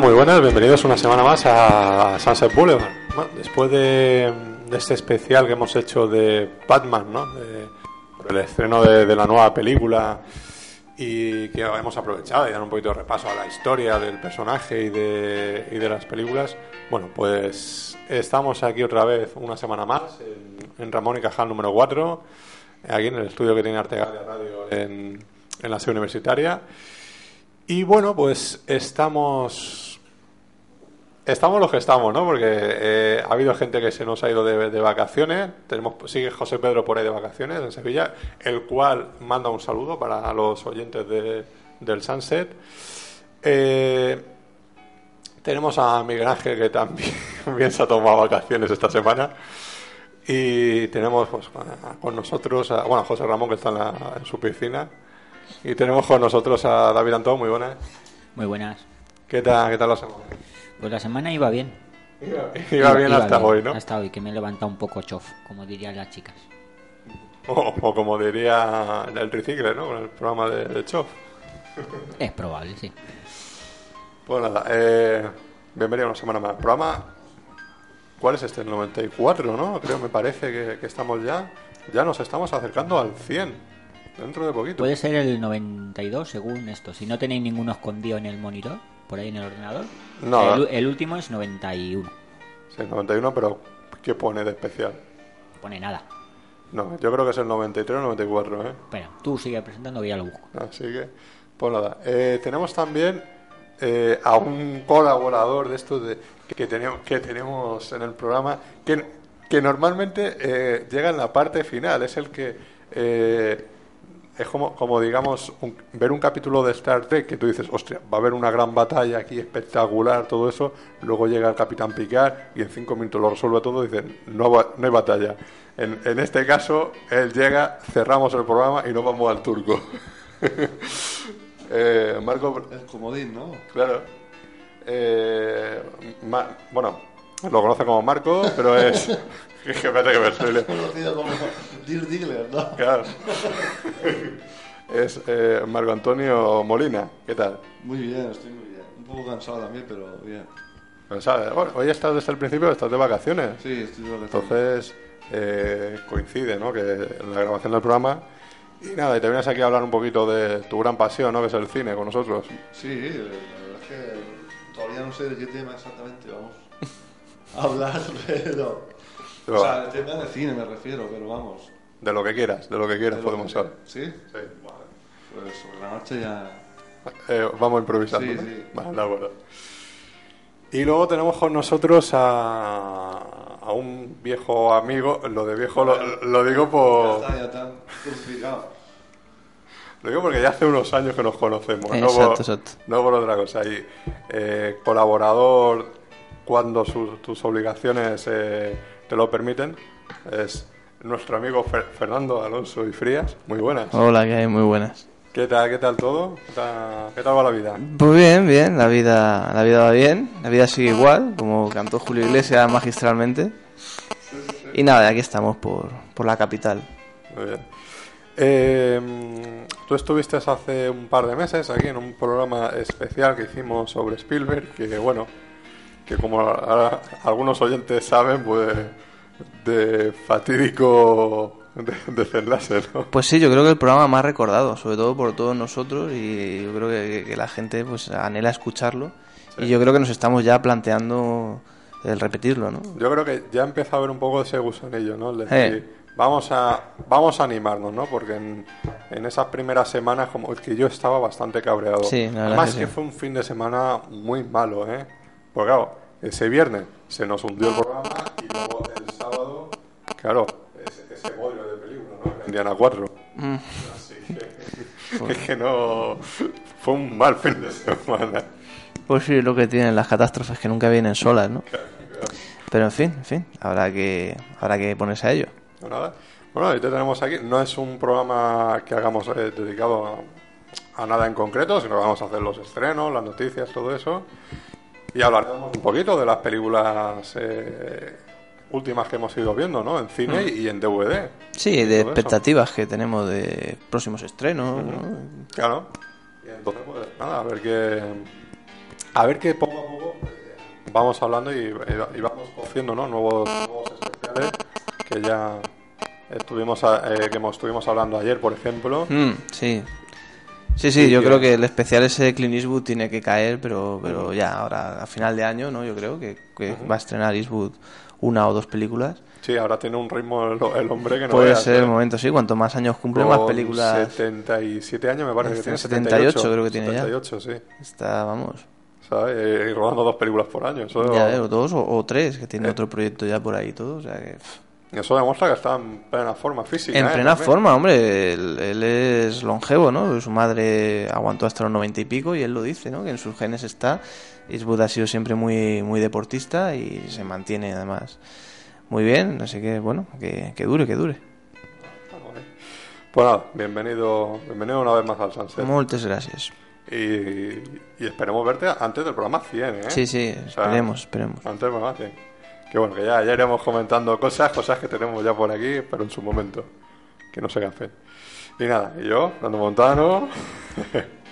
Muy buenas, bienvenidos una semana más a Sunset Boulevard. Bueno, después de, de este especial que hemos hecho de Batman, ¿no? De- el estreno de, de la nueva película y que hemos aprovechado y dar un poquito de repaso a la historia del personaje y de, y de las películas. Bueno, pues estamos aquí otra vez una semana más en, en Ramón y Cajal número 4, aquí en el estudio que tiene Artegalia Radio en, en la sede universitaria. Y bueno, pues estamos. Estamos los que estamos, ¿no? Porque eh, ha habido gente que se nos ha ido de, vacaciones. Tenemos, sigue José Pedro por ahí de vacaciones en Sevilla, el cual manda un saludo para los oyentes de- del Sunset. Eh, tenemos a Miguel Ángel que también se ha tomado vacaciones esta semana. Y tenemos pues, con nosotros, a, bueno, José Ramón que está en, la- en su piscina. Y tenemos con nosotros a David Antón, muy buenas. Muy buenas. ¿Qué tal, qué tal la semana? Pues la semana iba bien. Iba, bien hasta bien. hoy, ¿no? Hasta hoy, que me he levantado un poco chof, como dirían las chicas. O, o como diría el tricicle, ¿no? Con el programa de, de Chof. Es probable, sí. Pues nada, eh, bienvenido una semana más. Programa, ¿cuál es este? El 94, ¿no? Creo, me parece que, que estamos ya, ya nos estamos acercando al 100. Dentro de poquito. Puede ser el 92 según esto. Si no tenéis ninguno escondido en el monitor, por ahí en el ordenador. No. El, el último es 91. Sí, 91, pero ¿qué pone de especial? No pone nada. No, yo creo que es el 93 o 94, ¿eh? Bueno, tú sigue presentando que ya lo busco. Así que, pues nada. Eh, tenemos también eh, a un colaborador de estos de, que, tenemos, que tenemos en el programa que, que normalmente eh, llega en la parte final. Es el que. eh, es como, como digamos, un- ver un capítulo de Star Trek que tú dices, hostia, va a haber una gran batalla aquí espectacular, todo eso. Luego llega el Capitán Picard y en cinco minutos lo resuelve todo y dicen, no, no hay batalla. En, en este caso, él llega, cerramos el programa y nos vamos al turco. Eh, Marco, El comodín, ¿no? claro. Eh, Ma- bueno, lo conoce como Marco, pero es. que espérate que me li- Conocido como Dear Diggler, ¿no? Claro. Es eh, Marco Antonio Molina. ¿Qué tal? Muy bien, estoy muy bien. Un poco cansado también, pero bien. ¿sabes? Bueno, hoy estás desde el principio, estás de vacaciones. Sí, estoy de vacaciones. Entonces eh, coincide, ¿no? Que en la grabación del programa. Y nada, y te vienes aquí a hablar un poquito de tu gran pasión, ¿no? Que es el cine con nosotros. Sí, la verdad es que todavía no sé de qué tema exactamente vamos a hablar, pero... Pero- O sea, el tema de cine me refiero, pero vamos. De lo que quieras, de lo que quieras lo podemos que- hablar. ¿Sí? Sí. Vale. Pues sobre la marcha ya... Eh, vamos improvisando. Sí, ¿no? sí. Vale, de acuerdo. Y luego tenemos con nosotros a, a un viejo amigo. Lo de viejo lo, lo digo Ya por. está, ya tan crucificado. Lo digo porque ya hace unos años que nos conocemos. no, Exacto, por, exacto. no por otra cosa. Y eh, colaborador cuando sus- tus obligaciones eh, te lo permiten. Es nuestro amigo Fer- Fernando Alonso y Frías. Muy buenas. Hola, que hay muy buenas. ¿Qué tal, qué tal todo? ¿Qué tal, qué tal va la vida? Pues bien, bien, la vida, la vida va bien, la vida sigue igual, como cantó Julio Iglesias magistralmente. Y nada, aquí estamos por, por la capital. Muy bien. Eh, tú estuviste hace un par de meses aquí en un programa especial que hicimos sobre Spielberg, que bueno, que como ahora algunos oyentes saben, pues de fatídico de- desenlace, ¿no? Pues sí, yo creo que el programa más recordado, sobre todo por todos nosotros, y yo creo que, que la gente pues anhela escucharlo. Y yo creo que nos estamos ya planteando el repetirlo, ¿no? Yo creo que ya empieza a haber un poco ese gusanillo, ¿no? El decir, vamos a vamos a animarnos, ¿no? Porque en, en esas primeras semanas como es que yo estaba bastante cabreado. Sí, Además que que, fue un fin de semana muy malo, ¿eh? Porque claro, ese viernes se nos hundió el programa y luego el sábado, claro, ese, ese bodrio de película, ¿no? Indiana 4. Mm. Así que, es que no... Fue un mal fin de semana. Pues sí, lo que tienen las catástrofes que nunca vienen solas, ¿no? Pero en fin, en fin, habrá que, habrá que ponerse a ello. No, nada. Bueno, te tenemos aquí. No es un programa que hagamos eh, dedicado a, a nada en concreto, sino que vamos a hacer los estrenos, las noticias, todo eso. Y hablaremos un poquito de las películas eh, últimas que hemos ido viendo, ¿no? En cine y en DVD. Sí, de eso. expectativas que tenemos de próximos estrenos, ¿no? Claro. Y entonces, pues nada, a ver qué, a ver que poco a poco eh, vamos hablando y, y vamos haciendo ¿no? nuevos, nuevos especiales que ya estuvimos a- eh, que estuvimos hablando ayer, por ejemplo. Mm, sí. Sí, sí, yo creo que el especial ese de Clint Eastwood tiene que caer, pero, pero ya, ahora a final de año, ¿no? Yo creo que, que va a estrenar Eastwood una o dos películas. Sí, ahora tiene un ritmo el, el hombre que no Puede ser ¿eh? el momento, sí, cuanto más años cumple, más Con películas. 77 años me parece que tiene. 78 creo que tiene ya. 78, sí. Está, vamos, ¿Sabes? Eh, rodando dos películas por año. Eso, ya veo, dos o, o tres, que tiene Eh. otro proyecto ya por ahí todo, o sea que... eso demuestra que está en plena forma física. En ¿eh? plena También. forma, hombre, él, él es longevo, ¿no? Su madre aguantó hasta los noventa y pico y él lo dice, ¿no? Que en sus genes está. Eastwood ha sido siempre muy, muy deportista y se mantiene además muy bien, así que bueno, que, que dure, que dure. Pues nada, bienvenido, bienvenido una vez más al Sunset. Muchas gracias. Y, y esperemos verte antes del programa 100, ¿eh? Sí, sí, O sea, esperemos, esperemos. Antes del programa 100. Que bueno, que ya, ya iremos comentando cosas, cosas que tenemos ya por aquí, pero en su momento. Que no se gafen. Y nada, y yo, Fernando Montano.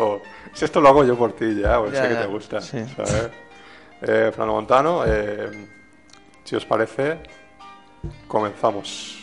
Oh, si esto lo hago yo por ti ya, porque Ya, sé que te gusta. sí. ¿sabes? Eh, Fernando Montano, eh, si os parece, comenzamos.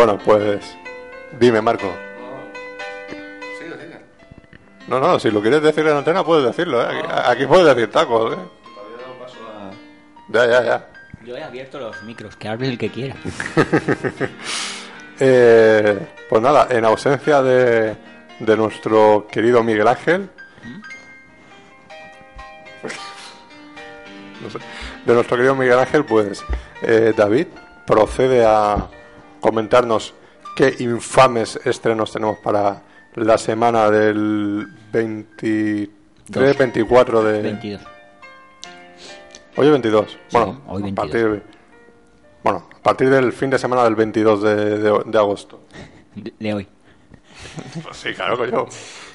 Bueno, pues dime, Marco. Sigue, sigue. No, no, si lo quieres decir en antena puedes decirlo, ¿eh? Aquí, aquí puedes decir tacos, ¿eh? Ya, ya, ya. Yo he abierto los micros, que hable el que quiera. Eh, pues nada, en ausencia de, de nuestro querido Miguel Ángel, no sé, de nuestro querido Miguel Ángel, pues eh, David procede a comentarnos qué infames estrenos tenemos para la semana del 23, Dos. 24 de... 22. Hoy es 22. Bueno, hoy a 22. partir, bueno, a partir del fin de semana del 22 de, de- de agosto. De, de hoy. Pues sí, claro que yo.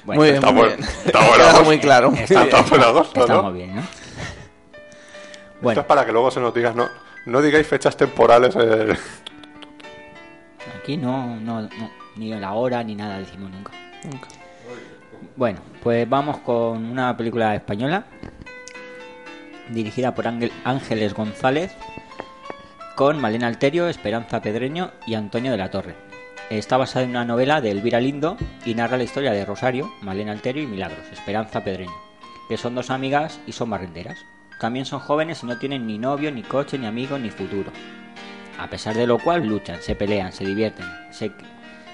Bueno, muy bien, está muy bien. Está agosto. muy claro. Está, bien. está bueno agosto, Estamos ¿no? bien, ¿no? Esto Bueno, es para que luego se nos diga, no, no digáis fechas temporales. eh, aquí no, no, no, ni la hora ni nada decimos nunca. Bueno, pues vamos con una película española dirigida por Ángel- Ángeles González con Malena Alterio, Esperanza Pedreño y Antonio de la Torre. Está basada en una novela de Elvira Lindo y narra la historia de Rosario, Malena Alterio y Milagros, Esperanza Pedreño, que son dos amigas y son barrenderas. También son jóvenes y no tienen ni novio, ni coche, ni amigos, ni futuro. A pesar de lo cual luchan, se pelean, se divierten, se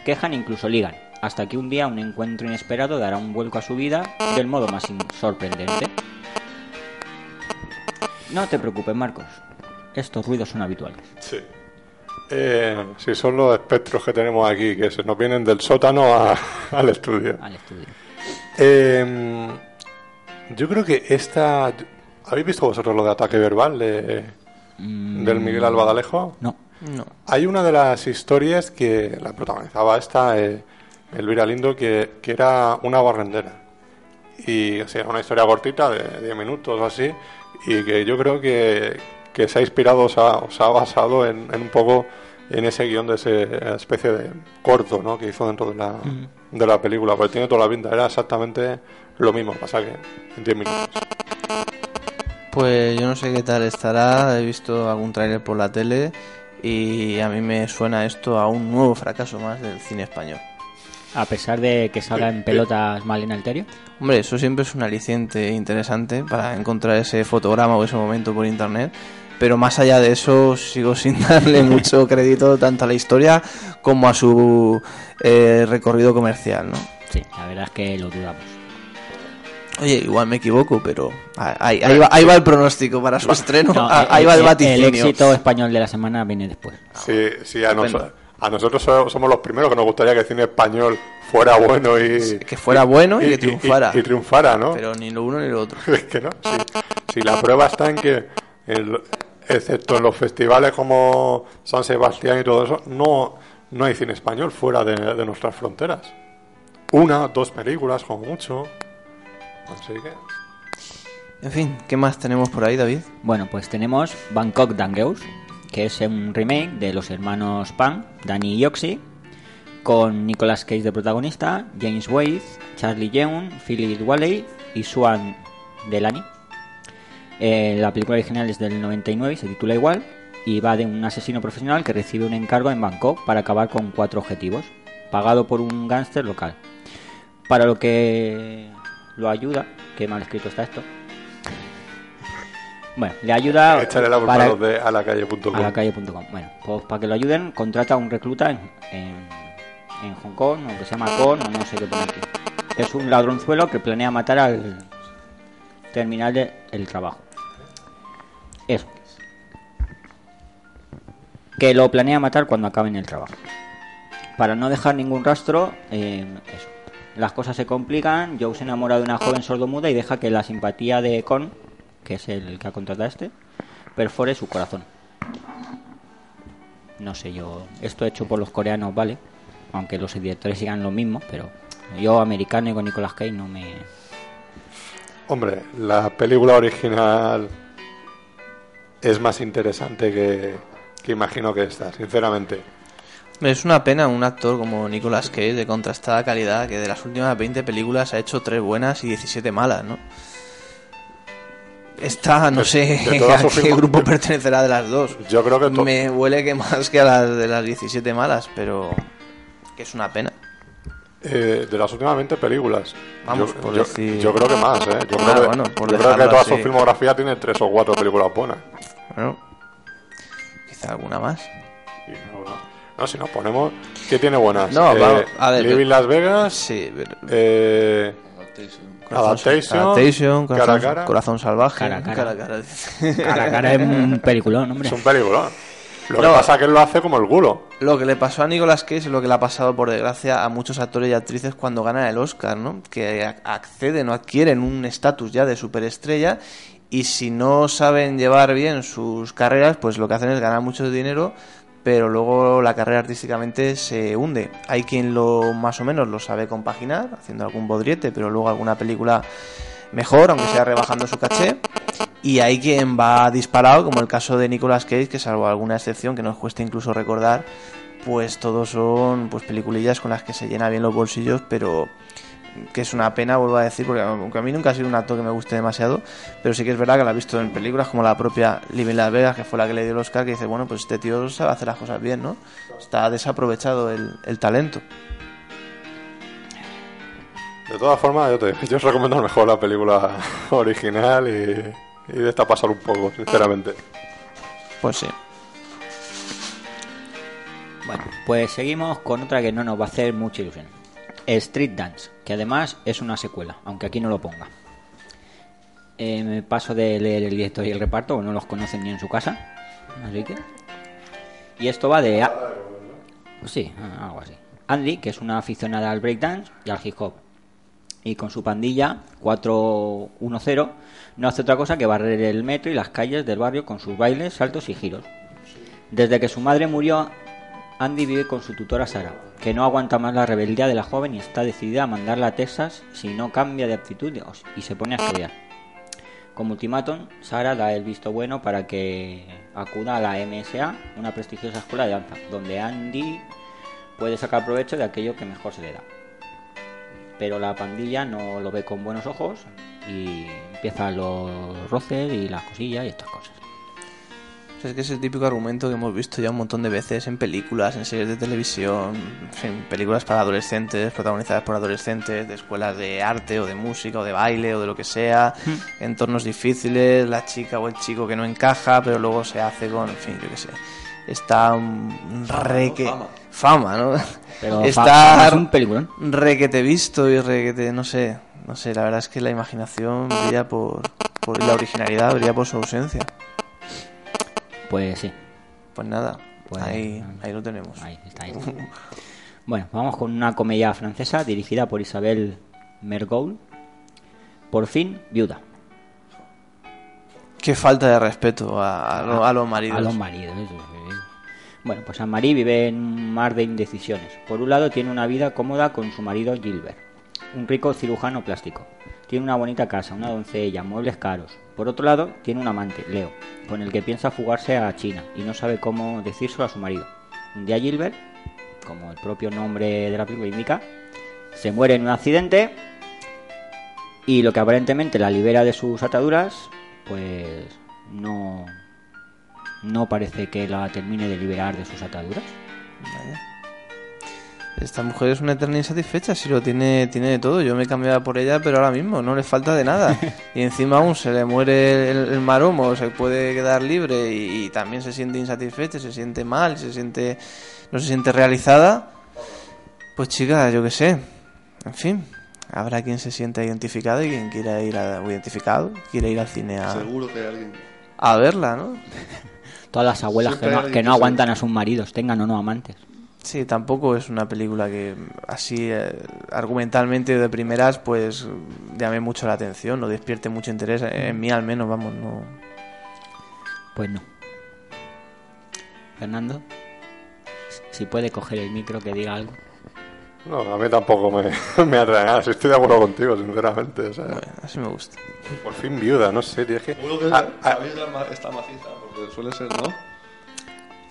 quejan e incluso ligan, hasta que un día un encuentro inesperado dará un vuelco a su vida del modo más sorprendente. No te preocupes, Marcos. Estos ruidos son habituales. sí. Eh, sí, son los espectros que tenemos aquí, que se nos vienen del sótano a- al estudio. Al estudio. Eh, yo creo que esta... ¿Habéis visto vosotros lo de ataque verbal Mm, del Miguel Albadalejo? No. No. Hay una de las historias que la protagonizaba esta, eh, Elvira Lindo, que, que era una barrendera. Y o sea, una historia cortita de 10 minutos o así, y que yo creo que, que se ha inspirado, o se ha, o se ha basado en, en un poco en ese guion de esa especie de corto ¿no? que hizo dentro de la, de la película, porque tiene toda la pinta, era exactamente lo mismo, pasa que en 10 minutos. Pues yo no sé qué tal estará, he visto algún tráiler por la tele y a mí me suena esto a un nuevo fracaso más del cine español. A pesar de que salga en pelotas Malena Alterio. Hombre, eso siempre es un aliciente interesante para encontrar ese fotograma o ese momento por internet. Pero más allá de eso, sigo sin darle mucho crédito tanto a la historia como a su eh, recorrido comercial, ¿no? Sí, la verdad es que lo dudamos. Oye, igual me equivoco, pero ahí, ahí va, ahí va el pronóstico para su estreno. No, Ah, ahí el- va el vaticinio. El éxito español de la semana viene después. Sí, sí, a, nos- Estupendo. a nosotros so- somos los primeros que nos gustaría que el cine español fuera bueno y... que fuera bueno y que triunfara. Y, y triunfara, ¿no? Pero ni lo uno ni lo otro. Es que no, sí. Si la prueba está en que, el- excepto en los festivales como San Sebastián y todo eso, no, no hay cine español fuera de, de nuestras fronteras. Una, dos películas como mucho. Así que... En fin, ¿qué más tenemos por ahí, David? Bueno, pues tenemos Bangkok Dangerous, que es un remake de los hermanos Pan, Danny y Oxy, con Nicolas Cage de protagonista, James Wade, Charlie Yeun, Philip Walley y Swan Delany. Eh, la película original es del 99 y se titula igual y va de un asesino profesional que recibe un encargo en Bangkok para acabar con cuatro objetivos, pagado por un gángster local. Para lo que lo ayuda, qué mal escrito está esto. Bueno, le ayuda Echarle la para- a los de alacalle.com. a la calle.com. Bueno, pues para que lo ayuden, contrata a un recluta en, en, en Hong Kong, o que se llama Con, no sé qué pone aquí. Es un ladronzuelo que planea matar al terminar de- el trabajo. Eso. Que lo planea matar cuando acaben el trabajo. Para no dejar ningún rastro, eh, eso. Las cosas se complican, Joe se enamora de una joven sordomuda y deja que la simpatía de Con, que es el que ha contratado a este, perfore su corazón. No sé yo, esto hecho por los coreanos, vale, aunque los directores sigan lo mismo, pero yo americano y con Nicolas Cage no me... Hombre, la película original es más interesante que, que imagino que esta, sinceramente. Es una pena un actor como Nicolas Cage de contrastada calidad que de las últimas 20 películas ha hecho 3 buenas y 17 malas, ¿no? Esta, no De- sé de a qué grupo pertenecerá de las dos. Yo creo que Me huele que más que a las de las 17 malas, pero que es una pena. Eh, de las últimas 20 películas. Vamos, yo, por yo- decir- yo creo que más, ¿eh? Yo Ah, creo que, bueno, por yo creo que toda así. su filmografía tiene tres o cuatro películas buenas. Bueno, quizá alguna más. No, no. No, si nos ponemos... ¿Qué tiene buenas? No, Eh, vamos, a ver, Living pero- Las Vegas, Sí, pero- eh, Adaptation, Adaptation, corazón, Cara a Cara. corazón salvaje. Cara cara. cara. Cara a cara es un peliculón, hombre. es un película. Lo que No. pasa es que él lo hace como el gulo. Lo que le pasó a Nicolas Cage es lo que le ha pasado, por desgracia, a muchos actores y actrices cuando ganan el Oscar, ¿no? Que ac- acceden o adquieren un estatus ya de superestrella y si no saben llevar bien sus carreras, pues lo que hacen es ganar mucho dinero, pero luego la carrera artísticamente se hunde. Hay quien lo más o menos lo sabe compaginar, haciendo algún bodriete, pero luego alguna película mejor, aunque sea rebajando su caché. Y hay quien va disparado, como el caso de Nicolas Cage, que salvo alguna excepción que nos cuesta incluso recordar, pues todos son pues peliculillas con las que se llena bien los bolsillos, pero que es una pena, vuelvo a decir, porque aunque a mí nunca ha sido un actor que me guste demasiado, pero sí que es verdad que la he visto en películas como la propia Living Las Vegas, que fue la que le dio el Oscar, que dice, bueno, pues este tío sabe hacer las cosas bien, ¿no? Está desaprovechado el, el talento. De todas formas, yo, te, yo os recomiendo mejor la película original y, y de esta pasar un poco, sinceramente. Pues sí. Bueno, pues seguimos con otra que no nos va a hacer mucha ilusión. Street Dance, que además es una secuela, aunque aquí no lo ponga. Eh, me paso de leer el director y el reparto, no los conocen ni en su casa. Así que. Y esto va de. Sí, algo así. Andy, que es una aficionada al breakdance y al hip hop. Y con su pandilla 410 no hace otra cosa que barrer el metro y las calles del barrio con sus bailes, saltos y giros. Desde que su madre murió, Andy vive con su tutora Sara, que no aguanta más la rebeldía de la joven y está decidida a mandarla a Texas si no cambia de actitud y se pone a estudiar. Como ultimátum, Sara da el visto bueno para que acuda a la MSA, una prestigiosa escuela de danza, donde Andy puede sacar provecho de aquello que mejor se le da. Pero la pandilla no lo ve con buenos ojos y empiezan los roces y las cosillas y estas cosas. O sea, es que es el típico argumento que hemos visto ya un montón de veces en películas, en series de televisión, en películas para adolescentes, protagonizadas por adolescentes, de escuelas de arte o de música o de baile o de lo que sea, entornos difíciles, la chica o el chico que no encaja, pero luego se hace con, en fin, yo qué sé. Está un re que... Fama, ¿no? Pero Está es un peliculón. re que te he visto y re que te, no sé, no sé, la verdad es que la imaginación brilla por, por y la originalidad brilla por su ausencia. Pues sí, Pues nada, Pues, ahí, ahí lo tenemos. ahí está. Ahí. bueno, vamos con una comedia francesa dirigida por Isabel Mergoul. Por fin, viuda. Qué falta de respeto a, a lo- a los maridos. A los maridos. eso sí. Bueno, pues Anne-Marie vive en un mar de indecisiones. Por un lado, tiene una vida cómoda con su marido Gilbert, un rico cirujano plástico. Tiene una bonita casa, una doncella, muebles caros. Por otro lado, tiene un amante, Leo, con el que piensa fugarse a China y no sabe cómo decírselo a su marido. Un día Gilbert, como el propio nombre de la película indica, se muere en un accidente y lo que aparentemente la libera de sus ataduras, pues no, no parece que la termine de liberar de sus ataduras. Esta mujer es una eterna insatisfecha, si lo tiene, tiene de todo. Yo me cambiaba por ella, pero ahora mismo no le falta de nada. Y encima aún se le muere el, el maromo, se puede quedar libre y, y también se siente insatisfecha, se siente mal, se siente no se siente realizada. Pues chica, yo qué sé. En fin, habrá quien se sienta identificado y quien quiera ir a, identificado, quiera ir al cine a, Seguro que hay alguien. a verla, ¿no? Todas las abuelas que Siempre no, que no que aguantan a sus maridos, tengan o no amantes. Sí, tampoco es una película que así eh, argumentalmente de primeras pues llame mucho la atención o despierte mucho interés, eh, en mí al menos, vamos, no. Pues no. Fernando, si puede coger el micro que diga algo. No, a mí tampoco me, me atrae. Si estoy de acuerdo contigo, sinceramente. O sea, Bueno, así me gusta. por fin viuda, no sé, tío, es que... Seguro que Ah, ah, está maciza, porque suele ser, ¿no?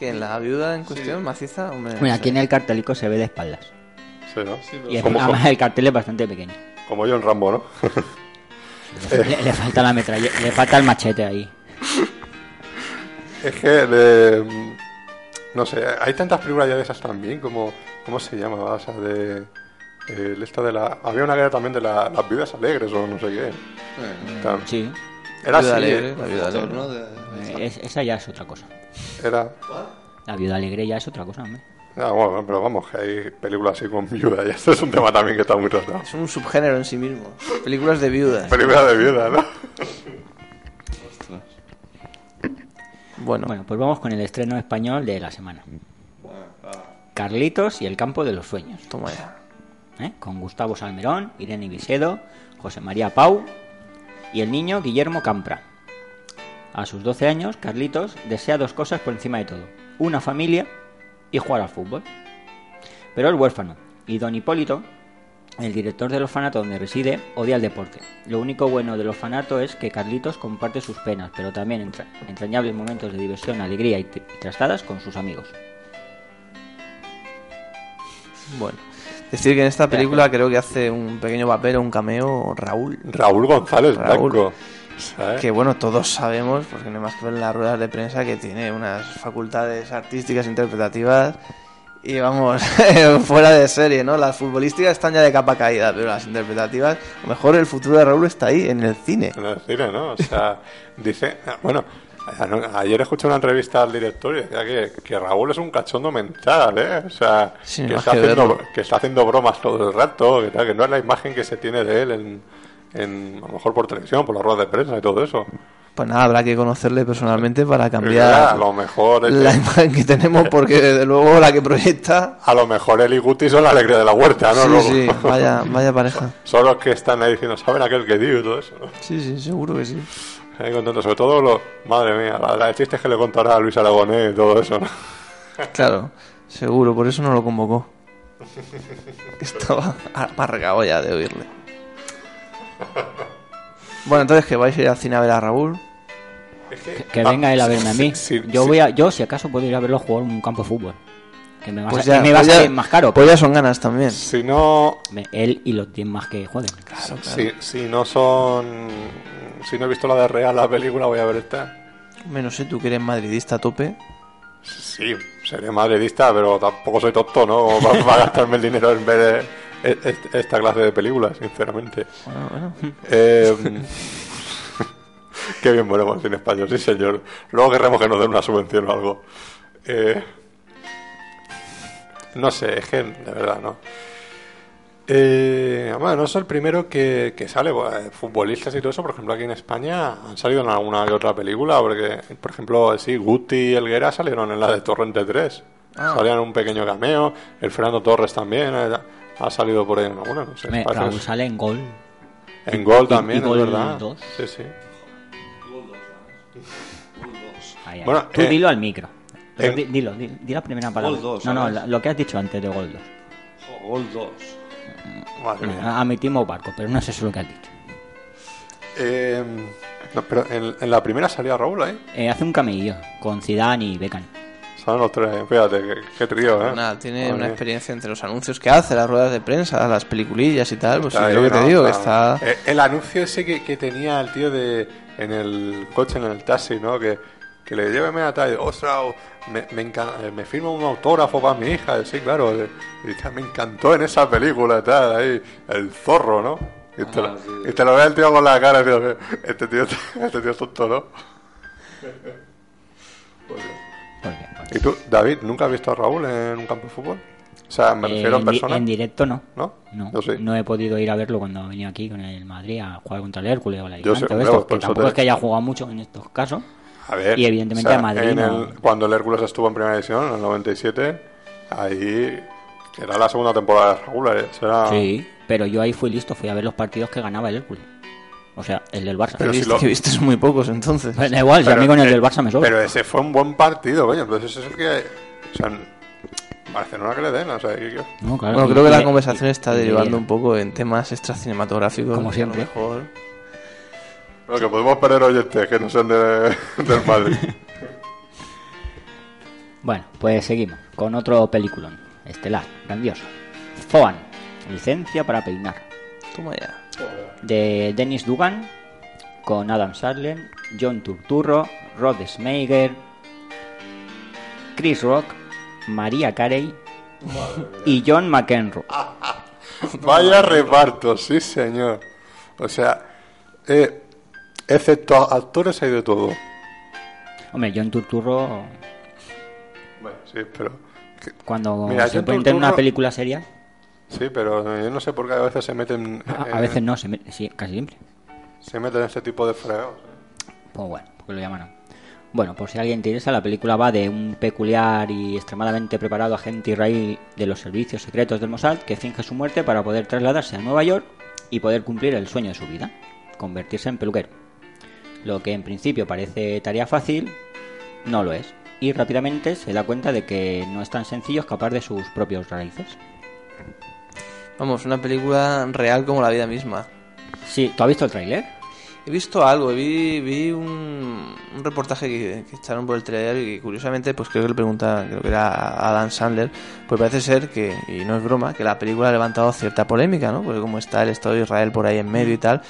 Que en la viuda en cuestión, maciza, hombre. Mira, no aquí en el cartelico se ve de espaldas. sí, ¿no? Sí, Y además el cartel es bastante pequeño. Como yo en Rambo, ¿no? Le, le falta la metralla, le falta el machete ahí. Es que, de, mm, no sé, hay tantas películas ya de esas también, como, ¿cómo se llama? O sea, de, eh, esta de la, había una que era también de la- las viudas alegres o no sé qué. Tam- Sí, Era así, alegre, ¿eh? la viuda alegre. ¿no? De- eh, es- esa ya es otra cosa. Era... La viuda alegre ya es otra cosa, hombre. Ah, bueno, pero vamos, que hay películas así con viuda y esto es un tema también que está muy tratado. Es un subgénero en sí mismo. Películas de viudas. Películas de viuda, ¿no? Ostras. Bueno, Bueno, pues vamos con el estreno español de la semana. Carlitos y el campo de los sueños. toma ya. ¿eh? con Gustavo Salmerón, Irene Visedo, José María Pau y el niño Guillermo Campra. A sus 12 años, Carlitos desea dos cosas por encima de todo, una familia y jugar al fútbol. Pero es huérfano y don Hipólito, el director del orfanato donde reside, odia el deporte. Lo único bueno del orfanato es que Carlitos comparte sus penas, pero también entra- entrañables momentos de diversión, alegría y, trastadas con sus amigos. Bueno. Decir que en esta película creo que hace un pequeño papel o un cameo Raúl. Raúl González Raúl. Blanco. ¿Sabes? Que bueno, todos sabemos, porque no hay más que ver en las ruedas de prensa, que tiene unas facultades artísticas interpretativas y vamos, fuera de serie, ¿no? Las futbolísticas están ya de capa caída, pero las interpretativas, a lo mejor el futuro de Raúl está ahí, en el cine. En el cine, ¿no? O sea, dice... Bueno, ayer escuché una entrevista al director y decía que, que Raúl es un cachondo mental, ¿eh? O sea, que, está que haciendo, que está haciendo bromas todo el rato, que, tal, que no es la imagen que se tiene de él en, en, a lo mejor por televisión, por las ruedas de prensa y todo eso. Pues nada, habrá que conocerle personalmente para cambiar a lo mejor es la que- imagen que tenemos, porque desde luego la que proyecta... a lo mejor él y Guti son la alegría de la huerta, ¿no? Sí, Luego- sí, vaya, vaya pareja. Son los que están ahí diciendo, ¿saben aquel que dio y todo eso? Sí, sí, seguro que sí. Ahí contento, sobre todo los... Madre mía, la, la de chistes que le contará a Luis Aragonés y todo eso, ¿no? Claro, seguro, por eso no lo convocó. Estaba amargado ya de oírle. Bueno, entonces que vais a ir al cine a ver a Raúl. Que, que venga él a verme a mí. sí, yo sí. voy a, yo si acaso puedo ir a verlo jugar en un campo de fútbol. Que me va, Pues a, ya, que me va a pues ya- salir más caro. Pues ya son ganas también. Si no... Me- Él y los 10 más que jueguen. Si, si no son... Si no he visto la de Real, la película, voy a ver esta. Menos sé, tú que eres madridista a tope. Sí, seré madridista, pero tampoco soy tonto, ¿no? Para, gastarme el dinero en ver eh, eh, esta clase de películas, sinceramente. Bueno, bueno. Eh, qué bien ponemos el cine español, sí señor. Luego querremos que nos den una subvención o algo. Eh, no sé, es que de verdad no. Eh, bueno, no es el primero que, que sale. bueno, eh, futbolistas y todo eso, por ejemplo, aquí en España han salido en alguna que otra película. Porque, por ejemplo, sí, Guti y Elguera salieron en la de Torrente 3. Ah. Salían en un pequeño cameo. El Fernando Torres también eh, ha salido por ahí en alguna, no sé. Me- Raúl sale en gol. En Gol y- también, y es Gol verdad. dos. Sí, sí. Ahí, ahí. Bueno, Tú eh, dilo al micro. Pero en- di, dilo, di, di la primera palabra. Gol dos, no, no, ¿sabes? la- lo que has dicho antes de gol 2. Jo, Gol 2. Madre mía. Admitimos barco, pero no es eso lo que has dicho. Eh, no, pero en, en la primera salía Raúl ahí. Eh, hace un camello con Zidane y Beckham. Son los tres, fíjate, qué, qué trío, ¿eh? Nada, tiene una experiencia entre los anuncios que hace, las ruedas de prensa, las peliculillas y tal. Pues es lo que te digo, que Está- está. Eh, El anuncio ese que, que tenía el tío de en el coche, en el taxi, ¿no? Que, que le lléveme a tal, ostras, me, me, encan- eh, me firma un autógrafo para mi hija, sí, claro, eh, y me encantó en esa película, tal, ahí, el zorro, ¿no? Y te, lo, Ah, sí. y te lo ve el tío con la cara, tío, este tío, este tío es tonto, ¿no? Porque, pues, ¿Y tú, David, nunca has visto a Raúl en un campo de fútbol? O sea, me refiero en persona. en directo no. ¿No? No, sí. no he podido ir a verlo cuando venía aquí con el Madrid a jugar contra el Hércules o la Yo sé, Alicante o esto, que tampoco te- es que haya jugado mucho en estos casos. A ver, Y evidentemente a Madrid en no. el- cuando el Hércules estuvo en primera división, en el 97, ahí era la segunda temporada de Raúl. ¿eh? Será- Sí, pero yo ahí fui listo, fui a ver los partidos que ganaba el Hércules. O sea, el del Barça. Pero si viste, lo- que viste son muy pocos entonces. Pues da igual, si a Pero, mí con el eh, del Barça me sobra. Pero ese fue un buen partido, coño. Entonces ese es el que... O sea, Barcelona que le den, o sea, No, claro, Bueno, y- creo que y la conversación y- está derivando un poco en temas extracinematográficos. Como que siempre. A lo mejor. Pero que podemos perder oyentes que no sean de, del Madrid. Bueno, pues seguimos con otro peliculón, estelar, grandioso. Foan, licencia para peinar, Toma ya. De Dennis Dugan, con Adam Sandler, John Turturro, Rod Schmeiger, Chris Rock, María Carey y John McEnroe. Vaya reparto, sí señor. O sea, eh, excepto actores hay de todo. Hombre, John Turturro, Bueno, sí, pero... cuando Mira, se John pone en una Turturro- película seria, Sí, pero yo no sé por qué a veces se meten... a, a veces no, se sí, casi siempre. Se meten en este tipo de fregados. Pues bueno, porque lo llaman. Bueno, por si a alguien te interesa, la película va de un peculiar y extremadamente preparado agente israelí de los servicios secretos del Mossad que finge su muerte para poder trasladarse a Nueva York y poder cumplir el sueño de su vida, convertirse en peluquero. Lo que en principio parece tarea fácil, no lo es. Y rápidamente se da cuenta de que no es tan sencillo escapar de sus propios raíces. Vamos, una película real como la vida misma. Sí, ¿tú has visto el tráiler? He visto algo, vi, vi un, un reportaje que, que echaron por el telediario y curiosamente, pues creo que le pregunta, creo que era a Adam Sandler, pues parece ser que, y no es broma, que la película ha levantado cierta polémica, ¿no? Porque como está el Estado de Israel por ahí en medio y tal,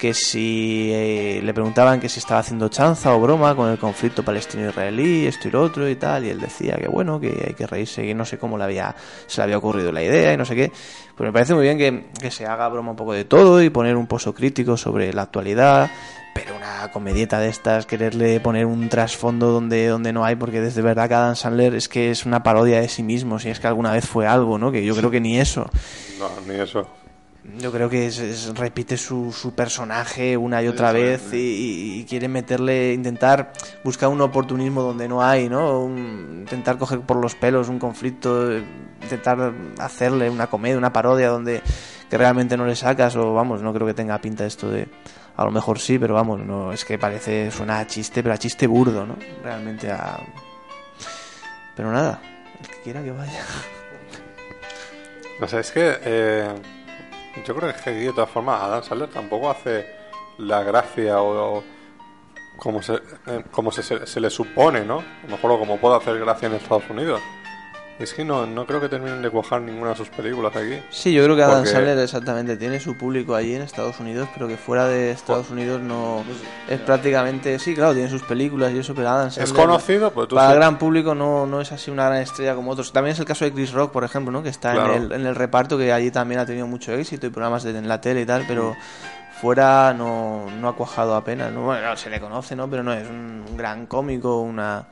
que si eh, le preguntaban que si estaba haciendo chanza o broma con el conflicto palestino-israelí, esto y lo otro y tal, y él decía que bueno, que hay que reírse, que no sé cómo le había, se le había ocurrido la idea y no sé qué. Pues me parece muy bien que, que se haga broma un poco de todo y poner un pozo crítico sobre la actualidad, pero una comedieta de estas, quererle poner un trasfondo donde, donde no hay, porque desde verdad que Adam Sandler es que es una parodia de sí mismo, si es que alguna vez fue algo, ¿no? Que yo creo que ni eso. No, ni eso. Yo creo que es- es- repite su, su personaje una y otra vez y, quiere meterle, intentar buscar un oportunismo donde no hay, ¿no? Un- intentar coger por los pelos un conflicto, intentar hacerle una comedia, una parodia donde que realmente no le sacas o vamos, no creo que tenga pinta esto de... A lo mejor sí, pero vamos, no es que parece, suena a chiste, pero a chiste burdo, ¿no? Realmente a... Pero nada, el que quiera que vaya. No sé, es que eh, yo creo que de todas formas Adam Sandler tampoco hace la gracia o, como, se, eh, como se, se- se le supone, ¿no? A lo mejor como puede hacer gracia en Estados Unidos. Es que no, no creo que terminen de cuajar ninguna de sus películas aquí. Sí, yo creo que Adam Porque- Sandler exactamente tiene su público allí en Estados Unidos, pero que fuera de Estados Unidos no es prácticamente sí, claro, tiene sus películas y eso, pero Adam Sandler Es conocido, pues tú para sí- el gran público no, no es así una gran estrella como otros. También es el caso de Chris Rock, por ejemplo, ¿no? que está Claro. en, el, en el reparto, que allí también ha tenido mucho éxito y programas de, en la tele y tal, pero fuera no, no ha cuajado apenas. ¿no? Bueno, se le conoce, ¿no? pero no es un, un gran cómico, una,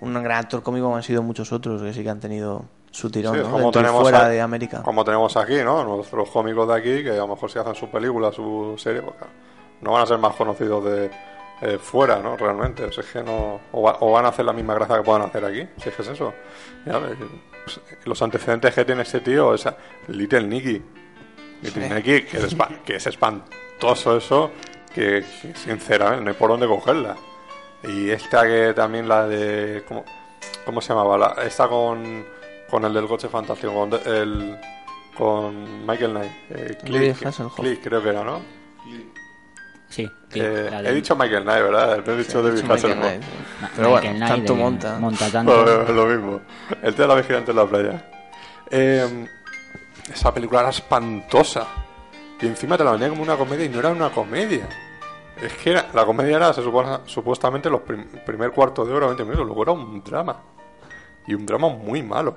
un gran actor cómico como han sido muchos otros que sí que han tenido su tirón, Sí, ¿no? como tenemos fuera a- de América. Como tenemos aquí, ¿no? Nuestros cómicos de aquí, que a lo mejor si hacen su película, su serie, pues claro, no van a ser más conocidos de eh, fuera, ¿no? Realmente. O sea, es que no. O, va- o van a hacer la misma gracia que puedan hacer aquí. Si es que es eso. Ya ves, pues, los antecedentes que tiene este tío, esa Little Nicky. Little Nicky, que es, que es espantoso eso, que, que sinceramente no hay por dónde cogerla. Y esta que también la de. ¿Cómo, cómo se llamaba? La, esta con, con el del coche fantástico, con, de- el, con Michael Knight. Eh, David Click, Hasselhoff. Click, creo que era, ¿no? Sí, sí, Eh, la de- he dicho Michael Knight, ¿verdad? No he dicho He David Hasselhoff. Pero Michael bueno, Knight tanto de- monta. Monta Lo, tanto. lo mismo. El de la vigilante en la playa. Eh, esa película era espantosa. Y encima te la vendían como una comedia y no era una comedia. Es que era- la comedia era, se supone, supuestamente, los prim- primer cuarto de hora, 20 minutos. Luego era un drama. Y un drama muy malo.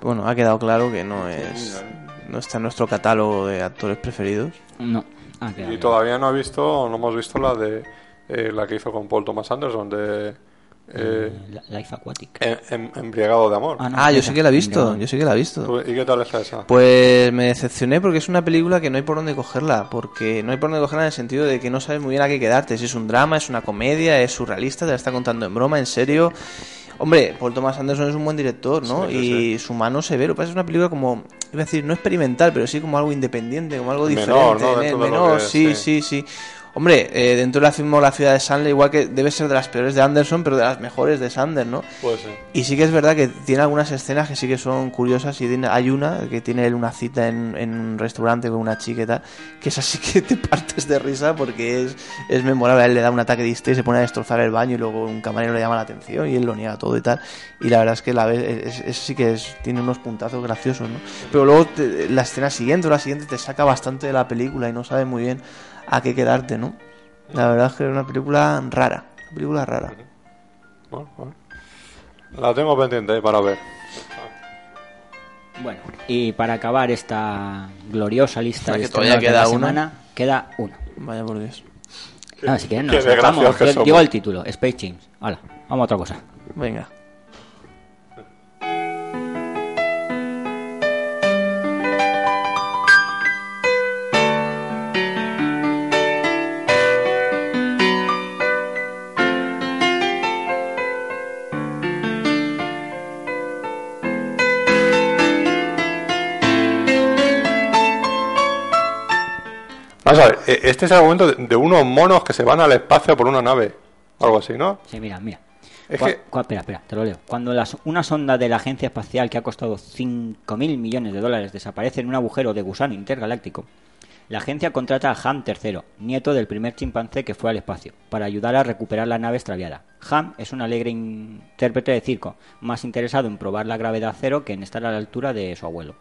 Bueno, ha quedado claro que no es no está en nuestro catálogo de actores preferidos. No. Ah, Y claro. todavía no he visto, no hemos visto la de eh, la que hizo con Paul Thomas Anderson de eh, La- Life Aquatic. em- em- Embriagado de amor. Ah, no, Ah, yo sí que la he visto, Embriagado. yo sí que la he visto. ¿Tú- ¿Y qué tal está esa? Pues me decepcioné porque es una película que no hay por dónde cogerla, porque no hay por dónde cogerla en el sentido de que no sabes muy bien a qué quedarte, si es un drama, es una comedia, es surrealista, te la está contando en broma, en serio. Hombre, Paul Thomas Anderson es un buen director, ¿no? Sí, sí, y su mano se ve, lo que pasa es una película como, iba a decir, no experimental, pero sí como algo independiente, como algo Menor, diferente, ¿no? ¿eh? Menor, sí, sí. sí, sí. Hombre, eh, dentro de la filmografía de Sandler, igual que debe ser de las peores de Anderson, pero de las mejores de Sandler, ¿no? Puede ser. Y sí que es verdad que tiene algunas escenas que sí que son curiosas y tiene- hay una que tiene él una cita en, en un restaurante con una chica y tal, que es así que te partes de risa porque es, es memorable. A él le da un ataque de histeria y se pone a destrozar el baño y luego un camarero le llama la atención y él lo niega todo y tal. Y la verdad es que la vez, es, es- sí que es, tiene unos puntazos graciosos, ¿no? Pero luego te- la escena siguiente o la siguiente te saca bastante de la película y no sabes muy bien a qué quedarte, ¿no? La verdad es que es una película rara, una película rara. Bueno, bueno. La tengo pendiente ahí para ver. Bueno, y para acabar esta gloriosa lista de que estrenos todavía de la queda una. semana, queda una. Vaya por Dios. No, si quieren qué nos somos. Digo el título, Space James. Hala, vamos a otra cosa. Venga. Vamos a ver, eh, este es el argumento de, de unos monos que se van al espacio por una nave. Algo así, ¿no? Sí, mira, mira. Es que- espera, espera, te lo leo. Cuando una sonda de la agencia espacial que ha costado 5.000 millones de dólares desaparece en un agujero de gusano intergaláctico, la agencia contrata a Ham III, nieto del primer chimpancé que fue al espacio, para ayudar a recuperar la nave extraviada. Ham es un alegre intérprete de circo, más interesado en probar la gravedad cero que en estar a la altura de su abuelo.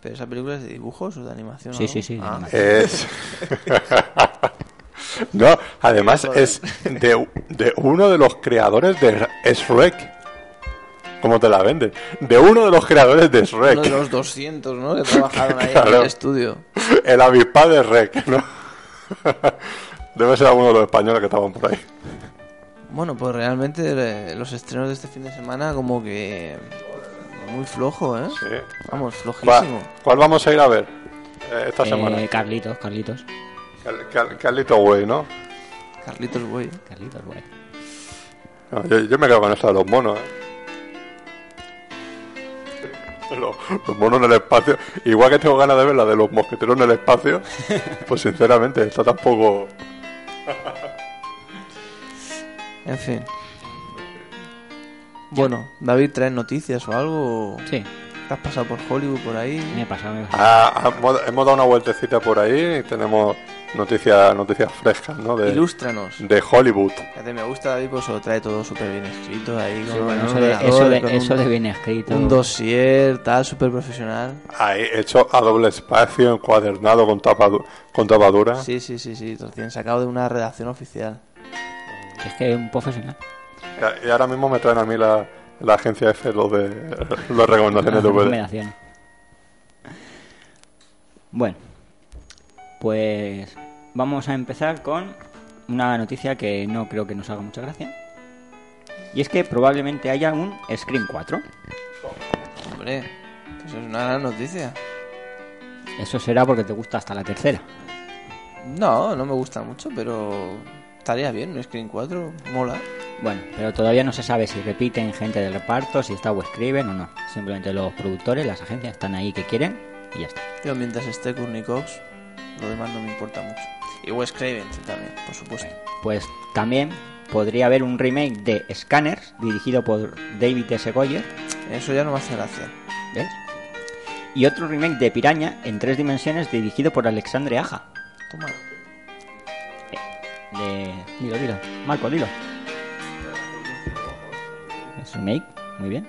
¿Pero esa película es de dibujos o de animación? Sí, o sí, sí, Ah, animación. Es. no, además es de, de uno de los creadores de Shrek. ¿Cómo te la venden? De uno de los creadores de Shrek. Uno de los 200, ¿no? Que trabajaron ahí en el estudio. El avispado de Shrek, ¿no? Debe ser alguno de los españoles que estaban por ahí. Bueno, pues realmente eh, los estrenos de este fin de semana como que... Muy flojo, ¿eh? Sí. Vamos, ¿Cuál, flojísimo. cuál vamos a ir a ver eh, esta Eh, semana? Carlitos, Carlitos. Cal- Cal- Carlito Güey, ¿no? Carlitos Güey. Carlitos, güey. No, yo, yo me quedo con esto de los monos, ¿eh? Los, los monos en el espacio. Igual que tengo ganas de ver la de los mosqueteros en el espacio, pues sinceramente, está tampoco. En fin. Bueno, David, ¿traes noticias o algo? Sí, ¿Te has pasado por Hollywood por ahí? me he pasado, me he pasado. Ah, ah, hemos, hemos dado una vueltecita por ahí y tenemos noticias noticias frescas, ¿no? De, Ilústranos. de Hollywood. Fíjate, me gusta David porque se lo trae todo súper bien escrito ahí con Sí, bueno, un eso de, eso de, con eso un, de bien escrito. un dossier tal, súper profesional. Ahí, hecho a doble espacio, encuadernado con, tapadu- con tapadura. Sí, sí, sí, sí, recién sacado de una redacción oficial. Es que es un profesional. Y- Y ahora mismo me traen a mí la, la agencia F lo de las recomendaciones de. Recomendaciones. Bueno, pues vamos a empezar con una noticia que no creo que nos haga mucha gracia. Y es que probablemente haya un Scream 4. Hombre, eso es una gran noticia. Eso será porque te gusta hasta la tercera. No, no me gusta mucho, pero estaría bien, un Screen 4, mola. Bueno, pero todavía no se sabe si repiten gente del reparto, si está o escriben o no. Simplemente los productores, las agencias están ahí que quieren y ya está. Yo mientras esté Courtney Cox, lo demás no me importa mucho. Y Wes Craven también, por supuesto. Pues también podría haber un remake de Scanners dirigido por David S. Goyer, Eso ya no me hace gracia. ¿ves? Y otro remake de Piraña en tres dimensiones dirigido por Alexandre Aja. Toma. De... Dilo, dilo. Marco, dilo. Es remake, muy bien.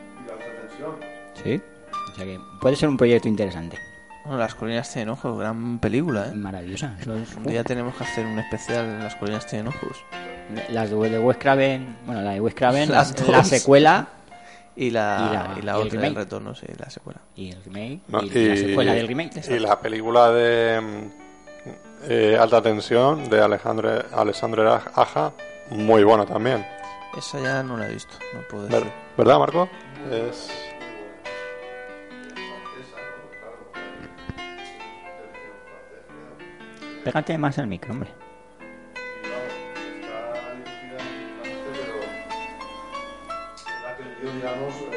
Sí. O sea que puede ser un proyecto interesante. Bueno, Las Colinas Tienen Ojos, gran película, ¿eh? Maravillosa. Eso es... Un día tenemos que hacer un especial en Las Colinas Tienen Ojos. Las de de Wes Craven, bueno, la de Wes Craven, Las la, la dos. secuela Y la, Y la- y la y el otra, el remake. retorno, sí, la secuela. y el remake No, y, la secuela del remake. y la película de mm, eh, Alta Tensión de Alejandro, Alessandro Aja, muy buena también. Esa ya no la he visto, no puedo Ver- decir. ¿Verdad, Marco? Es... Pégate más el micro, hombre. Está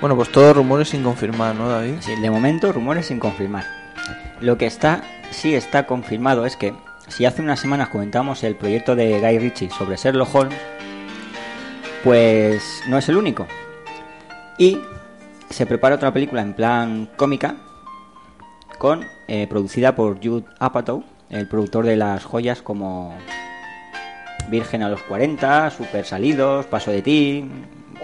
Bueno, pues todos rumores sin confirmar, ¿no, David? Sí, de momento, rumores sin confirmar. Lo que está, sí está confirmado es que si hace unas semanas comentamos el proyecto de Guy Ritchie sobre Sherlock Holmes, pues no es el único. Y se prepara otra película en plan cómica, con eh, producida por Jude Apatow, el productor de las joyas como Virgen a los 40, Super Salidos, Paso de ti,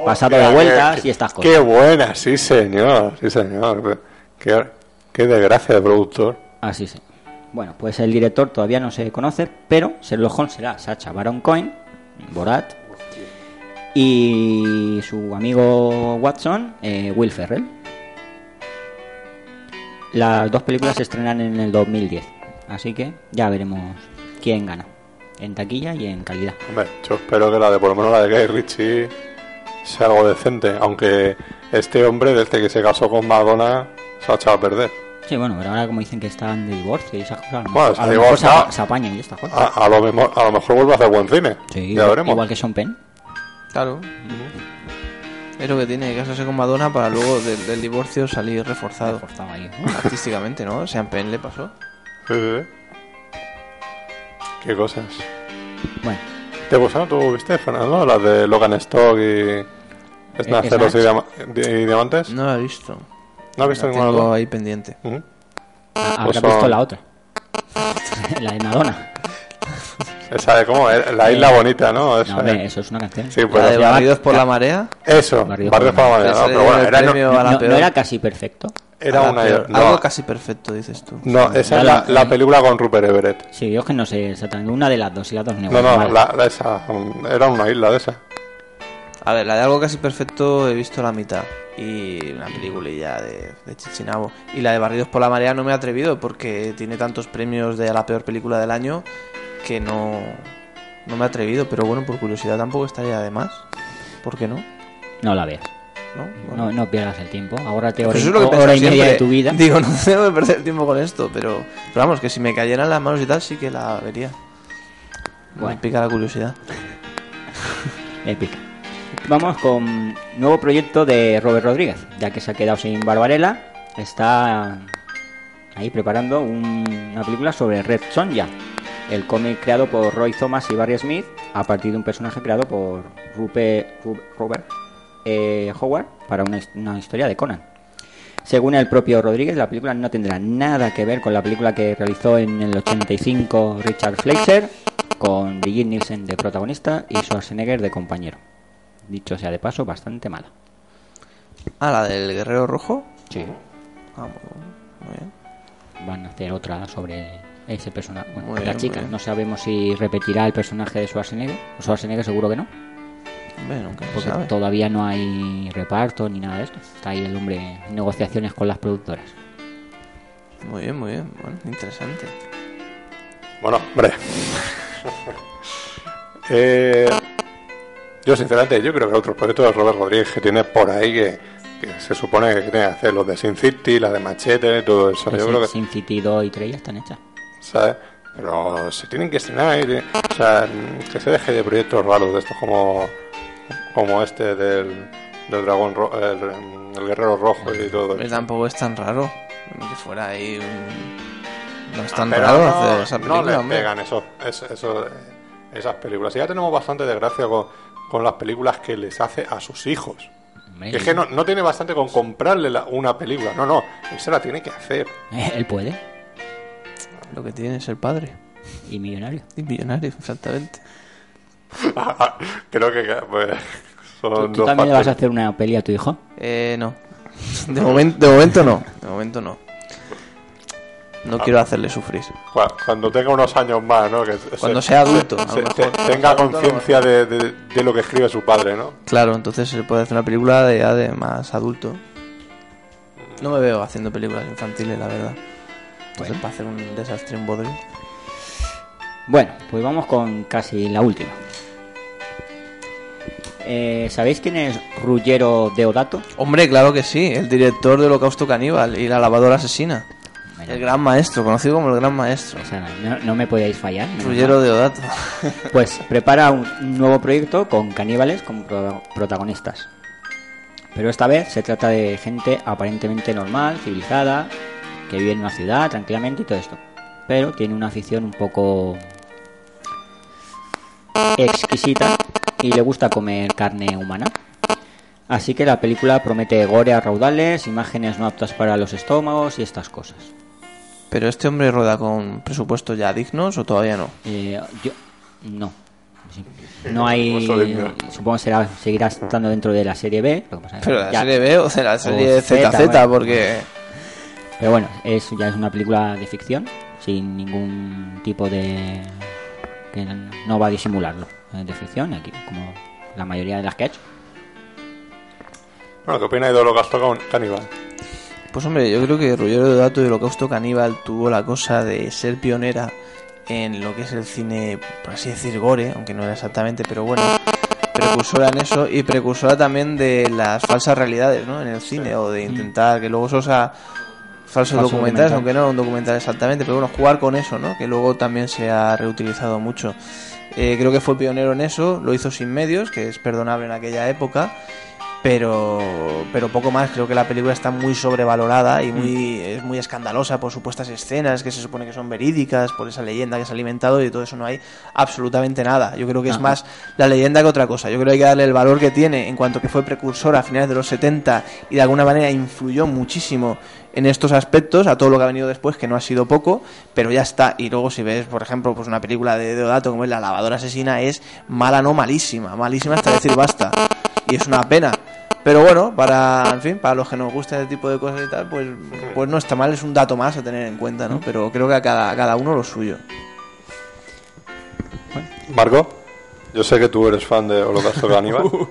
Pasado de vueltas qué- y estas cosas. Qué buena, sí señor, sí señor. Qué, qué desgracia de productor. Así sí. Bueno, pues el director todavía no se conoce, pero Sherlock Holmes será Sacha Baron Cohen, Borat, y su amigo Watson, eh, Will Ferrell. Las dos películas se estrenan en el 2010, así que ya veremos quién gana, en taquilla y en calidad. Hombre, yo espero que la de, por lo menos la de Guy Ritchie, sea algo decente. Aunque este hombre, desde que se casó con Madonna, se ha echado a perder. Sí, bueno, pero ahora como dicen que están de divorcio y esas cosas, a lo Bueno, mejor, está a lo mejor se, se apañan y estas cosas. A, a lo mejor, a lo mejor vuelve a hacer buen cine. Sí, ya igual, veremos. igual que Sean Penn. Claro. Es lo que tiene que casarse con Madonna para luego del, del divorcio salir reforzado. Reforzado ahí, ¿no? Artísticamente, ¿no? Sean Penn le pasó. Sí, sí. Qué cosas. Bueno, ¿Te gustaron tú, viste, Fernando? Las de Logan Stock y Snaceros y. Diama- y Diamantes. No la he visto. ¿No has visto La ninguna de tengo ahí pendiente. Ha- habrá Pues visto son- la otra. la de Madonna. Esa de cómo, Eh, la isla bonita, ¿no? Esa No, hombre, de- eso es una canción. Sí, La pues de se llama- Barridos por la Marea. eso, Barrios por la la no, le pero bueno, era, la no era casi perfecto. Era A la una... peor. no, Algo casi perfecto, dices tú. no, esa es la, la- la película con Rupert Everett. Sí, yo es que no sé exactamente. Una de las dos y las dos no No, no, la, la- esa, era una isla de esa. A ver, la de algo casi perfecto he visto la mitad. Y una peliculilla de, de Chichinabo. Y la de Barridos por la Marea no me he atrevido porque tiene tantos premios de la peor película del año que no, no me he atrevido. Pero bueno, por curiosidad tampoco estaría de más. ¿Por qué no? No la veas. ¿No? Bueno. No, no pierdas el tiempo. Ahórrate Pues hora, es hora y media de tu vida. Digo, no tengo que perder tiempo con esto, pero, pero vamos, que si me cayeran las manos y tal, sí que la vería. Bueno. Me pica la curiosidad. Épica. Vamos con nuevo proyecto de Robert Rodríguez, ya que se ha quedado sin Barbarella, está ahí preparando un- una película sobre Red Sonja, el cómic creado por Roy Thomas y Barry Smith a partir de un personaje creado por Rupe- Ru- Robert eh, Howard para una, his- una historia de Conan. Según el propio Rodríguez, la película no tendrá nada que ver con la película que realizó en el 85 Richard Fleischer, con Brigitte Nielsen de protagonista y Schwarzenegger de compañero. Dicho sea de paso, bastante mala. Ah, la del Guerrero Rojo. Sí. Ah, muy- bien. Van a hacer otra sobre ese personaje. Bueno, la bien, chica, no sabemos si repetirá el personaje de Schwarzenegger. Schwarzenegger seguro que no. Se Porque sabe. todavía no hay reparto ni nada de esto. Está ahí el hombre en negociaciones con las productoras. Muy bien, muy bien. Bueno, interesante. Bueno, hombre. Eh, yo, sinceramente, yo creo que otros proyectos de Robert Rodríguez que tiene por ahí que, que se supone que tiene que hacer los de Sin City, la de Machete, todo eso. Yo creo que, Sin City 2 y 3 ya están hechas. ¿sabes? Pero se tienen que estrenar y, o sea, que se deje de proyectos raros de estos como, como este del, del dragón, ro- el, el guerrero rojo y todo. Eso. tampoco es tan raro. Que fuera ahí un... No es tan Pero raro no, hacer esa no película, le hombre. pegan eso, eso, eso, eh, esas películas. Y ya tenemos bastante desgracia con, con las películas que les hace a sus hijos. Que es que no, no tiene bastante con comprarle la- una película. No, no, él se la tiene que hacer. Él puede. Lo que tiene es el padre. Y millonario. Y millonario, exactamente. Creo que pues, son ¿Tú, tú dos también le vas a hacer una peli a tu hijo? Eh, no. De, momen- de momento no. De momento no. No quiero hacerle sufrir. Cu- Cuando tenga unos años más, ¿no? Que se- Cuando se- sea adulto, a lo se- tenga conciencia de, de- de lo que escribe su padre, ¿no? Claro, entonces se puede hacer una película de, ya de más adulto. No me veo haciendo películas infantiles, la verdad. Entonces, para hacer un desastre en bodrio. Bueno, pues vamos con casi la última. Eh, ¿Sabéis quién es Ruggero Deodato? Hombre, claro que sí, el director de Holocausto Caníbal y la lavadora asesina. Bueno, El gran maestro, conocido como el gran maestro. o sea, no, no me podéis fallar. Rullero mal. Deodato. Pues prepara un nuevo proyecto con caníbales como pro- protagonistas. Pero esta vez se trata de gente aparentemente normal, civilizada, que vive en una ciudad tranquilamente y todo esto. Pero tiene una afición un poco exquisita y le gusta comer carne humana. Así que la película promete gore a raudales, imágenes no aptas para los estómagos y estas cosas. Pero este hombre rueda con presupuestos ya dignos o todavía no. Eh, yo no. Sí. No hay. Digno. Supongo que será, seguirá estando dentro de la serie B. lo que pasa Pero la ya- serie B o de la serie Z, ZZ, bueno. porque Pero bueno, es, ya es una película de ficción, sin ningún tipo de. Que no va a disimularlo. Es de ficción, aquí, como la mayoría de las que ha hecho. Bueno, ¿qué opináis de Holocausto Can- Caníbal? Pues hombre, yo creo que Ruggero Deodato y Holocausto Caníbal tuvo la cosa de ser pionera en lo que es el cine, por así decir, gore, aunque no era exactamente, pero bueno, precursora en eso y precursora también de las falsas realidades, ¿no? En el cine, o de intentar que luego eso sea falsos Falso documentales, documental. aunque no un documental exactamente, pero bueno, jugar con eso, ¿no? Que luego también se ha reutilizado mucho. Eh, creo que fue pionero en eso, lo hizo sin medios, que es perdonable en aquella época, pero pero poco más creo que la película está muy sobrevalorada y muy es muy escandalosa por supuestas escenas que se supone que son verídicas por esa leyenda que se ha alimentado y de todo eso no hay absolutamente nada yo creo que es más la leyenda que otra cosa yo creo que hay que darle el valor que tiene en cuanto que fue precursora a finales de los 70 y de alguna manera influyó muchísimo en estos aspectos a todo lo que ha venido después que no ha sido poco pero ya está y luego si ves por ejemplo pues una película de Deodato como es La lavadora asesina es mala no malísima malísima hasta decir basta y es una pena. Pero bueno, para, en fin, para los que nos gusta este tipo de cosas y tal, pues, pues no está mal, es un dato más a tener en cuenta, ¿no? Pero creo que a cada, a cada uno lo suyo. Marco, yo sé que tú eres fan de Holocausto Caníbal.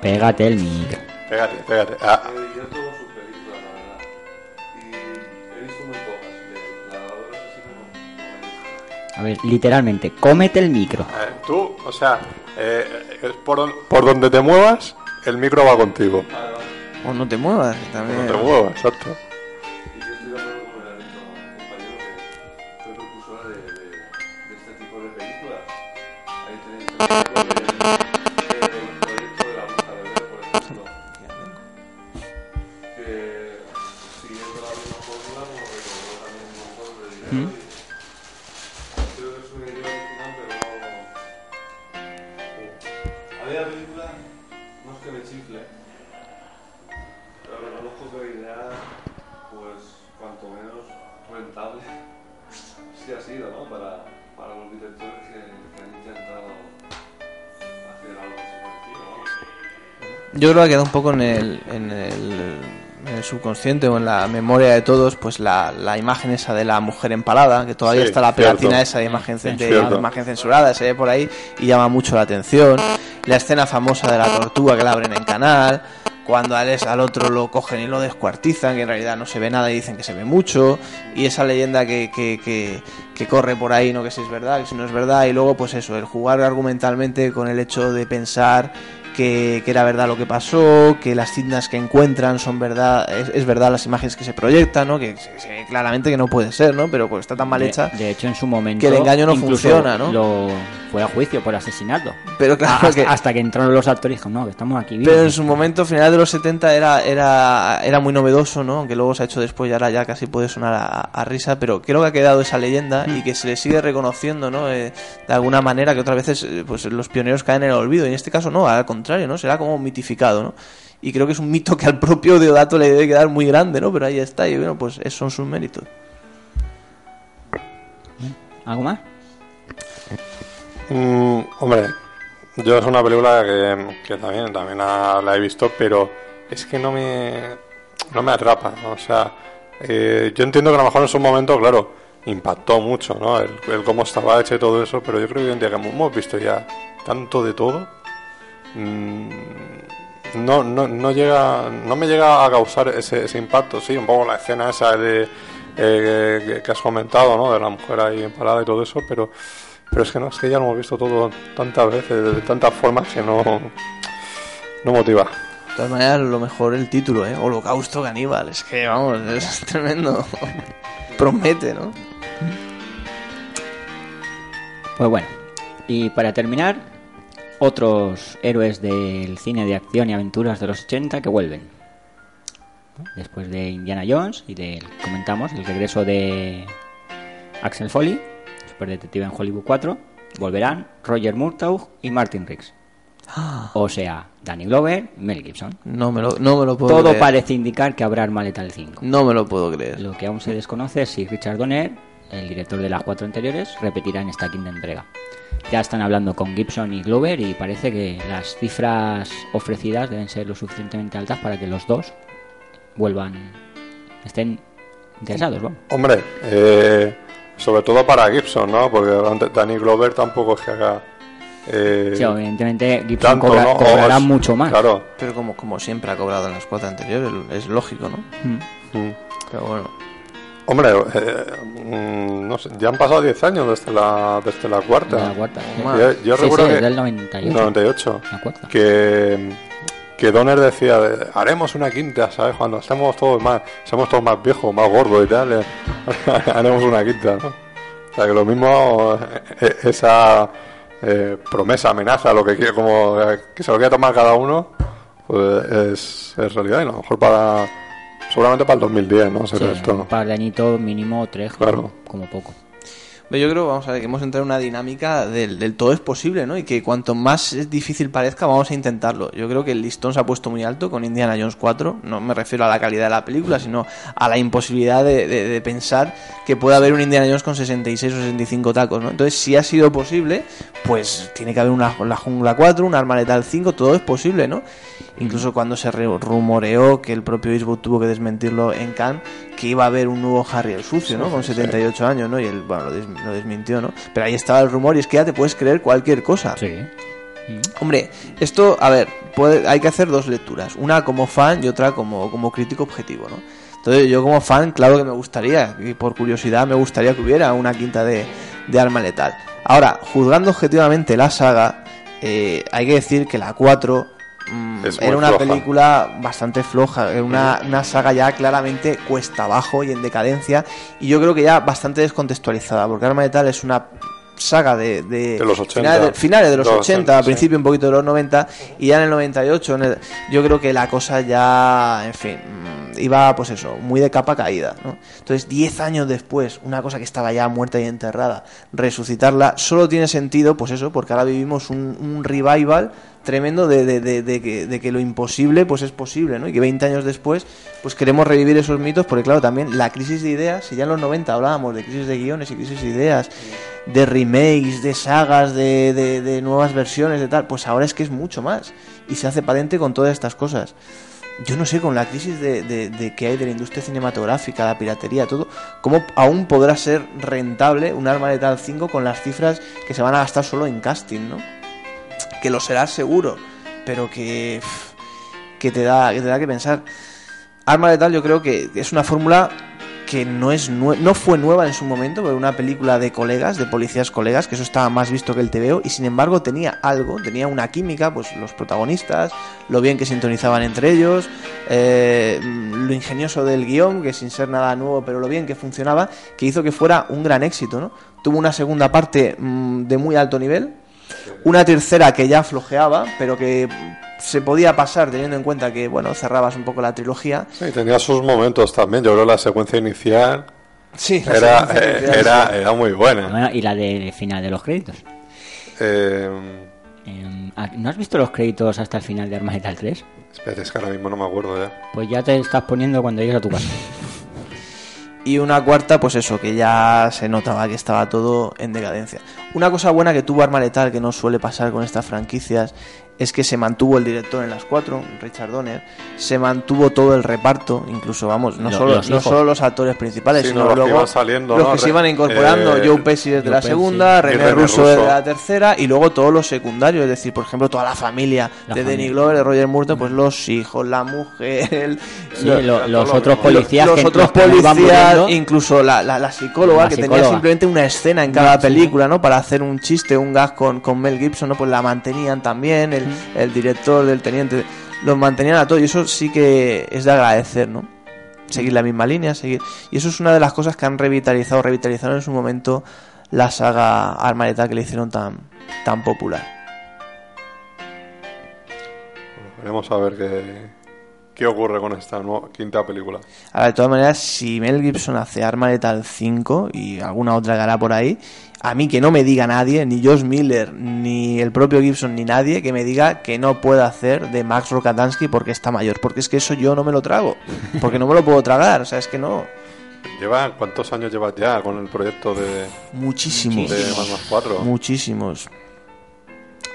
Pégate el micro. Pégate, pégate. Ah, eh, yo todas sus películas, la verdad. Y he visto muy pocas. De la lavadora asesina no, no me he visto. A ver, literalmente, cómete el micro. eh, tú, o sea, eh, es por, por donde te muevas, el micro va contigo. O no te muevas, que No también. te muevas, exacto. Y yo Yo creo que ha quedado un poco en el, en el en el subconsciente o en la memoria de todos, pues la, la imagen esa de la mujer empalada, que todavía Sí, está la pegatina esa de imagen, de Cierto. imagen censurada, se ve por ahí y llama mucho la atención. La escena famosa de la tortuga que la abren en canal, cuando al, al otro lo cogen y lo descuartizan, que en realidad no se ve nada y dicen que se ve mucho, y esa leyenda que, que, que, que corre por ahí, no que si es verdad, que si no es verdad, y luego pues eso, el jugar argumentalmente con el hecho de pensar que, que era verdad lo que pasó, que las cintas que encuentran son verdad, es, es verdad las imágenes que se proyectan, ¿no? Que se, se ve claramente que no puede ser, ¿no? Pero pues está tan mal hecha. De, hecho, en su momento. que el engaño no funciona, ¿no? Lo fue a juicio por asesinato. Pero claro hasta, que... hasta que entraron los actores y dijeron, no, que estamos aquí vivos. Pero en su momento, final de los 70, era, era, era muy novedoso, ¿no? Aunque luego se ha hecho después y ahora ya casi puede sonar a, a risa, pero creo que ha quedado esa leyenda y que se le sigue reconociendo, ¿no? Eh, de alguna manera que otras veces eh, pues los pioneros caen en el olvido y en este caso no, al contrario, ¿no? Será como mitificado, ¿no? Y creo que es un mito que al propio Deodato le debe quedar muy grande, ¿no? Pero ahí está y bueno, pues esos son sus méritos. ¿Algo más? Mm, hombre, yo es una película que, que también, también la, la he visto, pero es que no me, no me atrapa. ¿no? O sea, eh, yo entiendo que a lo mejor en su momento, claro, impactó mucho, ¿no? El, el cómo estaba hecho y todo eso, pero yo creo que hoy en día que hemos visto ya tanto de todo, no, no, no llega, no me llega a causar ese, ese impacto. Sí, un poco la escena esa de eh, que, has comentado, ¿no? De la mujer ahí empalada y todo eso, pero pero es que no, es que ya lo hemos visto todo tantas veces, de tantas formas que no, no motiva. De todas maneras, lo mejor el título, ¿eh? Holocausto caníbal. Es que, vamos, es tremendo. Promete, ¿no? Pues bueno, y para terminar, otros héroes del cine de acción y aventuras de los 80 que vuelven. Después de Indiana Jones y de, comentamos, el regreso de Axel Foley, super detective en Hollywood 4, volverán Roger Murtaugh y Martin Riggs. O sea, Danny Glover y Mel Gibson. No me lo, no me lo puedo Todo creer. parece indicar que habrá Arma Letal 5. No me lo puedo creer. Lo que aún se desconoce es si Richard Donner, el director de las cuatro anteriores, repetirá en esta quinta entrega. Ya están hablando con Gibson y Glover y parece que las cifras ofrecidas deben ser lo suficientemente altas para que los dos vuelvan, estén interesados, vamos. Hombre, eh, sobre todo para Gibson, ¿no? Porque Danny Glover tampoco es que haga... eh, Sí, evidentemente Gibson tanto, cobra- ¿no? Cobrará es- mucho más. Claro. Pero como, como siempre ha cobrado en las cuatro anteriores, es lógico, ¿no? Mm. Mm. Pero bueno. Hombre, eh, mm, no sé, ya han pasado 10 años desde la, desde la cuarta. La cuarta. sí. Yo, yo Sí, recuerdo sí, que... es del 98. 98. La cuarta. que, que Donner decía de, haremos una quinta, ¿sabes? Cuando estemos todos más, seamos todos más viejos, más gordos y tal, eh, haremos una quinta, ¿no? O sea que lo mismo eh, esa eh, promesa, amenaza, lo que quiere, como eh, que se lo quiera tomar cada uno, pues es, es realidad y a lo mejor para seguramente para el 2010, ¿no? Será Sí, esto. un par de añitos mínimo tres, Claro. como poco. Pero Yo creo, vamos a ver, que hemos entrado en una dinámica del, del todo es posible, ¿no? Y que cuanto más difícil parezca, vamos a intentarlo. Yo creo que el listón se ha puesto muy alto con Indiana Jones 4. No me refiero a la calidad de la película, sino a la imposibilidad de, de- de pensar que pueda haber un Indiana Jones con 66 o 65 tacos, ¿no? Entonces, si ha sido posible, pues tiene que haber una La Jungla 4, un Arma Letal 5, todo es posible, ¿no? Incluso cuando se re- rumoreó que el propio Eastwood tuvo que desmentirlo en Cannes, que iba a haber un nuevo Harry el Sucio, ¿no? Con 78 años, ¿no? Y él, bueno, lo, des- lo desmintió, ¿no? Pero ahí estaba el rumor y es que ya te puedes creer cualquier cosa. Sí. Hombre, esto, a ver, puede- hay que hacer dos lecturas. Una como fan y otra como, como crítico objetivo, ¿no? Entonces yo como fan, claro que me gustaría, y por curiosidad me gustaría que hubiera una quinta de, de arma letal. Ahora, juzgando objetivamente la saga, eh, hay que decir que la 4 mm, Es muy era una floja. película bastante floja, era una, una saga ya claramente cuesta abajo y en decadencia, y yo creo que ya bastante descontextualizada, porque Arma Letal es una saga de, de, De los 80. finales, de- finales de los Los 80, 80, al sí. principio un poquito de los 90 y ya en el 98 en el- yo creo que la cosa ya en fin mm, iba pues eso muy de capa caída ¿no? entonces 10 años después una cosa que estaba ya muerta y enterrada resucitarla solo tiene sentido pues eso porque ahora vivimos un, un revival tremendo de, de- de- de que, de lo imposible pues es posible ¿no? y que 20 años después pues queremos revivir esos mitos porque claro también la crisis de ideas si ya en los 90 hablábamos de crisis de guiones y crisis de ideas de remakes, de sagas, de, de- de nuevas versiones, de tal, pues ahora es que es mucho más. Y se hace patente con todas estas cosas. yo no sé, con la crisis de, de- de que hay de la industria cinematográfica, la piratería, todo, ¿cómo aún podrá ser rentable un arma letal 5 con las cifras que se van a gastar solo en casting, ¿no? Que lo será seguro, pero que, que, te da, que te da que pensar. Arma letal yo creo que es una fórmula que no es no fue nueva en su momento, pero una película de colegas, de policías colegas, que eso estaba más visto que el TVO, y sin embargo tenía algo, tenía una química, pues los protagonistas, lo bien que sintonizaban entre ellos, eh, lo ingenioso del guion, que sin ser nada nuevo, pero lo bien que funcionaba, que hizo que fuera un gran éxito, ¿no? Tuvo una segunda parte mm, de muy alto nivel, una tercera que ya flojeaba, pero que se podía pasar teniendo en cuenta que, bueno, cerrabas un poco la trilogía. Sí, tenía sus momentos también. Yo creo que la secuencia inicial Sí, era, eh, era, era muy buena. Bueno, y la de final de los créditos. Eh, Eh, ¿No has visto los créditos hasta el final de Arma Letal 3? espérate, es que ahora mismo no me acuerdo ya. Pues ya te estás poniendo cuando llegues a tu casa. Y una cuarta, pues eso, que ya se notaba que estaba todo en decadencia. Una cosa buena que tuvo Arma Letal, que no suele pasar con estas franquicias, es que se mantuvo el director en las cuatro, Richard Donner, se mantuvo todo el reparto, incluso, vamos, no, Lo- solo, los no solo los actores principales, Sí, sino no, los que luego saliendo, los ¿no? que se iban incorporando, eh, Joe Pesci desde Joe la Pesci. segunda, René René Russo Russo. desde la tercera, y luego todos los secundarios, es decir, por ejemplo, toda la familia La de Danny. Glover, de Roger Moore, pues los hijos, la mujer, el- Sí, los lo otros policías los que otros policías, incluso la, la, la psicóloga, La que tenía simplemente una escena en cada película, ¿no? Para hacer un chiste, un gas con, con Mel Gibson, ¿no? Pues la mantenían también, el, el director del teniente, los mantenían a todos, y eso sí que es de agradecer, ¿no? Seguir la misma línea, seguir. Y eso es una de las cosas que han revitalizado, revitalizaron en su momento la saga Arma Letal que le hicieron tan, tan popular. Bueno, veremos a ver qué, qué ocurre con esta nueva, quinta película. Ahora, de todas maneras, si Mel Gibson hace Arma Letal 5 y alguna otra que hará por ahí, a mí que no me diga nadie, ni Josh Miller, ni el propio Gibson, ni nadie, que me diga que no puede hacer de Max Rokatansky porque está mayor. Porque es que eso yo no me lo trago. Porque no me lo puedo tragar. O sea, es que no. Lleva, ¿Cuántos años llevas ya con el proyecto de, Muchísimos. de Mad Max 4? Muchísimos.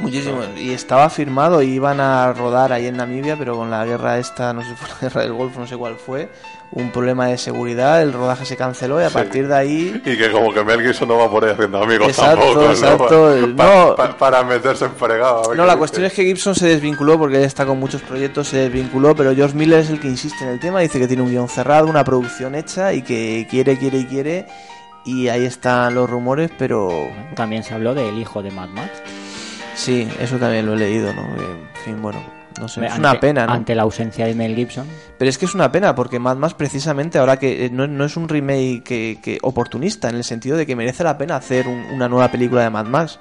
Muchísimos. Y estaba firmado y iban a rodar ahí en Namibia, pero con la guerra esta, no sé, fue la guerra del Golfo, no sé cuál fue, un problema de seguridad, el rodaje se canceló y a Sí. partir de ahí Y que como que Mel Gibson no va por ahí haciendo amigos Exacto, tampoco. ¿no? exacto, no. pa- para meterse en fregado. No, la cuestión es que Gibson se desvinculó porque él está con muchos proyectos, se desvinculó, pero George Miller es el que insiste en el tema, dice que tiene un guion cerrado, una producción hecha y que quiere, quiere y quiere. Y ahí están los rumores, pero También se habló del hijo de Mad Max. Sí, eso también lo he leído, ¿no? Que, en fin, bueno, no sé, es una pena, ¿no? Ante la ausencia de Mel Gibson. Pero es que es una pena porque Mad Max precisamente ahora que eh, no, no es un remake que, que oportunista en el sentido de que merece la pena hacer un- una nueva película de Mad Max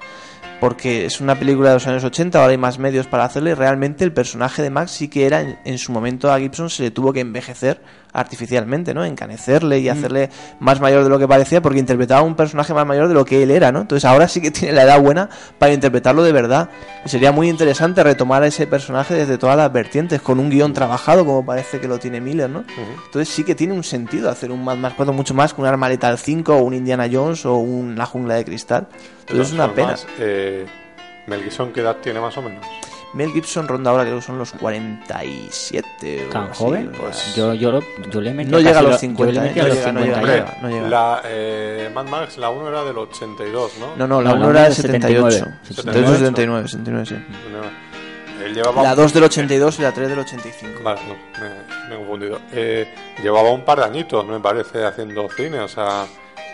porque es una película de los años 80 ahora hay más medios para hacerle realmente el personaje de Max sí que era en, en su momento a Gibson se le tuvo que envejecer artificialmente no encanecerle y hacerle más mayor de lo que parecía porque interpretaba un personaje más mayor de lo que él era no entonces ahora sí que tiene la edad buena para interpretarlo de verdad. Y sería muy interesante retomar a ese personaje desde todas las vertientes con un guion trabajado como parece que lo tiene Miller no entonces sí que tiene un sentido hacer un Mad Max 4 mucho más que un Arma Letal 5 o un Indiana Jones o un La Jungla de Cristal. Entonces es una pena. eh, Mel Gibson, ¿qué edad tiene más o menos? Mel Gibson ronda ahora creo que son los 47 o Tan así, joven. Pues yo, yo, lo- yo le metí no llega a los lo- 50, Yo le ¿eh? No los llega, no 50 llega, no llega, no llega. La, eh, Mad Max, la 1 era del 82, ¿no? no no la No, 1 la era del del 78 79. 78 79 79 sí Él llevaba la un- 2 del 82 y la 3 del 85 Vale, no, me, me he confundido. Eh, llevaba un par de añitos, me parece, haciendo cine. O sea,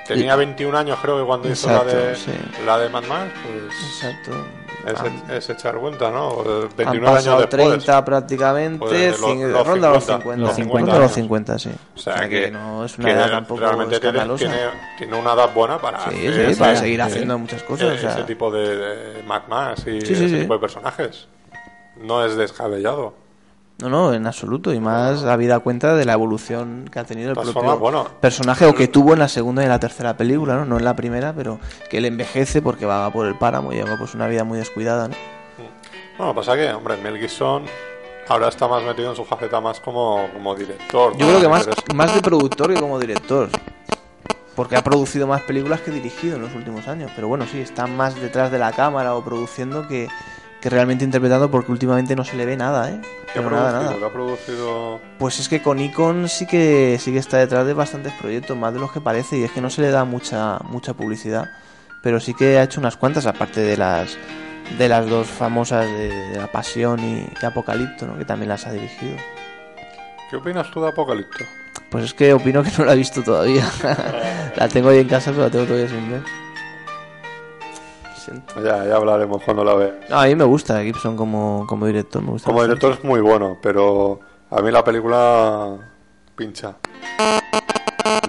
tenía 21 años, creo que cuando hizo la Exacto, de, sí. la de Mad Max, pues exacto es, Han- es echar cuenta, ¿no? Eh, han 29 pasado años después. 30 prácticamente Pues, lo- cin- los ronda los 50, 50 los 50 ronda los años. 50 sí O sea, que, no es una que edad tampoco realmente tiene, tiene, tiene una edad buena para, sí, hacer sí, ese- para seguir haciendo muchas ese, cosas o sea, ese tipo de, de Mad Max y ese tipo de personajes. No es descabellado. No, no, en absoluto. Y más habida cuenta de la evolución que ha tenido el propio bueno, personaje o que tuvo en la segunda y en la tercera película, ¿no? No en la primera, pero que él envejece porque va por el páramo y lleva pues una vida muy descuidada, ¿no? Bueno, pasa que, hombre, Mel Gibson ahora está más metido en su faceta más como, como director. Yo creo que más, más de productor que como director. Porque ha producido más películas que dirigido en los últimos años. Pero bueno, sí, está más detrás de la cámara o produciendo que, que realmente interpretando porque últimamente no se le ve nada, ¿eh? ¿Qué ha Pero nada, nada. ¿Qué ha producido? Pues es que con Icon sí que sí que está detrás de bastantes proyectos, más de los que parece, y es que no se le da mucha mucha publicidad, pero sí que ha hecho unas cuantas, aparte de las de las dos famosas de, de La Pasión y, y Apocalipto, ¿no? que también las ha dirigido. ¿Qué opinas tú de Apocalipto? Pues es que opino que no la he visto todavía. la tengo ahí en casa, pero la tengo todavía sin ver. Ya, ya hablaremos cuando la vea. No, a mí me gusta Gibson como, como director, me gusta. Como director es muy bueno, pero a mí la película pincha.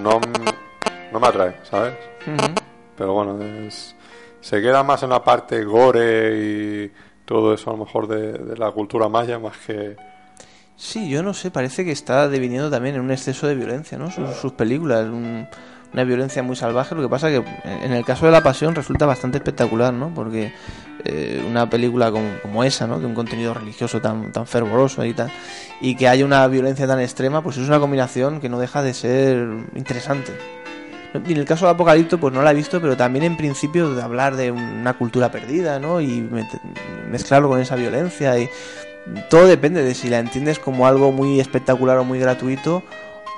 No, no me atrae, ¿sabes? Pero bueno, es- se queda más en la parte gore y todo eso a lo mejor de, de la cultura maya más que... Sí, yo no sé, parece que está deviniendo también en un exceso de violencia, ¿no? Sus, sus películas, un- una violencia muy salvaje. Lo que pasa que en el caso de La Pasión resulta bastante espectacular, ¿no? Porque eh, una película con- como esa, ¿no? De un contenido religioso tan, tan fervoroso y tal, y que haya una violencia tan extrema, pues es una combinación que no deja de ser interesante. Y en el caso de Apocalipto, pues no la he visto, pero también en principio de hablar de una cultura perdida, ¿no? Y mezclarlo con esa violencia y todo depende de si la entiendes como algo muy espectacular o muy gratuito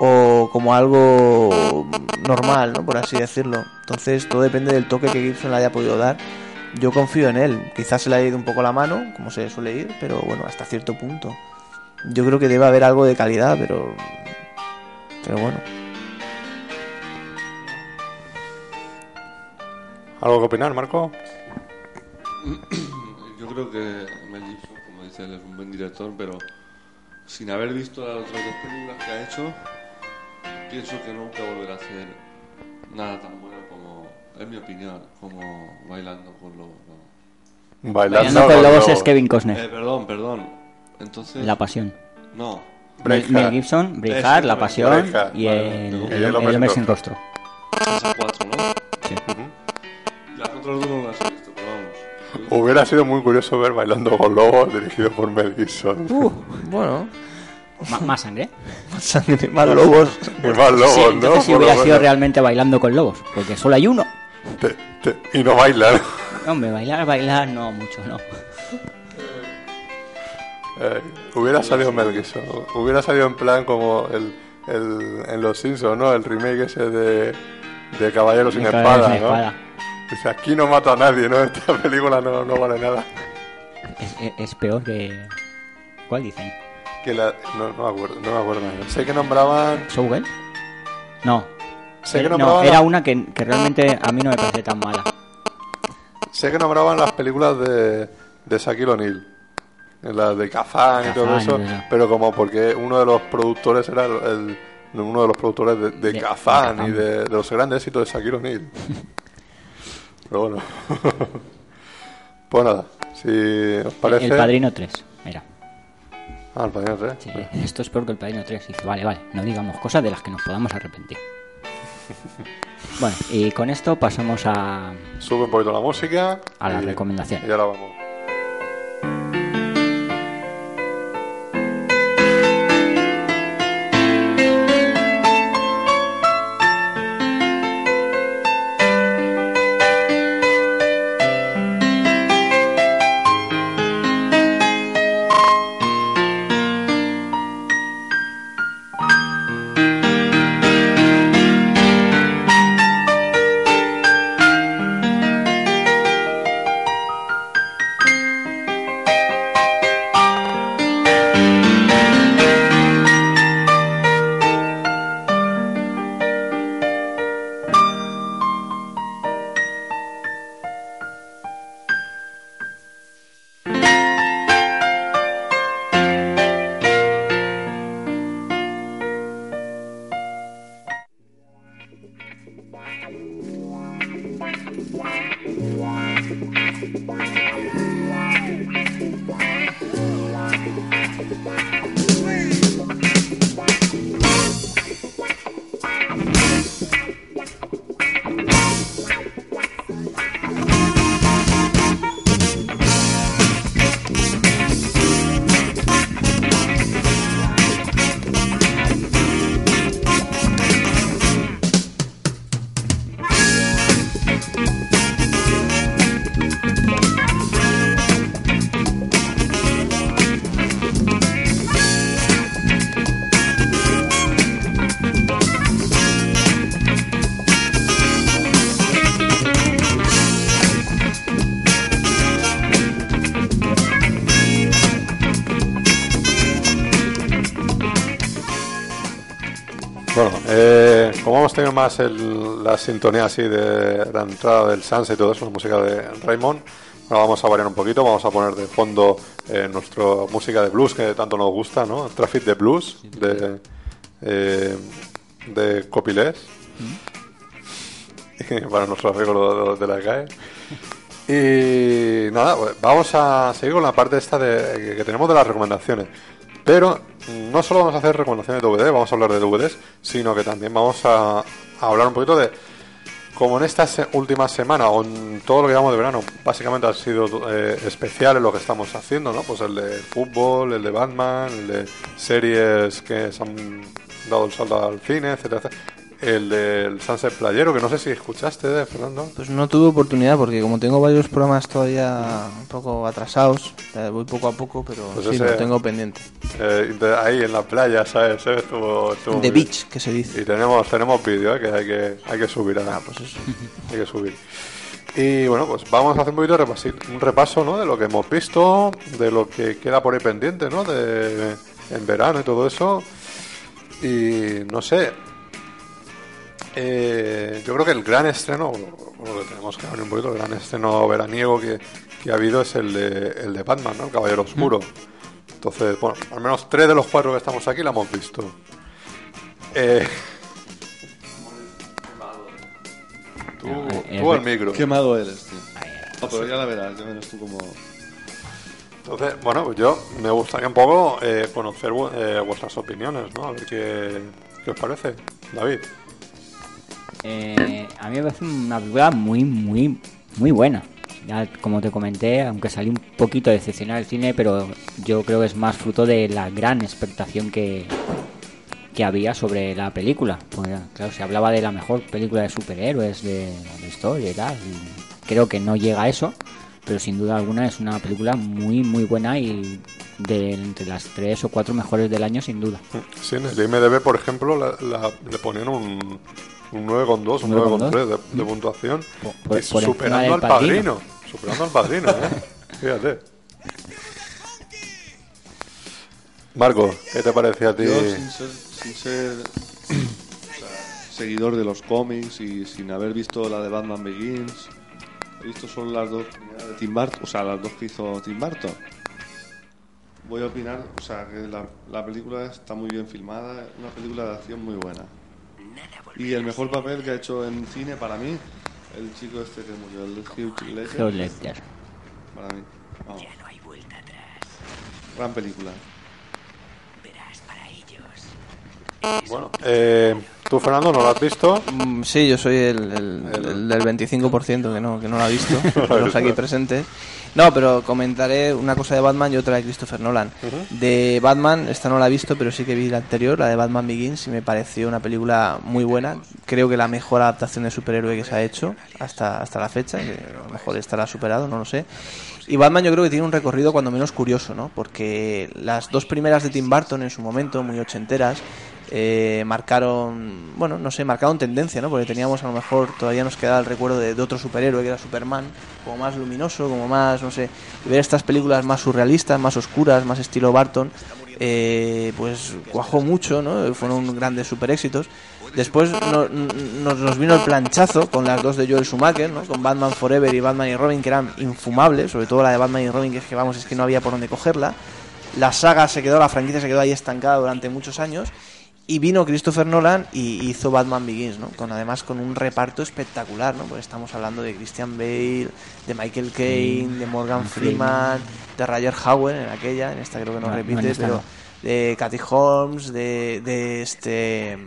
o como algo normal, ¿no? Por así decirlo. Entonces todo depende del toque que Gibson le haya podido dar. Yo confío en él. Quizás se le haya ido un poco la mano, como se suele ir, pero bueno, hasta cierto punto. Yo creo que debe haber algo de calidad, pero... Pero bueno. ¿Algo que opinar, Marco? Yo creo que Mel Gibson, como dice él, es un buen director, pero sin haber visto las otras dos películas que ha hecho, pienso que nunca volverá a hacer nada tan bueno como, en mi opinión, como Bailando con Lobos. ¿no? Bailando con lobos es Kevin Eh, Costner. perdón, perdón. Entonces, La Pasión. no. Mel, Gibson, Braveheart, La Pasión Braveheart, y vale, el, el- el el hombre sin rostro. Esas cuatro, ¿no? Sí. Las otras dos no las he visto, pero vamos. Hubiera sido muy curioso ver Bailando con Lobos dirigido por Mel Gibson. Uh, Bueno, más sangre. más sangre, más lobos. Y más lobos, sí, ¿no? entonces si Por lo hubiera sido realmente bailando con lobos, porque solo hay uno. Te- te- y no bailan. Hombre, bailar, bailar, no mucho, no. Eh, hubiera salido Mel Gibson. Hubiera salido en plan como el, el- en Los Simpsons, ¿no? El remake ese de, de Caballero sin espada, sin ¿no? espada. Dice, aquí no mato a nadie, ¿no? Esta película no, no vale nada. Es, es- es peor que. ¿Cuál dicen? Que la, no, no me acuerdo, no me acuerdo. Sé que nombraban... ¿Showgirl? No. Sé que Era- no, nombraban, era la- una que, que realmente a mí no me parece tan mala. sé que nombraban las películas de, de Shaquille O'Neal. Las de Kazan y todo Kazan y eso. todo eso. Pero como porque uno de los productores era el, el- uno de los productores de, de, De- Kazan y de, de los grandes éxitos de Shaquille O'Neal. Pero bueno. pues nada, si os parece. El Padrino 3, era. Ah, el Padrino 3. Sí, esto es peor que el Padrino 3. Y dice, vale, vale, no digamos cosas de las que nos podamos arrepentir. Bueno, y con esto pasamos a, Sube un poquito la música. a la y- recomendación. Y ahora vamos. La sintonía así de la entrada del Sunset y todo eso, la música de Raymond. Ahora vamos a variar un poquito, vamos a poner de fondo eh, nuestra música de blues que tanto nos gusta, ¿no? Traffic de Blues de, eh, de Copilés. Para nuestro arreglo de, de la CAE. Y nada, pues vamos a seguir con la parte esta de, que- tenemos de las recomendaciones. Pero mm, no solo vamos a hacer recomendaciones de DVD, vamos a hablar de DVDs, sino que también vamos a, a hablar un poquito de, como en esta se- última semana, o en todo lo que llevamos de verano, básicamente han sido eh, especiales lo que estamos haciendo, ¿no? Pues el de fútbol, el de Batman, el de series que se han dado el salto al cine, etcétera, etcétera. El del Sunset Playero, que no sé si escuchaste, eh, Fernando. Pues no tuve oportunidad porque como tengo varios programas todavía un poco atrasados, eh, voy poco a poco, pero Pues sí, ese- lo tengo pendiente. Eh, de- ahí en la playa, ¿sabes? Eh, Estuvo, estuvo The. Beach, que se dice. Y tenemos, tenemos vídeo, ¿eh? que hay que hay que subir. Ah, pues eso. hay que subir. Y bueno, pues vamos a hacer un poquito de repasi- un repaso ¿no? de lo que hemos visto, de lo que queda por ahí pendiente, ¿no? De, en verano y todo eso. Y no sé. Eh, yo creo que el gran estreno, lo que tenemos que hablar un poquito, el gran estreno veraniego que, que ha habido es el de, el de Batman, ¿no? El Caballero Oscuro. Entonces, bueno, al menos tres de los cuatro que estamos aquí la hemos visto. Eh, tú, tú al micro. Qué mago eres, tío. No, pero ya la verás, ya verás tú como... Entonces, bueno, pues yo me gustaría un poco eh, conocer vu- eh, vuestras opiniones, ¿no? A ver qué, qué os parece, David. Eh, a mí me parece una película muy, muy, muy buena. Ya, como te comenté, aunque salí un poquito decepcionado del cine, pero yo creo que es más fruto de la gran expectación que, que había sobre la película. Porque, claro, se hablaba de la mejor película de superhéroes de la historia y tal. y creo que no llega a eso, pero sin duda alguna es una película muy, muy buena y de entre las tres o cuatro mejores del año, sin duda. Sí, en el IMDB, por ejemplo, le ponían un, un 9,2, un 9,3 de, de puntuación. Por- por- y por encima superando al Padrino. padrino. Superando al padrino, ¿eh? Fíjate. Marco, ¿qué te parece a ti? Yo, sin ser, sin ser o sea, seguidor de los cómics y sin haber visto la de Batman Begins, he visto solo las dos de Tim Burton, o sea, las dos que hizo Tim Burton. Voy a opinar, o sea, que la, la película está muy bien filmada, una película de acción muy buena. Y el mejor papel que ha hecho en cine para mí, el chico este que murió, el Hugh Ledger, para mí. Vamos. Gran película. Bueno, eh, tú, Fernando, ¿no lo has visto? Mm, Sí, yo soy el, el- el del 25% que no, que no lo ha visto, los aquí presentes. No, pero comentaré una cosa de Batman y otra de Christopher Nolan. De Batman, esta no la he visto, pero sí que vi la anterior, la de Batman Begins, y me pareció una película muy buena. Creo que la mejor adaptación de superhéroe que se ha hecho hasta, hasta la fecha, que a lo mejor estará superado, no lo sé. Y Batman yo creo que tiene un recorrido cuando menos curioso, ¿no? Porque las dos primeras de Tim Burton en su momento, muy ochenteras, eh, marcaron, bueno, no sé, marcaron tendencia, ¿no? Porque teníamos a lo mejor, todavía nos quedaba el recuerdo de, otro superhéroe que era Superman, como más luminoso, como más, no sé, ver estas películas más surrealistas, más oscuras, más estilo Barton, eh, pues cuajó mucho, ¿no? Fueron grandes super éxitos. Después no- nos vino el planchazo con las dos de Joel Schumacher, ¿no? Con Batman Forever y Batman y Robin, que eran infumables, sobre todo la de Batman y Robin, que es que vamos, es que no había por dónde cogerla. La saga se quedó, la franquicia se quedó ahí estancada durante muchos años. Y vino Christopher Nolan y hizo Batman Begins, ¿no? Con además con un reparto espectacular, ¿no? Pues estamos hablando de Christian Bale, de Michael Caine, de Morgan Freeman, de Roger Howard en aquella, en esta creo que no, No, repite, pero de Kathy Holmes, de, de este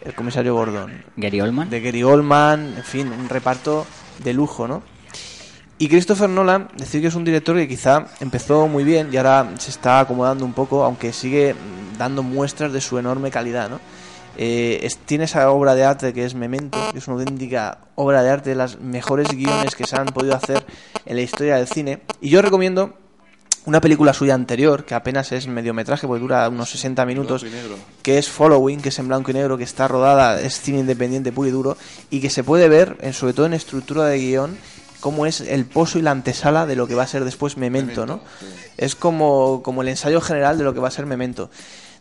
el comisario Gordon, Gary Oldman. de Gary Oldman, en fin, un reparto de lujo, ¿no? Y Christopher Nolan, decir que es un director que quizá empezó muy bien y ahora se está acomodando un poco, aunque sigue dando muestras de su enorme calidad, ¿no? Eh, es- tiene esa obra de arte que es Memento, que es una auténtica obra de arte, de las mejores guiones que se han podido hacer en la historia del cine. Y yo recomiendo una película suya anterior, que apenas es mediometraje, porque dura unos 60 minutos, que es Following, que es en blanco y negro, que está rodada, es cine independiente puro y duro, y que se puede ver, en- sobre todo en estructura de guion, cómo es el pozo y la antesala de lo que va a ser después Memento, ¿no? Es como, como el ensayo general de lo que va a ser Memento.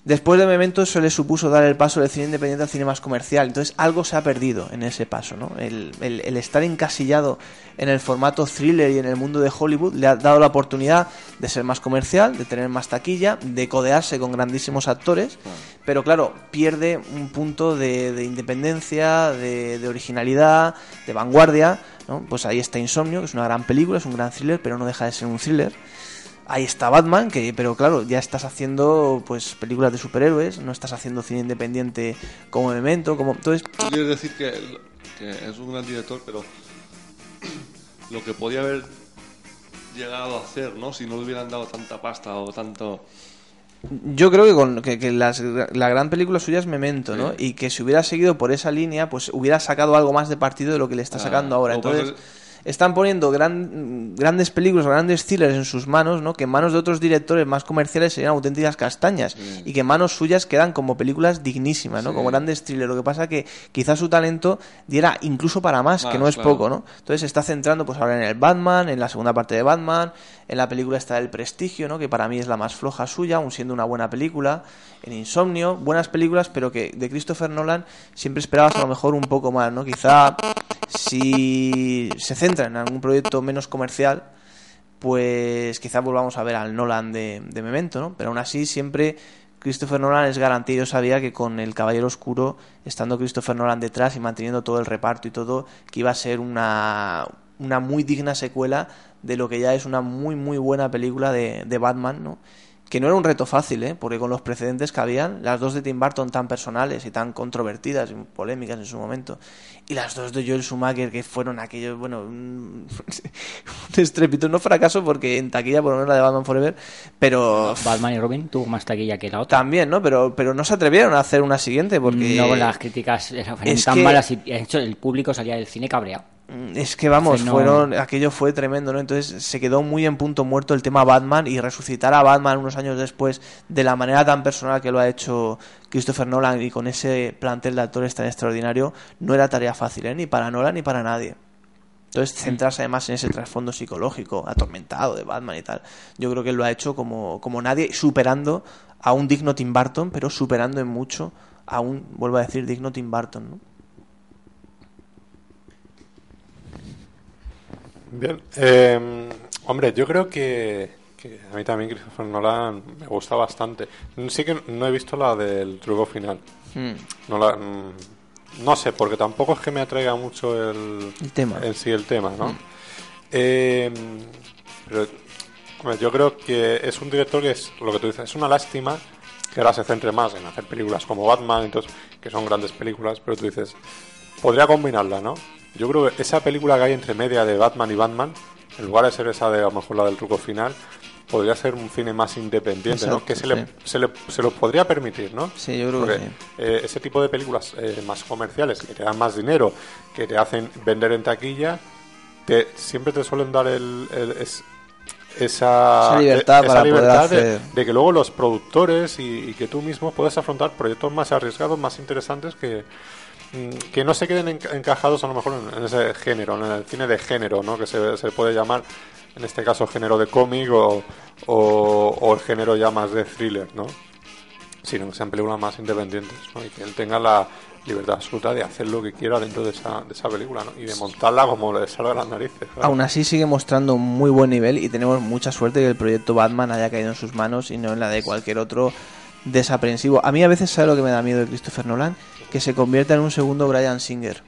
Después de Memento eso le supuso dar el paso del cine independiente al cine más comercial. Entonces algo se ha perdido en ese paso, ¿no? El, el- el estar encasillado en el formato thriller y en el mundo de Hollywood le ha dado la oportunidad de ser más comercial, de tener más taquilla, de codearse con grandísimos actores, pero claro, pierde un punto de, de independencia, de, de originalidad, de vanguardia, ¿no? Pues ahí está Insomnio, que es una gran película, es un gran thriller, pero no deja de ser un thriller. Ahí está Batman, que pero claro, ya estás haciendo pues películas de superhéroes, no estás haciendo cine independiente como Memento, como entonces quieres decir que, que es un gran director, pero lo que podía haber llegado a hacer, ¿no? Si no le hubieran dado tanta pasta o tanto... yo creo que con que, que las- la gran película suya es Memento, ¿no? Sí. Y que si hubiera seguido por esa línea, pues hubiera sacado algo más de partido de lo que le está Ah, sacando ahora. Entonces están poniendo gran- grandes películas, grandes thrillers en sus manos, ¿no? Que en manos de otros directores más comerciales serían auténticas castañas Sí. y que en manos suyas quedan como películas dignísimas, ¿no? Sí. Como grandes thrillers. Lo que pasa que quizás su talento diera incluso para más, que no es claro. poco, ¿no? Entonces se está centrando pues ahora en el Batman, en la segunda parte de Batman, en la película está El Prestigio, ¿no? Que para mí es la más floja suya, aun siendo una buena película, en Insomnio, buenas películas, pero que de Christopher Nolan siempre esperabas a lo mejor un poco más, ¿no? Quizá si se centra en algún proyecto menos comercial, pues quizá volvamos a ver al Nolan de, de Memento, ¿no? Pero aún así siempre Christopher Nolan es garantía. Yo sabía que con El Caballero Oscuro, estando Christopher Nolan detrás y manteniendo todo el reparto y todo, que iba a ser una, una muy digna secuela de lo que ya es una muy muy buena película de, de Batman, ¿no? Que no era un reto fácil, ¿eh? Porque con los precedentes que habían, las dos de Tim Burton tan personales y tan controvertidas y polémicas en su momento, y las dos de Joel Schumacher que fueron aquellos, bueno, un, un estrepitoso, no fracaso porque en taquilla por lo menos la de Batman Forever, pero Batman y Robin tuvo más taquilla que la otra. también, ¿no? Pero, pero no se atrevieron a hacer una siguiente porque... No, las críticas eran es tan que- malas y de hecho el público salía del cine cabreado. Mm, Es que vamos, no- fueron, aquello fue tremendo, ¿no? Entonces se quedó muy en punto muerto el tema Batman y resucitar a Batman unos años después de la manera tan personal que lo ha hecho Christopher Nolan y con ese plantel de actores tan extraordinario no era tarea fácil, ¿eh? Ni para Nolan ni para nadie. Entonces centrarse además en ese trasfondo psicológico, atormentado de Batman y tal. Yo creo que lo ha hecho como, como nadie, superando a un digno Tim Burton, pero superando en mucho a un, vuelvo a decir, digno Tim Burton, ¿no? Bien. Eh, hombre, yo creo que, que a mí también Christopher Nolan me gusta bastante. Sí que no he visto la del truco final. Hmm. No, la, mm, no sé, porque tampoco es que me atraiga mucho el, El tema. en sí el tema, ¿no? Eh, pero hombre, yo creo que es un director que es lo que tú dices, es una lástima que ahora se centre más en hacer películas como Batman, entonces, que son grandes películas, pero tú dices, podría combinarla, ¿no? Yo creo que esa película que hay entre media de Batman y Batman, en lugar de ser esa de a lo mejor la del truco final, podría ser un cine más independiente, ¿no? Que se, le, se, le, se lo podría permitir, ¿no? Sí, yo creo Porque que sí. eh, ese tipo de películas eh, más comerciales que te dan más dinero, que te hacen vender en taquilla, te, siempre te suelen dar el, el- es- esa, Esa libertad eh, para poder libertad de, hacer. de que luego los productores y, y que tú mismo puedas afrontar proyectos más arriesgados, más interesantes que que no se queden enca- encajados a lo mejor en, ese género, en el cine de género, ¿no? que se, se puede llamar en este caso género de cómic o, el género ya más de thriller, ¿no? sino que sean películas más independientes ¿no? y que él tenga la libertad absoluta de hacer lo que quiera dentro de esa, de esa película ¿no? y de montarla como le salga de las narices. Aún así sigue mostrando un muy buen nivel y tenemos mucha suerte que el proyecto Batman haya caído en sus manos y no en la de cualquier otro desaprensivo. A mí a veces sabe lo que me da miedo de Christopher Nolan, que se convierta en un segundo Brian Singer.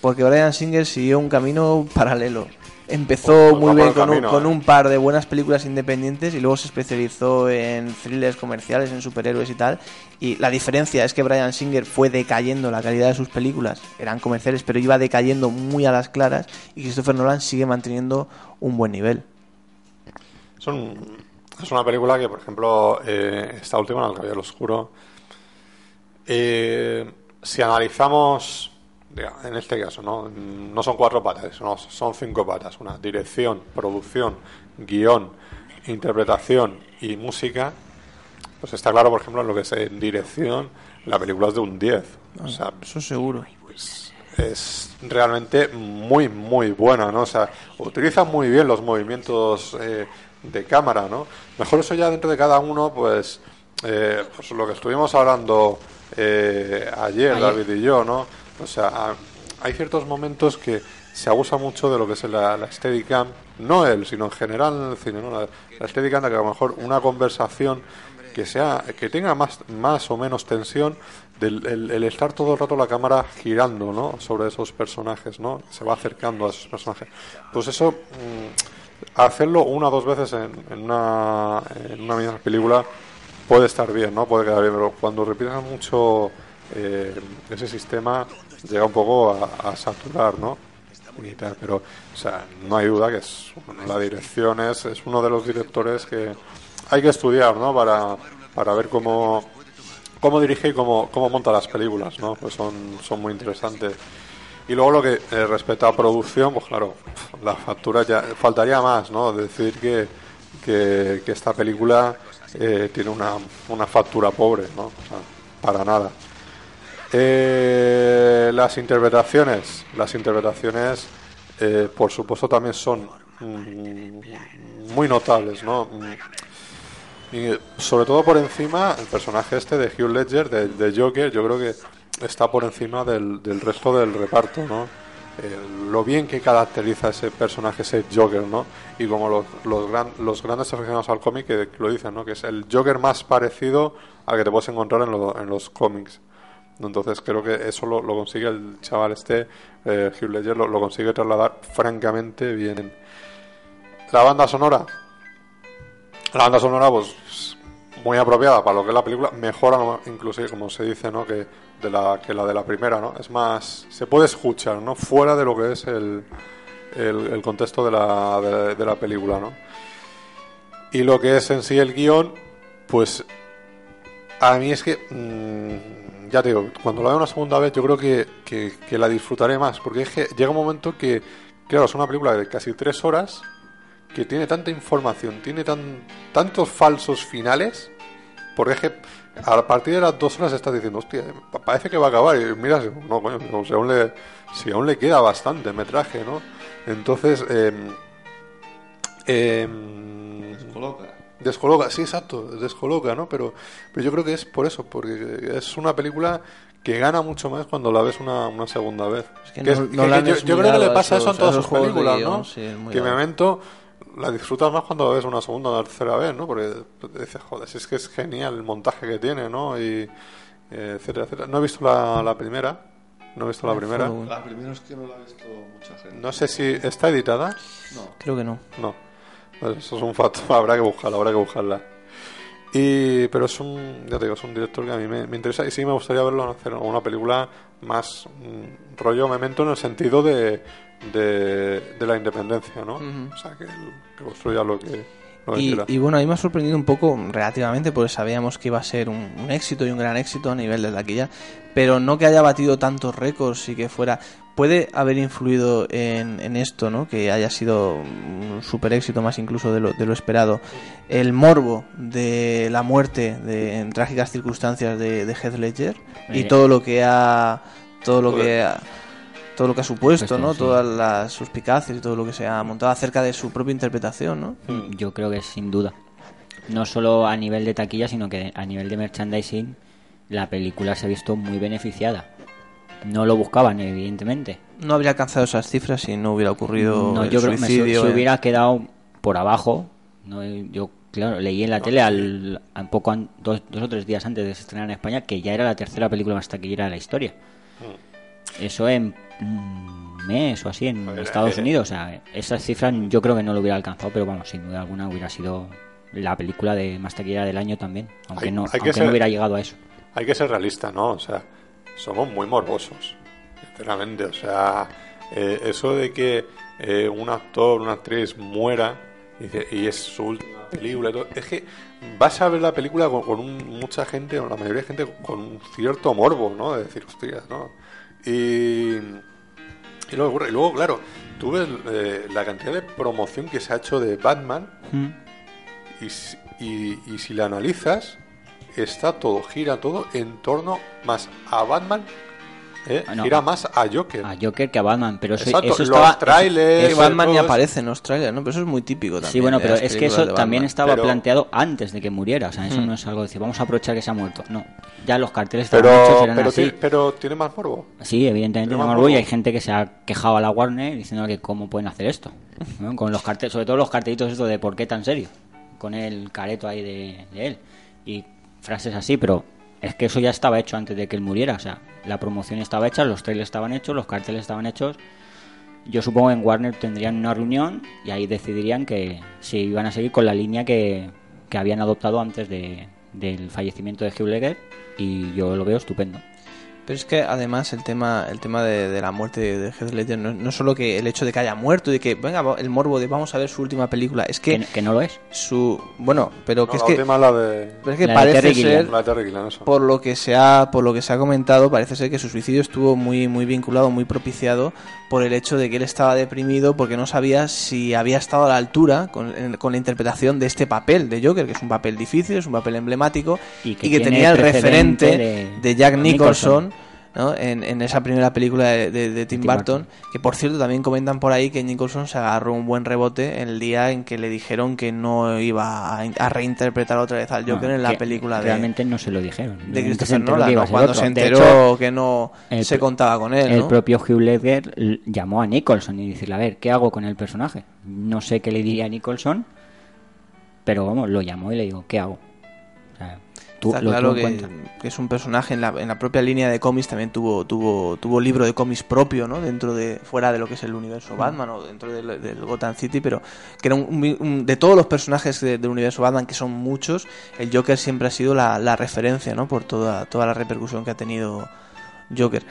Porque Brian Singer siguió un camino paralelo. Empezó Pues muy bien con, un, con eh. un par de buenas películas independientes y luego se especializó en thrillers comerciales, en superhéroes y tal. Y la diferencia es que Brian Singer fue decayendo la calidad de sus películas, eran comerciales, pero iba decayendo muy a las claras y Christopher Nolan sigue manteniendo un buen nivel. Es, un- es una película que, por ejemplo, eh, esta última, El Caballero Oscuro, eh, si analizamos, en este caso, ¿no? no son cuatro patas, no, son cinco patas. Una dirección, producción, guion, interpretación y música. Pues está claro, por ejemplo, en lo que es en dirección, la película es de un 10. O sea, Eso seguro. pues es realmente muy muy buena, ¿no? O sea, utiliza muy bien los movimientos eh, de cámara, ¿no? Mejor eso ya dentro de cada uno, pues eh, pues lo que estuvimos hablando eh, ayer, Ayer. David y yo, ¿no? O sea, a- hay ciertos momentos que se abusa mucho de lo que es la, la Steadicam, no él, sino en general en el cine, ¿no? La, la Steadicam, que a lo mejor una conversación que sea que tenga más más o menos tensión del el, el estar todo el rato la cámara girando no sobre esos personajes no se va acercando a esos personajes pues eso mm, hacerlo una o dos veces en, en una en una misma película puede estar bien no puede quedar bien pero cuando repites mucho eh, ese sistema llega un poco a, a saturar no y tal, pero o sea, no hay duda que es la dirección es, es uno de los directores que hay que estudiar ¿no? para, para ver cómo, cómo dirige y cómo, cómo monta las películas, ¿no? Pues son, son muy interesantes. Y luego lo que eh, respecta a producción, pues claro, la factura ya faltaría más, ¿no? Decir que, que, que esta película eh, tiene una, una factura pobre, ¿no? O sea, para nada. Eh, las interpretaciones, las interpretaciones, eh, por supuesto, también son mm, muy notables, ¿no? Mm, y sobre todo por encima, el personaje este de Hugh Ledger, de, Joker, yo creo que está por encima del, del resto del reparto, ¿no? Eh, lo bien que caracteriza ese personaje, ese Joker, ¿no? Y como los, los, gran- los grandes aficionados al cómic que lo dicen, ¿no? Que es el Joker más parecido al que te puedes encontrar en, en los cómics. Entonces creo que eso lo, lo consigue el chaval este, eh, Hugh Ledger, lo, lo consigue trasladar francamente bien. La banda sonora, la banda sonora, pues muy apropiada para lo que es la película, mejora inclusive, como se dice, ¿no? Que de la que la de la primera, ¿no? Es más, se puede escuchar, ¿no? Fuera de lo que es el, el, contexto de la, de la película, ¿no? Y lo que es en sí el guion, pues a mí es que, mm, ya te digo, cuando la veo una segunda vez yo creo que, que, que la disfrutaré más, porque es que llega un momento que, claro, es una película de casi tres horas que tiene tanta información, tiene tan, tantos falsos finales, porque es que a partir de las dos horas estás diciendo, hostia, pa- parece que va a acabar, y miras, no, coño, no, si, aún le, si aún le queda bastante metraje, ¿no? Entonces, eh, em, Coloca. Descoloca, sí, exacto, descoloca, ¿no? Pero, pero yo creo que es por eso, porque es una película que gana mucho más cuando la ves una, una segunda vez. Es que Que es- no- que yo, creo que le pasa eso en esos- todas sus películas, guion, ¿no? sí, es muy que. Memento la disfrutas más cuando la ves una segunda o una tercera vez, ¿no? Porque dices, joder, si es que es genial el montaje que tiene, ¿no? Y eh, etcétera, etcétera. No he visto la, la primera, no he visto la primera. La primera es que no la ha visto mucha gente. No sé si está editada. No. Creo que no. No, Pues eso es un factor, habrá que buscarla, habrá que buscarla. Y, pero es un, ya te digo, es un director que a mí me, me interesa y sí me gustaría verlo hacer una película más mm, rollo memento en el sentido de, de, de la independencia, ¿no? O sea, que, construya lo que, lo que Y, quiera. y bueno, a mí me ha sorprendido un poco relativamente porque sabíamos que iba a ser un, un éxito y un gran éxito a nivel de taquilla, pero no que haya batido tantos récords y que fuera... Puede haber influido en, en esto, ¿no? Que haya sido un super éxito más incluso de lo, de lo esperado. El morbo de la muerte de, en trágicas circunstancias de, de Heath Ledger y todo lo que ha... Todo lo que ha, todo lo que ha supuesto, Puesto, ¿no? Todas las suspicacias y todo lo que se ha montado acerca de su propia interpretación, ¿no? Mm, Yo creo que sin duda. No solo a nivel de taquilla, sino que a nivel de merchandising, la película se ha visto muy beneficiada. No lo buscaban, evidentemente. No habría alcanzado esas cifras si no hubiera ocurrido No, el yo creo que me- suicidio. se eh. hubiera quedado por abajo. No, yo, claro, leí en la tele al, poco an- dos, dos o tres días antes de se estrenar en España que ya era la tercera película más taquillera de la historia. Eso en un mes o así en Estados eh. Unidos. O sea, esas cifras yo creo que no lo hubiera alcanzado, pero vamos, sin duda alguna hubiera sido la película de más taquillera del año también. Aunque, Hay- no, hay aunque ser- no hubiera llegado a eso. Hay que ser realista, ¿no? O sea, somos muy morbosos, sinceramente. O sea, eh, eso de que eh, un actor, una actriz muera y, es su última película, y todo, es que vas a ver la película con, con un- mucha gente, o la mayoría de gente, con un cierto morbo, ¿no? De decir, hostias, ¿no? Y, y luego ocurre. Y luego, claro, tú ves eh, la cantidad de promoción que se ha hecho de Batman y, si- y, y si la analizas, está todo, gira todo en torno más a Batman ¿eh? Ah, no. gira más a Joker. A Joker que a Batman, pero eso, Exacto, eso los estaba... trailers, Que eso- Batman ni aparece en Australia, ¿no? Pero eso es muy típico también. Sí, bueno, pero es que eso también estaba Pero- planteado antes de que muriera. O sea, eso Mm. no es algo de decir, vamos a aprovechar que se ha muerto. No, ya los carteles Pero, hechos, eran pero, así. ti- pero tiene más morbo. Sí, evidentemente no más morbo y hay gente que se ha quejado a la Warner diciendo que cómo pueden hacer esto. ¿no? Con los carteles, sobre todo los cartelitos estos de por qué tan serio, con el careto ahí de, de él. Y frases así, pero es que eso ya estaba hecho antes de que él muriera. O sea, la promoción estaba hecha, los trailers estaban hechos, los carteles estaban hechos. Yo supongo que en Warner tendrían una reunión y ahí decidirían que si iban a seguir con la línea que, que habían adoptado antes de, del fallecimiento de Hugh Ledger y yo lo veo estupendo. Pero es que además el tema el tema de, de la muerte de Heath Ledger no, no solo que el hecho de que haya muerto y de que venga el morbo de vamos a ver su última película es Que, que que no lo es. su bueno pero No, que es la que la de, pero es que La de parece Terry ser la de por lo que se ha por lo que se ha comentado parece ser que su suicidio estuvo muy muy vinculado muy propiciado por el hecho de que él estaba deprimido porque no sabía si había estado a la altura con, en- con la interpretación de este papel de Joker que es un papel difícil es un papel emblemático Y y que tenía el referente de- de, Jack Nicholson. Nicholson, ¿no? en, en esa primera película de, de- de Tim, Tim Burton, Burton. que por cierto también comentan por ahí que Nicholson se agarró un buen rebote el día en que le dijeron que no iba a, a reinterpretar otra vez al Joker No, en la que película de, Realmente no se lo dijeron. de Christopher Nolan, ¿no? cuando se enteró hecho, que no el se contaba con él, el propio Hugh Ledger llamó a Nicholson y decirle, a ver, ¿qué hago con el personaje? No sé qué le diría a Nicholson, pero vamos, lo llamó y le digo, ¿qué hago? O sea, tú Está lo claro que, es un personaje en la, en la propia línea de cómics también tuvo tuvo tuvo libro de cómics propio no dentro de fuera de lo que es el Mm. universo Batman o dentro del, del Gotham City pero que era un, un- de todos los personajes de- del universo Batman que son muchos el Joker siempre ha sido la, la referencia no por toda toda la repercusión que ha tenido Joker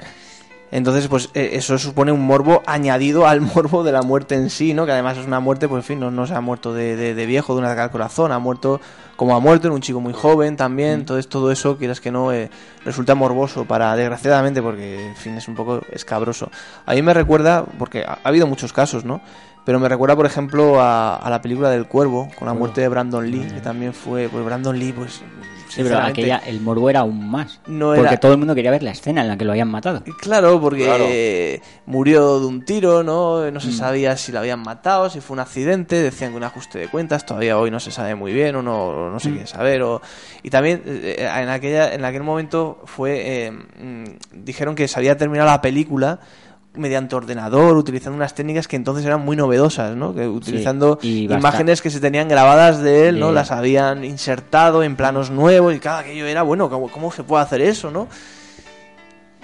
entonces, pues eh, eso supone un morbo añadido al morbo de la muerte en sí, ¿no? Que además es una muerte, pues en fin, no, no se ha muerto de, de- de viejo, de un ataque al corazón, ha muerto como ha muerto, en un chico muy joven también. Entonces, todo eso, quieras que no, eh, resulta morboso para, desgraciadamente, porque, en fin, es un poco escabroso. A mí me recuerda, porque ha, ha habido muchos casos, ¿no? Pero me recuerda, por ejemplo, a, a la película del Cuervo, con la muerte de Brandon Lee, que también fue, pues Brandon Lee, pues. Sí, pero aquella, el morbo era aún más. No porque era- todo el mundo quería ver la escena en la que lo habían matado. Claro, porque Claro. eh, murió de un tiro, ¿no? No Mm. se sabía si lo habían matado, si fue un accidente, decían que un ajuste de cuentas, todavía hoy no se sabe muy bien, o no, no Mm. se quiere saber. O... Y también eh, en, aquella, en aquel momento fue eh, mm, dijeron que se había terminado la película mediante ordenador, utilizando unas técnicas que entonces eran muy novedosas, ¿no? Que utilizando imágenes que se tenían grabadas de él, ¿no? Las habían insertado en planos nuevos y cada aquello era, bueno, ¿cómo, cómo se puede hacer eso, no?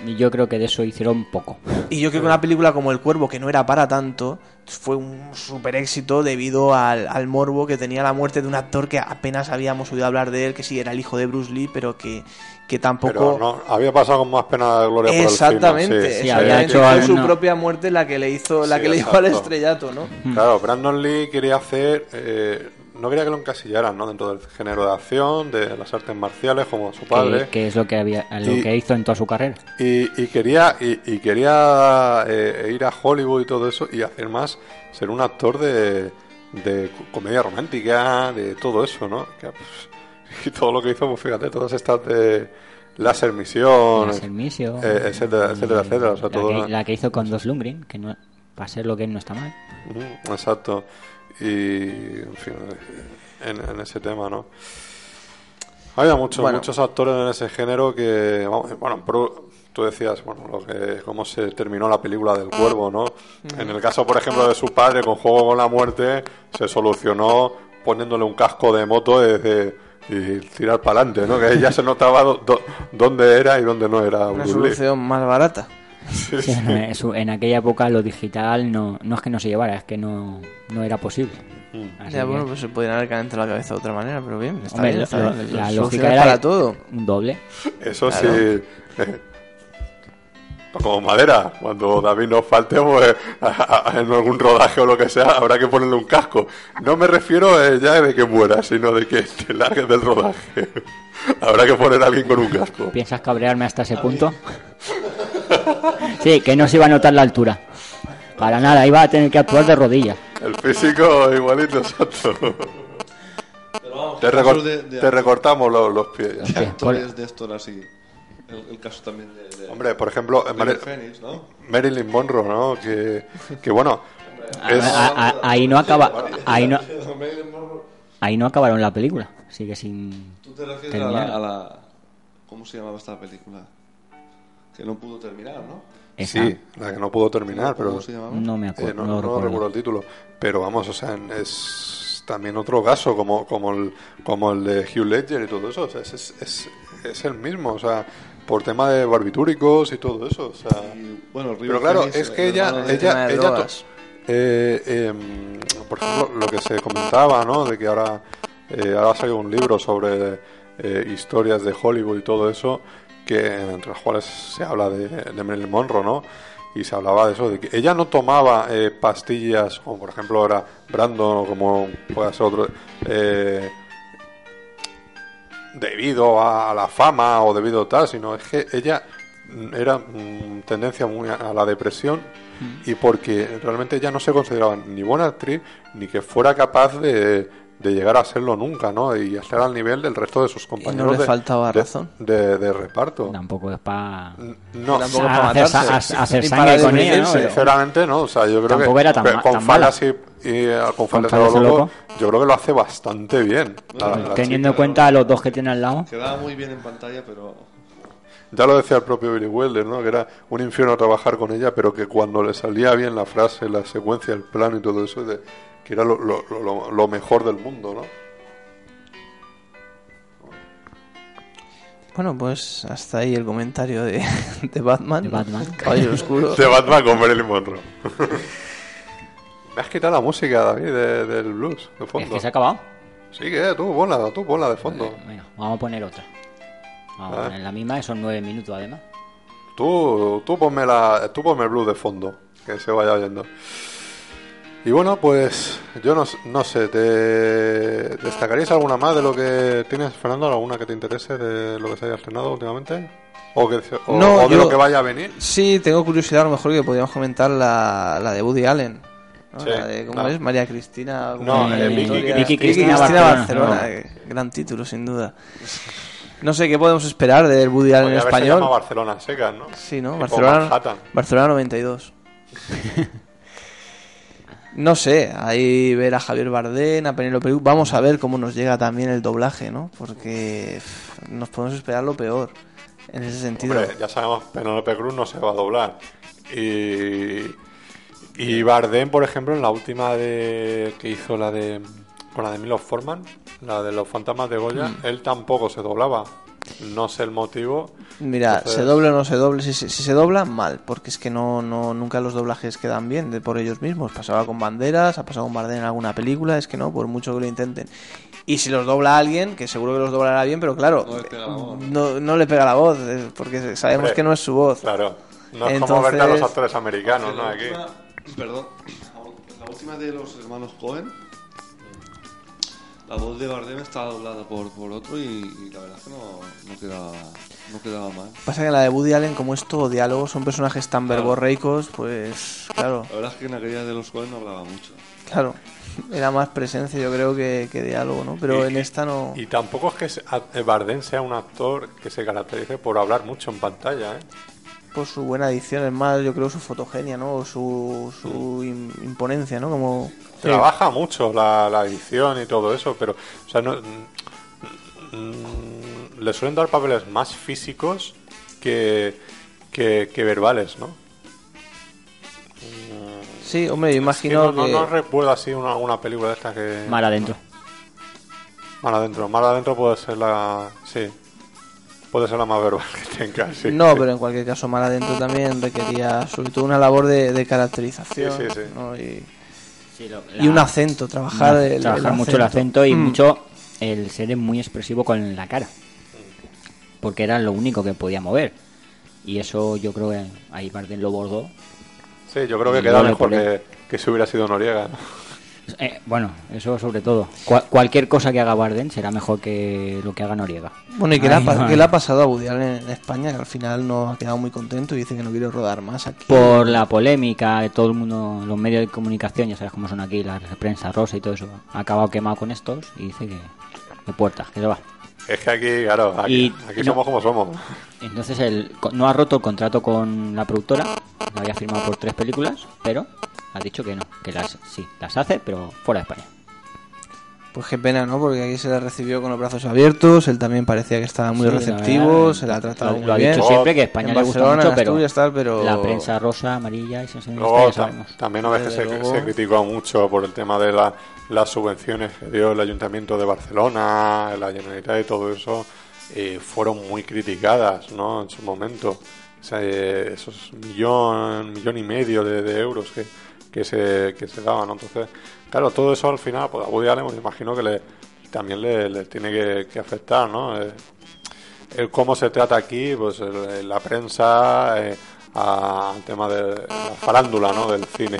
Y yo creo que de eso hicieron poco. Y yo creo que una película como El Cuervo, que no era para tanto, fue un super éxito debido al, al morbo que tenía la muerte de un actor que apenas habíamos oído hablar de él, que sí era el hijo de Bruce Lee, pero que, que tampoco... Pero no, había pasado con más pena de gloria por el Exactamente, cine, sí, Sí, había exactamente. hecho su propia muerte la que le hizo, la Sí, que le llevó al estrellato, ¿no? Claro, Brandon Lee quería hacer. eh, no quería que lo encasillaran ¿no? dentro del género de acción, de las artes marciales, como su Que, padre. que es lo que había lo Y- que hizo en toda su carrera. Y, y quería, y, y quería eh, ir a Hollywood y todo eso y hacer más, ser un actor de, de comedia romántica, de todo eso, ¿no? Que, pues, y todo lo que hizo, pues fíjate, todas estas de Láser Misión, Láser Mission, eh, etcétera, etcétera, etcétera, o sea, la, todo que, una- la que hizo con Dos Lundgren, que no, para ser lo que es no está mal. Exacto. Y, en fin, en, en ese tema, ¿no? Había muchos, Bueno. muchos actores en ese género que, bueno, pero tú decías, bueno, lo que, cómo se terminó la película del cuervo, ¿no? En el caso, por ejemplo, de su padre con Juego con la Muerte, se solucionó poniéndole un casco de moto y, de- y tirar para adelante, ¿no? Que ya se notaba do- do- dónde era y dónde no era Una solución más barata. Sí, Sí, sí. no, eso- en aquella época lo digital no, no es que no se llevara, es que no, no era posible. Así Ya, bueno, pues se podrían haber calentado la cabeza de otra manera, pero bien, está hombre, bien, está lo- bien. la Soluciones lógica era para todo. un doble. Eso Claro. sí. Como madera, cuando David nos falte, pues a- a- en algún rodaje o lo que sea, habrá que ponerle un casco. No me refiero eh, ya de que muera, sino de que te largues del rodaje. habrá que poner a alguien con un casco. ¿Piensas cabrearme hasta ese punto? Sí, que no se iba a notar la altura. Para nada, iba a tener que actuar de rodillas. El físico igualito, exacto. Pero vamos, Te, recor- de, de te recortamos los, los pies. ya. de actores de estos así el, el caso también de, de Hombre, por ejemplo, ¿no? Marilyn Monroe, ¿no? Que, que bueno, A- es... a- a- ahí no acaba. Ahí no, Marilyn Monroe, ahí no acabaron la película. Sigue sin. Tú te refieres a la, a la- ¿Cómo se llamaba esta película? Que no pudo terminar, ¿no? Esa. Sí, la que no pudo terminar, pero... ¿Cómo se llamaba? No me Eh, acuerdo. no, no recuerdo el título, pero vamos, o sea, es también otro caso como, como, el, como el de Hugh Ledger y todo eso, o sea, es, es, es, el mismo, o sea, por tema de barbitúricos y todo eso, o sea... Y, bueno, River Pero claro, Phoenix, es que el ella, ella, ella eh, eh, por ejemplo, lo que se comentaba, ¿no? De que ahora, eh, ahora ha salido un libro sobre eh, historias de Hollywood y todo eso, que entre las cuales se habla de, de Marilyn Monroe, ¿no? Y se hablaba de eso, de que ella no tomaba eh, pastillas, como por ejemplo era Brandon o como puede ser otro, eh, debido a la fama o debido a tal, sino es que ella mm, era mm, tendencia muy a a la depresión y porque realmente ella no se consideraba ni buena actriz ni que fuera capaz de, de llegar a serlo nunca, ¿no? Y estar al nivel del resto de sus compañeros le de, faltaba de- razón. de, de reparto. Tampoco es para. No, para hacer, a- a hacer Ni sangre para con ella, ¿no? Sinceramente, no. O sea, yo creo Tampoco que era tan con tan fallas y, y, eh, con lo a loco, loco. yo creo que lo hace bastante bien. la- la Teniendo en cuenta a los dos que tiene al lado. Quedaba muy bien en pantalla, pero Ya lo decía el propio Billy Wilder, ¿no? Que era un infierno trabajar con ella, pero que cuando le salía bien la frase, la secuencia, el plan y todo eso, de, que era lo, lo- lo- lo mejor del mundo, ¿no? Bueno, pues hasta ahí el comentario de, de Batman. De Batman. Caballero Oscuro. De Batman con Marilyn Monroe. Me has quitado la música, David, de- del blues, de Es fondo. que se ha acabado. Sí, que tú ponla, tú ponla de fondo. Venga, vamos a poner otra. Vamos A a ver. poner la misma, son nueve minutos además. Tú, tú ponme la, tú ponme el blues de fondo, que se vaya oyendo. Y bueno, pues yo no, no sé, ¿te destacarías alguna más de lo que tienes, Fernando? ¿Alguna que te interese de lo que se haya estrenado últimamente? ¿O, que, o, No, o de yo- lo que vaya a venir? Sí, tengo curiosidad, a lo mejor que podríamos comentar la, la de Woody Allen. ¿no? Sí, la de, ¿Cómo no. es? María Cristina. No, ¿cómo eh? Vicky- Cristina, Cristina Barcelona. Barcelona. eh, Gran título, sin duda. No sé qué podemos esperar del Woody Allen en español. llamado Barcelona Secas, ¿no? Sí, ¿no? Barcelona. Barcelona 92. No sé, ahí ver a Javier Bardem, a Penélope Cruz. Vamos a ver cómo nos llega también el doblaje, ¿no? Porque nos podemos esperar lo peor en ese sentido. Hombre, ya sabemos, Penélope Cruz no se va a doblar. Y, y Bardem, por ejemplo, en la última de que hizo la de con la de Milo Forman, la de los fantasmas de Goya, Mm. él tampoco se doblaba. No sé el motivo. Mira, Entonces- se doble o no se doble, si, se- si se dobla, mal, porque es que no, no nunca los doblajes quedan bien de por ellos mismos. Pasaba con banderas, ha pasado con Bardem en alguna película, es que no, por mucho que lo intenten. Y si los dobla alguien, que seguro que los doblará bien, pero claro, No le pega la voz. no, no le pega la voz, porque sabemos Hombre, que no es su voz. Claro. No es como verte a los actores americanos, ¿no? Aquí. última, perdón, la última de los hermanos Cohen, la voz de Bardem estaba doblada por, por otro y, y la verdad es que no, no, quedaba, no quedaba mal. Pasa que en la de Woody Allen, como es todo diálogo, son personajes tan Claro. verborreicos, pues claro, La verdad es que en aquella de los Cohen no hablaba mucho. claro. Era más presencia, yo creo, que, que diálogo, ¿no? Pero Y- en esta no. Y tampoco es que Bardem sea un actor que se caracterice por hablar mucho en pantalla, ¿eh? Por su buena edición, es más, yo creo su fotogenia, ¿no? O su, su im- imponencia, ¿no? Como... Trabaja mucho la, la edición y todo eso, pero o sea, no, mm, mm, le suelen dar papeles más físicos que, que, que verbales, ¿no? Sí, hombre, yo Es que imagino no, no- que... no recuerdo así una, alguna película de estas que... Mar adentro. Mar adentro. Mar adentro puede ser la... Sí. Puede ser la más verbal que tenga, sí. No, pero en cualquier caso, Mar Adentro también requería sobre todo una labor de, de caracterización Sí, sí, sí. ¿no? y, Sí, lo- y la- un acento, trabajar, el, trabajar el mucho el acento y Mm. mucho el ser muy expresivo con la cara. Porque era lo único que podía mover. Y eso yo creo que ahí Bardem lo bordó. Sí, yo creo que queda mejor que, que si hubiera sido Noriega, ¿no? Eh, bueno, eso sobre todo. Cual- cualquier cosa que haga Bardem será mejor que lo que haga Noriega. Bueno, ¿y qué le, ha, qué le ha pasado a Allen en España? Que al final no ha quedado muy contento y dice que no quiere rodar más aquí. Por la polémica, de todo el mundo, los medios de comunicación, ya sabes cómo son aquí, la prensa rosa y todo eso, ha acabado quemado con estos y dice que de puertas, que se va. Es que aquí, claro, aquí, Y- aquí no- somos como somos. Entonces él no ha roto el contrato con la productora, la había firmado por tres películas, pero ha dicho que no, que las sí, las hace, pero fuera de España. Pues qué pena, ¿no? Porque aquí se la recibió con los brazos abiertos, él también parecía que estaba muy Sí, la receptivo, verdad, se la ha tratado lo, muy lo ha bien. dicho siempre que a España En le gusta mucho, en pero, tal, pero- la prensa rosa, amarilla y sensacionalista Luego ya sabemos. también a veces Desde se, luego. se criticó mucho por el tema de la- las subvenciones que dio el Ayuntamiento de Barcelona, la Generalitat y todo eso, y fueron muy criticadas ¿no? en su momento. O sea, eh, esos millón, millón y medio de, de euros que, que, se, que se daban. ¿no? Entonces, claro, todo eso al final, pues a Woody Allen me imagino que le, también le, tiene que, afectar, ¿no? Eh, cómo se trata aquí, pues la prensa, eh, al tema de la farándula, ¿no? Del cine.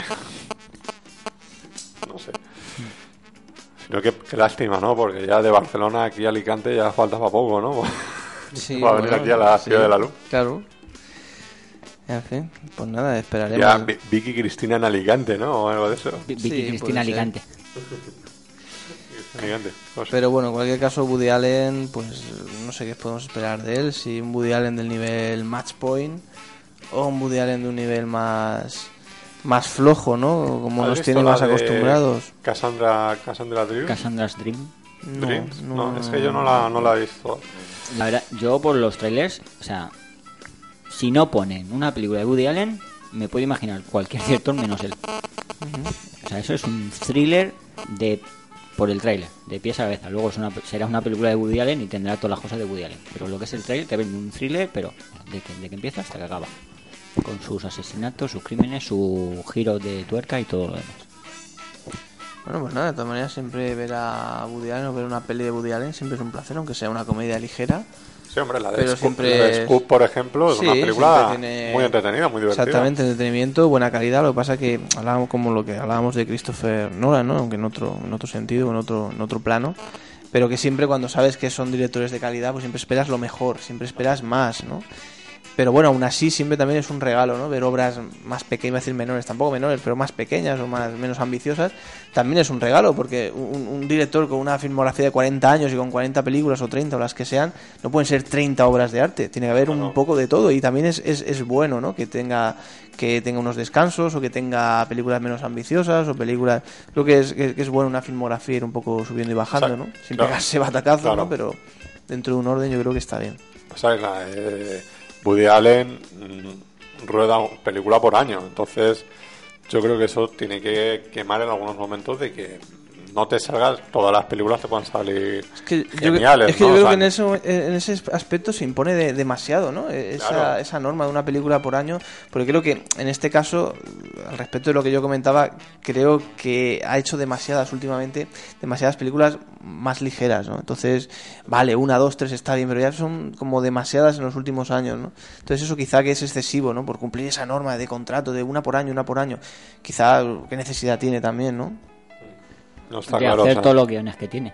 Que, qué lástima, ¿no? Porque ya de Barcelona aquí a Alicante ya faltaba poco, ¿no? Sí, Para venir aquí a la sí, Ciudad de la Luz. Claro. En fin, pues nada, esperaremos. Ya Vi- Vicky Cristina en Alicante, ¿no? O algo de eso. Vi- Sí, Vicky puede Cristina. Alicante. Alicante. No sé. Pero bueno, en cualquier caso, Woody Allen, pues no sé qué podemos esperar de él. Si un Woody Allen del nivel Match Point o un Woody Allen de un nivel más más flojo, ¿no? Como ¿Has nos tiene más acostumbrados. Cassandra, Cassandra. Cassandra's Dream. No, Dreams? no, No, es que yo no la, no la he visto. La verdad, yo por los trailers, o sea, si no ponen una película de Woody Allen, me puedo imaginar cualquier director menos él. O sea, eso es un thriller de por el trailer, de pies a cabeza. Luego es una, será una película de Woody Allen y tendrá todas las cosas de Woody Allen. Pero lo que es el trailer te vende un thriller, pero de que, de que empieza hasta que acaba. Con sus asesinatos, sus crímenes, su giro de tuerca y todo lo demás. Bueno, pues nada, de todas maneras, siempre ver a Woody Allen o ver una peli de Woody Allen siempre es un placer, aunque sea una comedia ligera. Sí, hombre, la de, Pero Scoop, siempre la de es- Scoop, por ejemplo, es Sí, una película tiene- muy entretenida, muy divertida. Exactamente, entretenimiento, buena calidad. Lo que pasa que hablábamos como lo que hablábamos de Christopher Nolan, ¿no? Aunque en otro, en otro sentido, en otro, en otro plano. Pero que siempre cuando sabes que son directores de calidad, pues siempre esperas lo mejor, siempre esperas más, ¿no? Pero bueno, aún así siempre también es un regalo, ¿no? Ver obras más pequeñas, decir menores, tampoco menores, pero más pequeñas o más menos ambiciosas, también es un regalo, porque un, un director con una filmografía de 40 años y con 40 películas o 30 o las que sean, no pueden ser 30 obras de arte, tiene que haber un poco de todo y también es, es, es bueno, ¿no? Que tenga que tenga unos descansos o que tenga películas menos ambiciosas o películas... Creo que es, que, que es bueno una filmografía ir un poco subiendo y bajando, Exacto. ¿no? Sin Claro. pegarse batacazos, Claro. ¿no? Pero dentro de un orden yo creo que está bien. O sea, la, eh, Woody Allen mm, rueda película por año, entonces yo creo que eso tiene que quemar en algunos momentos de que no te salgas, todas las películas te puedan salir Es que yo, geniales. es que ¿no? yo O creo sea, que en, eso, en ese aspecto se impone de- demasiado, ¿no? Esa, Claro. esa norma de una película por año, porque creo que en este caso, al respecto de lo que yo comentaba, creo que ha hecho demasiadas últimamente, demasiadas películas más ligeras, ¿no? Entonces, vale, una, dos, tres está bien, pero ya son como demasiadas en los últimos años, ¿no? Entonces eso quizá que es excesivo, ¿no? Por cumplir esa norma de contrato de una por año, una por año, quizá qué necesidad tiene también, ¿no? no está de claro. hacer o sea, todos los guiones que tiene.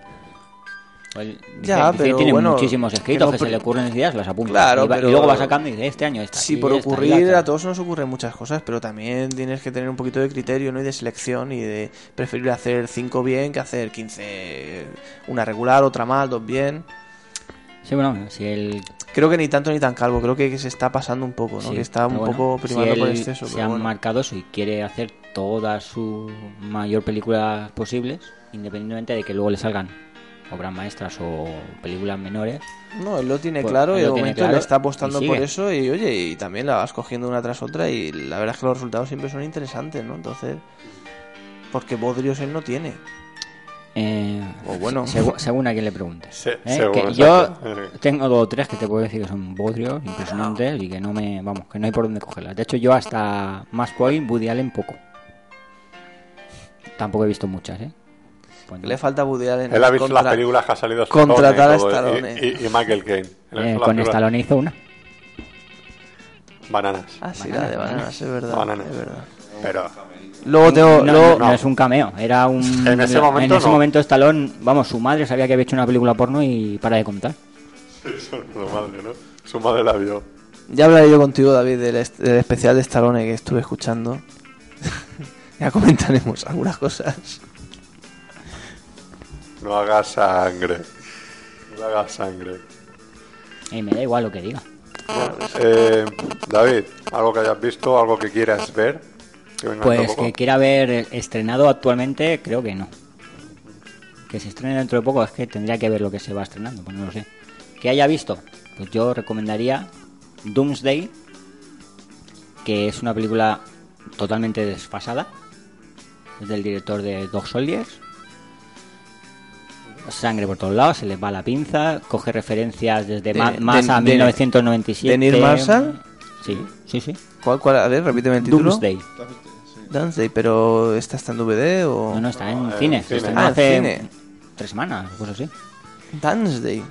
Él Ya, dice pero tiene bueno, muchísimos escritos que que, no se le ocurren ideas, las apunta. Claro, y, va- y pero- luego va sacando y dice, este año esta. Sí, por ocurrir a todos nos ocurren muchas cosas, pero también tienes que tener un poquito de criterio ¿no? y de selección y de preferir hacer cinco bien que hacer 15, una regular, otra mal, dos bien. Sí, bueno, si él... Creo que ni tanto ni tan calvo, creo que, que se está pasando un poco, ¿no? sí, que está un pero bueno, poco primando si por exceso. Se pero han bueno. marcado eso y quiere hacer todas sus mayor películas posibles, independientemente de que luego le salgan obras maestras o películas menores. No, él lo tiene Pues, claro y de momento claro le está apostando por eso y oye, y también la vas cogiendo una tras otra y la verdad es que los resultados siempre son interesantes, ¿no? Entonces, porque Bodrios él no tiene. Eh, O bueno. según a quien le preguntes. ¿eh? según, Que yo tengo dos o tres que te puedo decir que son bodrios impresionantes y que no me vamos que no hay por dónde cogerlas. De hecho yo hasta más Point, Woody Allen poco. Tampoco he visto muchas, ¿eh? Le falta Woody Allen. Él ha visto contra- las películas que ha salido contratar a Stallone y, todo, Stallone. y, y- y Michael Caine. Eh, con Stallone hizo una. Bananas. Ah, sí, Bananas, la de bananas, es verdad. Bananas. Es verdad. Pero Luego tengo. no, luego- no, no es un cameo, era un En ese momento en ese no. momento Stallone, vamos, su madre sabía que había hecho una película porno y para de contar. su madre, ¿no? Su madre la vio. Ya hablaré yo contigo, David, del especial de Stallone que estuve escuchando. ya comentaremos algunas cosas. No haga sangre. No le hagas sangre. Y me da igual lo que diga. Eh, David, algo que hayas visto, algo que quieras ver. Que Pues que quiera haber estrenado actualmente, creo que no. Que se estrene dentro de poco, es que tendría que ver lo que se va estrenando, pues no lo sé. Que haya visto, pues yo recomendaría Doomsday, que es una película totalmente desfasada. Es del director de Dog Soldiers. Sangre por todos lados, se les va la pinza, coge referencias desde De- Ma- más de- a de- 1997. de Neil Marshall? Sí, sí, sí. ¿Cuál, cuál? A ver, repíteme el título. Doomsday. Doomsday, pero ¿esta está en DVD o...? No, no, está en en cine. Ah, hace cine. tres semanas, cosas así. Doomsday.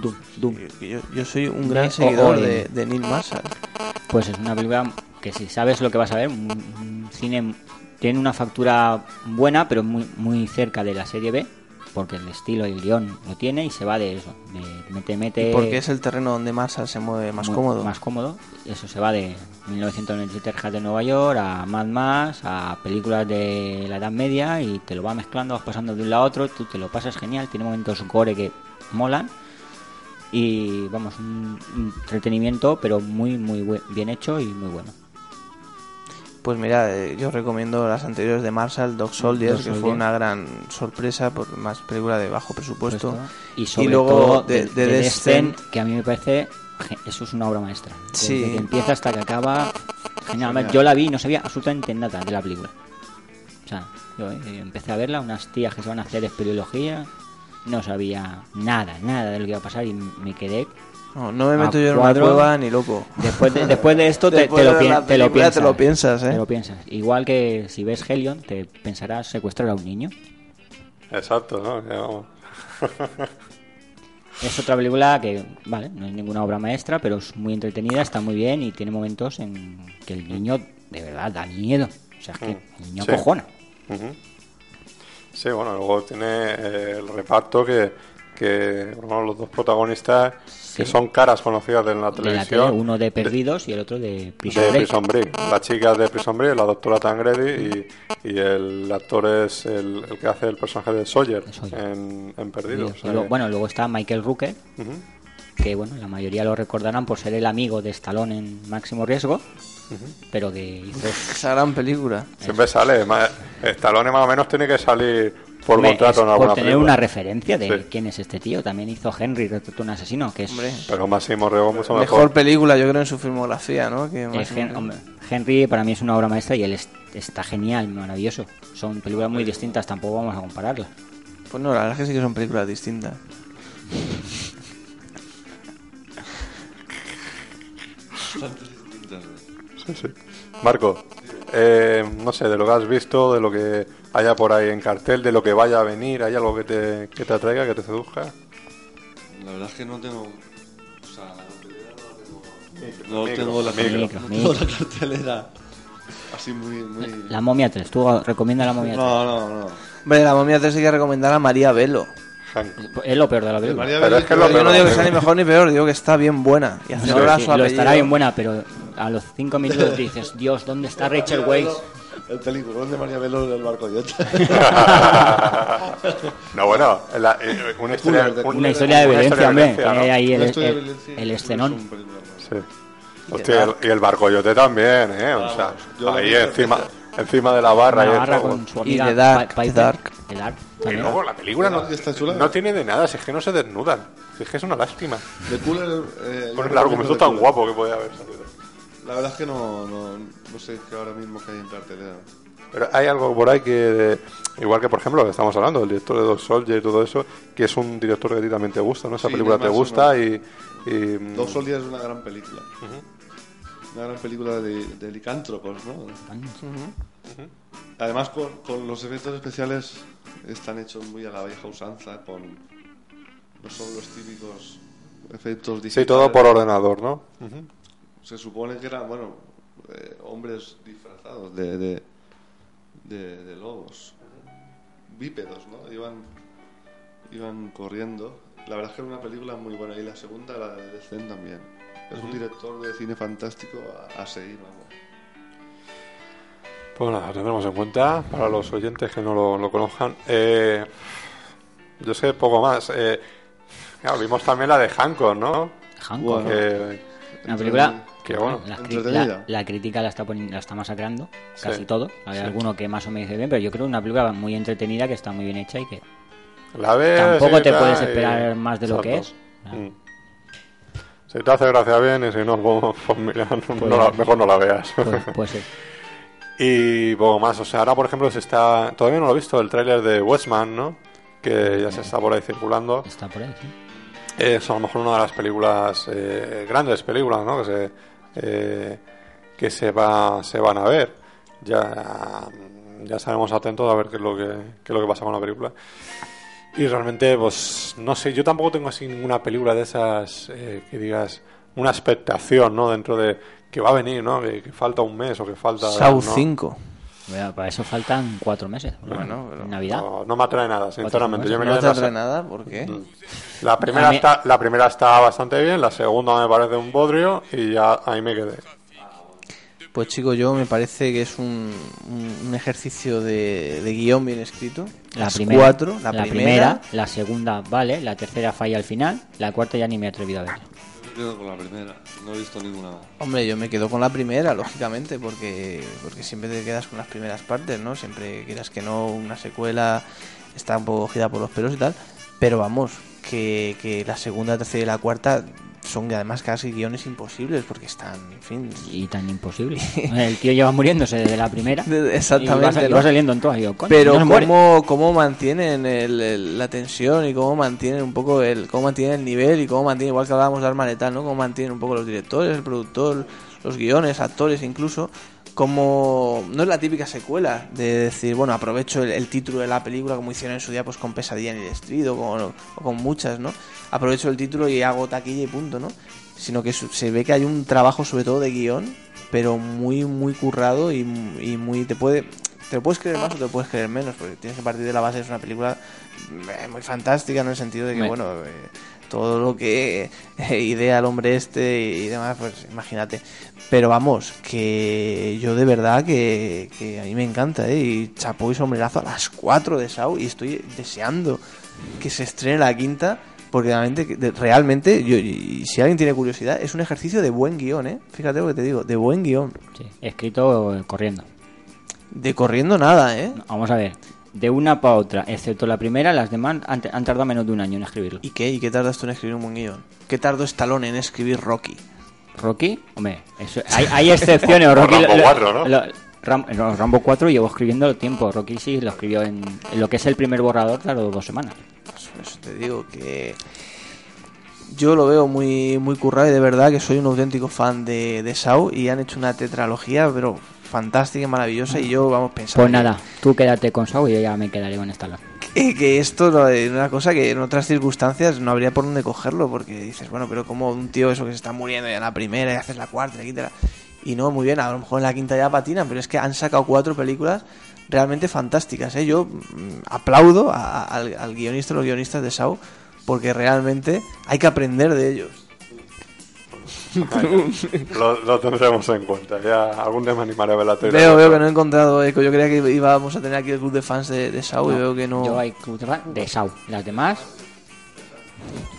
Doom, Doom. Yo, yo- soy un gran De seguidor de, de Neil Marshall. Pues es una película que si sabes lo que vas a ver, un, un cine tiene una factura buena, pero muy muy cerca de la serie B, porque el estilo y el guion lo tiene y se va de eso, de mete mete Porque es el terreno donde Marshall se mueve más cómodo. Más cómodo. Eso se va de 1997 Texas de Nueva York a Mad Max, a películas de la Edad Media y te lo va mezclando, vas pasando de un lado a otro, tú te lo pasas genial, tiene momentos gore que molan y vamos, un entretenimiento pero muy muy bien hecho y muy bueno. Pues mira, eh, yo recomiendo las anteriores de Marshall, Dog Soldiers, Dog que fue Soldiers. una gran sorpresa, por más película de bajo presupuesto. y sobre luego todo de- de, de de Descent. Descent, que a mí me parece eso es una obra maestra. Desde Sí. que empieza hasta que acaba, genial. Yo la vi y no sabía absolutamente nada de la película. O sea, yo eh, empecé a verla, unas tías que se van a hacer espeleología, no sabía nada, nada de lo que iba a pasar y me quedé. No, no me A meto yo en una cueva ni loco. Después de, después de esto te, Después te lo, pi- te lo piensas. te lo piensas, ¿eh? Te lo piensas. Igual que si ves Helion, te pensarás secuestrar a un niño. Exacto, ¿no? Es otra película que, vale, no es ninguna obra maestra, pero es muy entretenida, está muy bien y tiene momentos en que el niño de verdad da miedo. O sea, es que el niño Sí. cojona. Sí, bueno, luego tiene eh, el reparto que, que los dos protagonistas que son caras conocidas de la De la televisión. tele, uno de Perdidos y el otro de Prison de Break. Prison Break. La chica de Prison Break, la doctora Tangredi, y, y el actor es el, el que hace el personaje de Sawyer. En, en Perdidos. Luego- bueno, luego está Michael Rooker, Ujú, que bueno, la mayoría lo recordarán por ser el amigo de Stallone en Máximo Riesgo, pero que hizo Esa gran película. Siempre sale. Stallone más o menos tiene que salir por Hombre, contrato es en alguna por tener película. una referencia de Sí. quién es este tío. También hizo Henry, Retrato un asesino, que es, Hombre, Pero Máximo mucho mejor. mejor película yo creo en su filmografía, ¿no? Que Eh, hombre, Henry para mí es una obra maestra y él es- está genial, maravilloso. Son películas muy distintas, tampoco vamos a compararlas. Pues no, la verdad es que sí que son películas distintas. Sí, sí. Marco, eh, no sé, de lo que has visto, de lo que haya por ahí en cartel, de lo que vaya a venir, ¿hay algo que te, que te atraiga, que te seduzca? La verdad es que no tengo. O sea, la cartelera no la tengo. No tengo la, no tengo la cartelera así muy. muy... La momia 3, tú recomienda la momia No, no, no. Hombre, la momia 3 hay que recomendar a María Velo. 3. Es lo peor de la película. María Pero es que que lo vaya- Yo no peor- digo que sea ni mejor ni peor, digo que está bien buena. Y hace No, honor a sí, su lo apellido. estará bien buena, pero a los 5 minutos dices, Dios, ¿dónde está Rachel Weisz? El peliculón de María Velo en el barco de no, bueno, la- eh, una historia, Una un- Una historia de una violencia, historia de hombre. violencia, ¿no? Tiene ahí el, de el- violencia, el es escenón. Sí. Hostia, el- y el barcoyote también, ¿eh? O sea, yo lo ahí encima, encima de la barra. Y barra con su Y amiga The Dark, Pa- Dark. Dark, Y luego la película no, Ah, está chula. no tiene de nada, si es que no se desnudan. Si es que es una lástima. De Cooler. Eh, Con el argumento tan Cooler. guapo que podía haber salido. La verdad es que no, no, no sé que ahora mismo que hay en cartelera. Pero hay algo por ahí que, de- igual que por ejemplo lo que estamos hablando, el director de Dog Soldier y todo eso, que es un director que a ti también te gusta, ¿no? Esa Sí, película te gusta ¿no? y... y, mm, Dos Soldiers es una gran película. Una gran película de, de licántropos, ¿no? Además, con, con los efectos especiales están hechos muy a la vieja usanza, con no son los típicos efectos digitales. Sí, todo por ordenador, ¿no? Se supone que eran, bueno, eh, hombres disfrazados de, de, de, de lobos, bípedos, ¿no? Iban, iban corriendo. La verdad es que era una película muy buena. Y la segunda, la de Descent también. Es un director de cine fantástico a, a seguir, vamos. Pues nada, lo tendremos en cuenta para los oyentes que no lo, lo conozcan. Eh, yo sé poco más. Eh, Claro, vimos también la de Hancock, ¿no? Hancock. Bueno. Una película que bueno. La, crítica la está, la está masacrando, casi Sí. todo. Hay alguno que más o menos dice bien, pero yo creo que una película muy entretenida que está muy bien hecha y que La ves tampoco te puedes y- esperar más de lo que es. Mm. Si te hace gracia bien y si no, pues, pues mira, no- Pues- no la- mejor no la veas. Pues, pues sí. y poco más, o sea, ahora por ejemplo se está, todavía no lo he visto, el tráiler de Westman, ¿no? Que ya se está por ahí circulando. Está por ahí, sí. Es a lo mejor una de las películas, eh, grandes películas, ¿no? Que se, eh, que se, va, se van a ver. Ya, ya estaremos atentos a ver qué es lo que, qué es lo que pasa con la película. Y realmente, pues, no sé, yo tampoco tengo así ninguna película de esas eh, que digas una expectación, ¿no? Dentro de que va a venir, ¿no? Que, que falta un mes o que falta... Saw ¿no? 5. Bueno, para eso faltan cuatro meses. Bueno, pero- Navidad. No, no me atrae nada, sinceramente. Yo me No te la atrae nada, ¿por qué? Mm. La primera, mí- está, la primera está bastante bien, la segunda me parece un bodrio y ya ahí me quedé. Pues chico, yo me parece que es un, un- ejercicio de, de guion bien escrito. La Las primera, cuatro, la, primera, la segunda vale, la tercera falla al final, la cuarta ya ni me he atrevido a ver. Hombre, yo me quedo con la primera, lógicamente, porque, porque siempre te quedas con las primeras partes, ¿no? Siempre quieras que no, una secuela está un poco cogida por los pelos y tal. Pero vamos, que, que la segunda, tercera y la cuarta son además casi guiones imposibles, porque están, en fin... Y tan imposible. El tío lleva muriéndose desde la primera. De- Y Exactamente, va, sal- ¿no? va saliendo en todas. Pero no cómo, cómo mantienen el- el- la tensión y cómo mantienen un poco el cómo mantienen el nivel y cómo mantienen igual que hablábamos de Arma Letal, ¿no? Cómo mantienen un poco los directores, el productor, los guiones, actores incluso. Como no es la típica secuela de decir, bueno, aprovecho el, el título de la película como hicieron en su día pues con Pesadilla en el Estrido o con muchas, ¿no? Aprovecho el título y hago taquilla y punto, ¿no? Sino que su- se ve que hay un trabajo sobre todo de guion, pero muy muy currado y, y muy te puede te lo puedes creer más o te lo puedes creer menos, porque tienes que partir de la base es una película eh, muy fantástica en el sentido de que, bueno, eh, todo lo que eh, idea el hombre este y, demás, pues imagínate. Pero vamos, que yo de verdad que, que a mí me encanta, ¿eh? Y chapó y sombrerazo a las 4 de Sau y estoy deseando que se estrene la quinta. Porque realmente, realmente yo, y si alguien tiene curiosidad, es un ejercicio de buen guion, ¿eh? Fíjate lo que te digo, de buen guion. Sí, escrito eh, corriendo. De corriendo nada, ¿eh? Vamos a ver. De una para otra, excepto la primera, las demás han, han tardado menos de un año en escribirlo. ¿Y qué? ¿Y qué tardas tú en escribir un buen guion? ¿Qué tardó Stallone en escribir Rocky? Rocky, hombre, eso- hay, hay excepciones. Rocky, Rambo lo- 4, ¿no? lo- Ram- no, Rambo 4 llevó escribiendo el tiempo. Rocky sí lo escribió en, en lo que es el primer borrador, claro, dos semanas. Pues eso te digo que yo lo veo muy, muy currado y de verdad que soy un auténtico fan de, de Saw y han hecho una tetralogía, pero fantástica y maravillosa y yo vamos pensando Pues nada, tú quédate con Saw y yo ya me quedaré con Stallone. que, que esto es una cosa que en otras circunstancias no habría por dónde cogerlo porque dices, bueno, pero como un tío eso que se está muriendo ya en la primera y haces la cuarta, quinta, la- y no, muy bien, a lo mejor en la quinta ya patinan, pero es que han sacado cuatro películas realmente fantásticas, ¿eh? Yo mm, aplaudo a- a- al, al guionista, los guionistas de Saw, porque realmente hay que aprender de ellos. Lo, lo tendremos en cuenta. Ya algún día me animaré a ver la tele. Veo, veo que no he encontrado eco. Yo creía que íbamos a tener aquí el club de fans de, de y veo que no. Yo hay club de Saw. Las demás,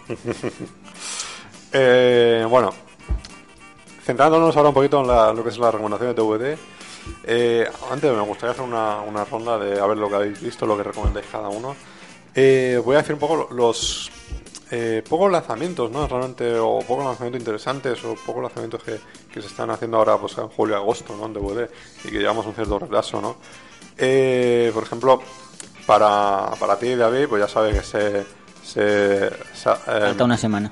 Eh, bueno, centrándonos ahora un poquito en la- lo que es la recomendación de DVD. eh, antes me gustaría hacer una, una ronda de a ver lo que habéis visto, lo que recomendáis cada uno. Eh, voy a decir un poco lo- los eh, pocos lanzamientos, ¿no? Realmente, o pocos lanzamientos interesantes, o pocos lanzamientos que, que se están haciendo ahora pues, en julio y agosto, ¿no? En DVD, y que llevamos un cierto retraso, ¿no? Eh, por ejemplo, para, para ti, David, pues ya sabes que se. eh, falta una semana.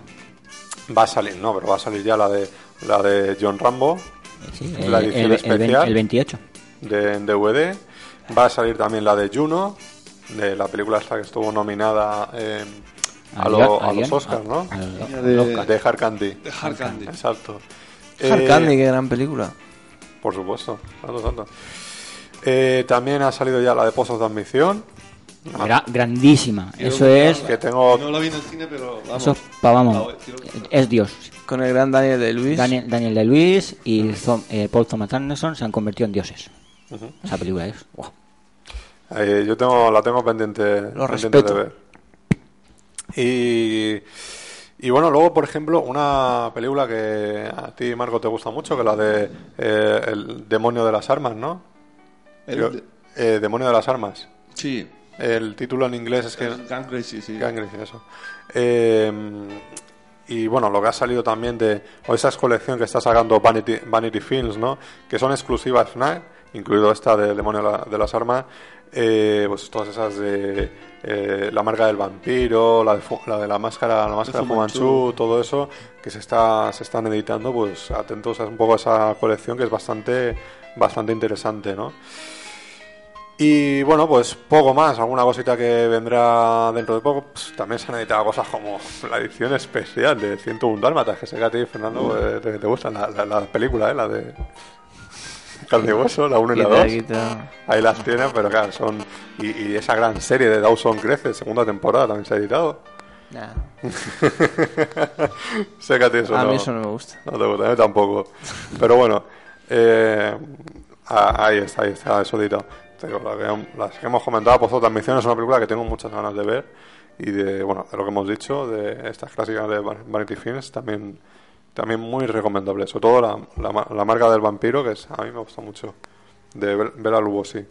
Va a salir, no, pero va a salir ya la de la de John Rambo Sí, La el, edición el- especial. el 28. de en DVD. Va a salir también la de Juno, de la película esta que estuvo nominada eh, a, lo- a los Oscars, a- ¿no? al- De, De Hard Candy. de Hard Candy. Exacto. Hard Eh, Candy, qué gran película. Por supuesto, tanto, tanto. Eh, también ha salido ya la de Pozos de Admisión. Gra- grandísima. Quiero Eso es. Que tengo. No la vi en el cine, pero vamos. Eso es pa' vamos. Quiero- Es Dios. Con el gran Daniel de Luis. Daniel, Daniel de Luis y Zom- eh, Paul Thomas Anderson se han convertido en dioses. Esa película es. guau. eh, yo tengo, la tengo pendiente, Lo pendiente respeto. de ver. Y, y bueno, luego, por ejemplo, una película que a ti, Marco, te gusta mucho, que es la de eh, El demonio de las armas, ¿no? El Yo- eh, demonio de las armas. Sí, El título en inglés es que... Gang Crazy, sí. Gangrel, eso. Eh, y bueno, lo que ha salido también de o esa colección que está sacando Vanity, Vanity Films, ¿no? Que son exclusivas FNAC, incluido esta del demonio de las armas, eh, pues todas esas de eh, la marca del vampiro, la de, la de la máscara, la máscara de Fu Fu Manchu. Manchu, todo eso que se está se están editando, pues atentos a un poco a esa colección que es bastante bastante interesante, ¿no? Y bueno, pues poco más, alguna cosita que vendrá dentro de poco. Pues, también se han editado cosas como la edición especial de 101 Dálmatas, que sé que a ti, Fernando, te, te gustan la, la, la película, ¿eh? la de Carne y Hueso, la 1 y la Quita, 2. quita. Ahí las tienen, pero claro, son. Y, y esa gran serie de Dawson Crece, segunda temporada, también se ha editado. Nah, sé que a ti eso a no. mí eso no me gusta. No te gusta, a mí tampoco. Pero bueno, eh, ah, ahí está, ahí está, eso editado. Digo, la que- las que hemos comentado, pues otras misiones, es una película que tengo muchas ganas de ver. Y de, bueno, de lo que hemos dicho, de estas clásicas de Van- Vanity Films, también, también muy recomendable. Sobre todo la, la, ma- la marca del vampiro, que es, a mí me gusta mucho, de Bel- Bela Lugosi.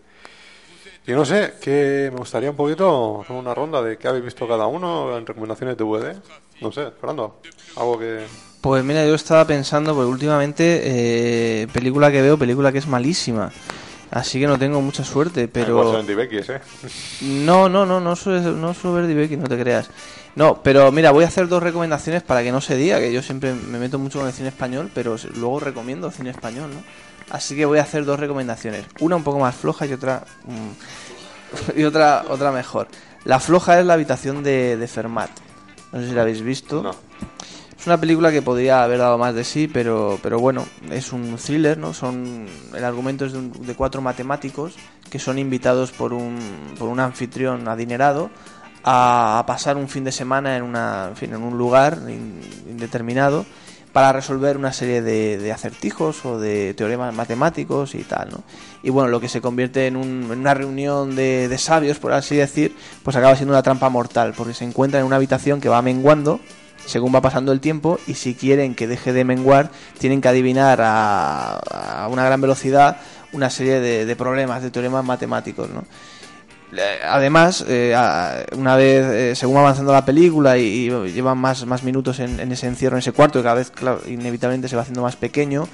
Y no sé, que me gustaría un poquito una ronda de qué habéis visto cada uno en recomendaciones de DVD. No sé, Fernando, algo que... Pues mira, yo estaba pensando, porque últimamente eh, película que veo, película que es malísima. Así que no tengo mucha suerte, pero... Pero... ¿eh? No, no, no, no suelo, ver Dibeki, no te creas. No, pero mira, voy a hacer dos recomendaciones para que no se diga, que yo siempre me meto mucho con el cine español, pero luego recomiendo cine español, ¿no? Así que voy a hacer dos recomendaciones. Una un poco más floja y otra... mm, y otra, otra mejor. La floja es la habitación de, de Fermat. No sé si la habéis visto. No. Es una película que podría haber dado más de sí, pero, pero bueno, es un thriller, ¿no? Son, el argumento es de, un- de cuatro matemáticos que son invitados por un, por un anfitrión adinerado a, pasar un fin de semana en, una, fin, en un lugar in- indeterminado para resolver una serie de, de acertijos o de teoremas matemáticos y tal, ¿no? Y bueno, lo que se convierte en, un- una reunión de, de sabios, por así decir, pues acaba siendo una trampa mortal, porque se encuentran en una habitación que va menguando según va pasando el tiempo y si quieren que deje de menguar tienen que adivinar a, a una gran velocidad una serie de, de problemas, de teoremas matemáticos, ¿no? Eh, Además, eh, una vez, eh, según va avanzando la película y, llevan más, más minutos en, ese encierro, en ese cuarto, que cada vez, inevitablemente se va haciendo más pequeño,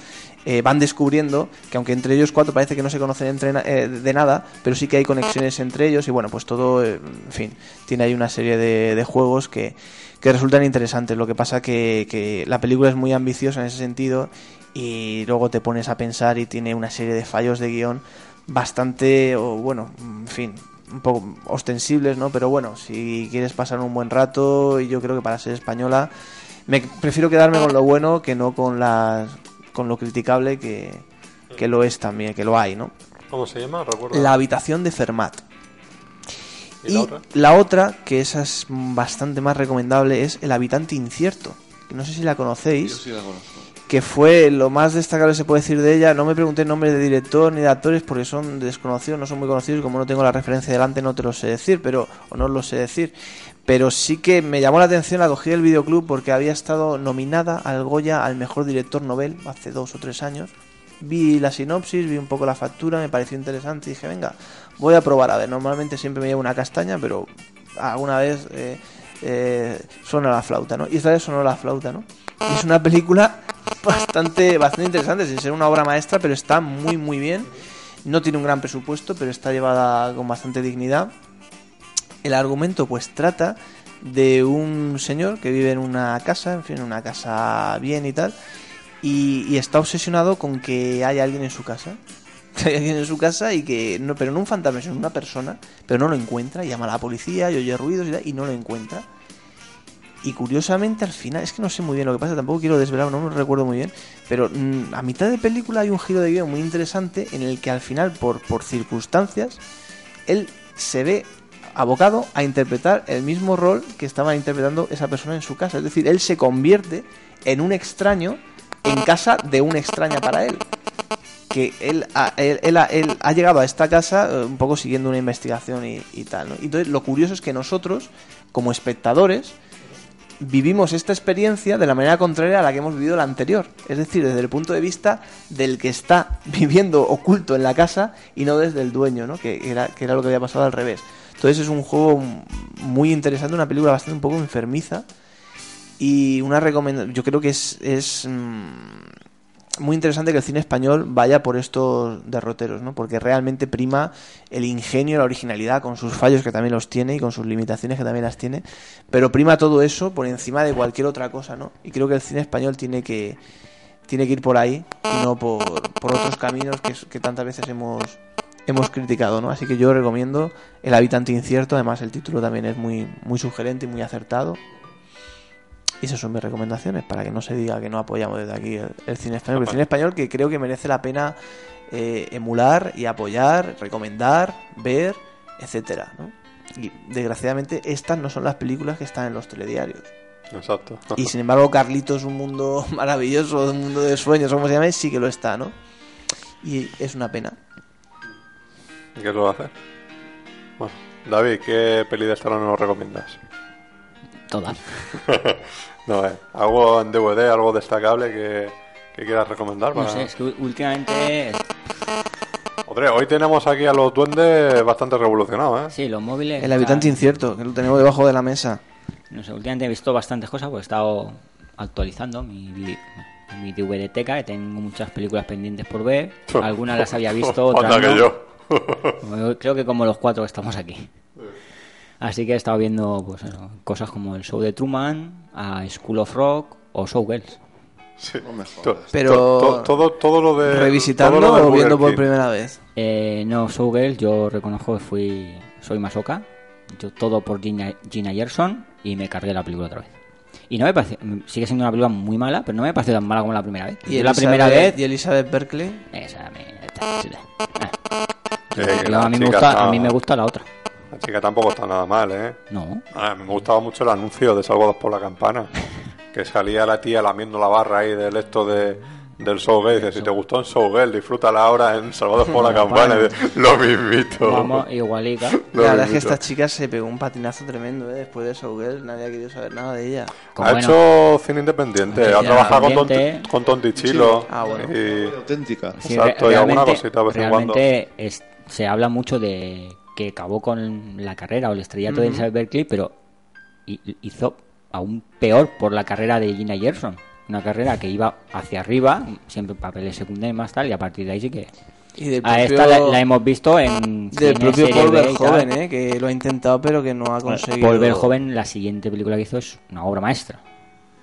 eh, van descubriendo que aunque entre ellos cuatro parece que no se conocen entre, de nada, pero sí que hay conexiones entre ellos y bueno, pues todo, en fin, tiene ahí una serie de, de juegos que, que resultan interesantes. Lo que pasa que, que la película es muy ambiciosa en ese sentido y luego te pones a pensar y tiene una serie de fallos de guion bastante, o bueno, en fin, un poco ostensibles, ¿no? Pero bueno, si quieres pasar un buen rato, y yo creo que para ser española, me prefiero quedarme con lo bueno que no con las con lo criticable que, que lo es también, que lo hay, ¿no? ¿Cómo se llama? Recuerda. La habitación de Fermat. ¿Y la otra? la otra, que esa es bastante más recomendable, es El habitante incierto. que No sé si la Yo conocéis, sí la conozco. Que fue lo más destacable se puede decir de ella. No me pregunté nombres de director ni de actores porque son desconocidos, no son muy conocidos. y Como no tengo la referencia delante, no te lo sé decir, pero o no lo sé decir. Pero sí que me llamó la atención la cogí del videoclub porque había estado nominada al Goya al mejor director novel hace dos o tres años. Vi la sinopsis, vi un poco la factura, me pareció interesante y dije, venga, voy a probar a ver. Normalmente siempre me llevo una castaña, pero alguna vez eh, eh, suena la flauta, ¿no? Y esta vez sonó la flauta, ¿no? Es una película bastante, bastante interesante, sin ser una obra maestra, pero está muy, muy bien. No tiene un gran presupuesto, pero está llevada con bastante dignidad. El argumento, pues, trata de un señor que vive en una casa, en fin, una casa bien y tal, y, y está obsesionado con que haya alguien en su casa. Que hay alguien en su casa y que, no, pero no un fantasma, sino una persona, pero no lo encuentra, y llama a la policía y oye ruidos y, tal, y no lo encuentra. Y curiosamente al final, es que no sé muy bien lo que pasa, tampoco quiero desvelar, no me recuerdo muy bien, pero mm, a mitad de película hay un giro de guion muy interesante en el que al final, por, por circunstancias, él se ve abocado a interpretar el mismo rol que estaba interpretando esa persona en su casa. Es decir, él se convierte en un extraño en casa de una extraña para él. que él ha, él, él ha- llegado a esta casa eh, un poco siguiendo una investigación y, tal. ¿no? Entonces, lo curioso es que nosotros, como espectadores, vivimos esta experiencia de la manera contraria a la que hemos vivido la anterior. Es decir, desde el punto de vista del que está viviendo oculto en la casa y no desde el dueño, ¿no? que, era, que era lo que había pasado al revés. Entonces es un juego muy interesante, una película bastante un poco enfermiza y una recomendación. Yo creo que es, es mm, muy interesante que el cine español vaya por estos derroteros, ¿no? Porque realmente prima el ingenio, la originalidad, con sus fallos que también los tiene y con sus limitaciones que también las tiene, pero prima todo eso por encima de cualquier otra cosa, ¿no? Y creo que el cine español tiene que tiene que ir por ahí y no por, por otros caminos que, que tantas veces hemos hemos criticado, ¿no? Así que yo recomiendo El habitante incierto, además el título también es muy muy sugerente y muy acertado. Y esas son mis recomendaciones, para que no se diga que no apoyamos desde aquí el, el cine español. El cine español que creo que merece la pena eh, emular y apoyar, recomendar, ver, etcétera, ¿no? Y desgraciadamente estas no son las películas que están en los telediarios. Exacto. Y sin embargo, Carlitos, un mundo maravilloso, un mundo de sueños, como se llame, sí que lo está, ¿no? Y es una pena. ¿Qué lo va a hacer? Bueno, David, ¿qué peli de Stallone nos recomiendas? Todas. No, eh, algo en DVD, algo destacable que, que quieras recomendar. No Para... sé, es que últimamente, Hombre, hoy tenemos aquí a los duendes bastante revolucionados, ¿eh? sí, los móviles... El habitante están- incierto, que lo tenemos debajo de la mesa. No sé, últimamente he visto bastantes cosas porque he estado actualizando mi, mi DVDteca, que tengo muchas películas pendientes por ver. Algunas las había visto, otras no. que yo. Creo que como los cuatro que estamos aquí. Así que he estado viendo pues, eso, cosas como el show de Truman, a School of Rock o Showgirls. Sí. No me To- jodas. Pero- to- to- todo, todo lo de. ¿Revisitando todo lo o viendo por primera vez? Eh, no, Showgirls, yo reconozco que fui. Soy masoca. Yo todo por Gina, Gina Gerson y me cargué la película otra vez. Y no me parece. Sigue siendo una película muy mala, pero no me pareció tan mala como la primera vez. Y Yo la primera vez. ¿Y Elizabeth Berkley? Esa me. esta- ah. Sí, Yo, la a, mí me gusta, a mí me gusta la otra. Chica tampoco está nada mal, ¿eh? No. A mí me gustaba mucho el anuncio de Salvados por la Campana. Que salía la tía lamiendo la barra ahí del esto de, del Showgirl. Dice, si te gustó en Showgirl, disfrútala ahora en Salvados por la Campana. Y dice, Lo mismito. Vamos, igualica. La verdad es que esta chica se pegó un patinazo tremendo, ¿eh? Después de Showgirl nadie ha querido saber nada de ella. Como Ha bueno, hecho cine independiente, ha trabajado con. Tonti, con Tontichilo. Sí. Ah, bueno. y- auténtica. sí, exacto, y alguna realmente- cosita de vez en cuando. realmente es- se habla mucho de que acabó con la carrera o el estrellato de Elizabeth Berkley, pero hi- hizo aún peor por la carrera de Gina Gerson. Una carrera que iba hacia arriba, siempre papeles secundarios y más tal, y a partir de ahí sí que... Y del A esta la, la hemos visto en del propio Paul. Verhoeven, ¿eh? Que lo ha intentado pero que no ha conseguido... Paul Verhoeven, la siguiente película que hizo es una obra maestra.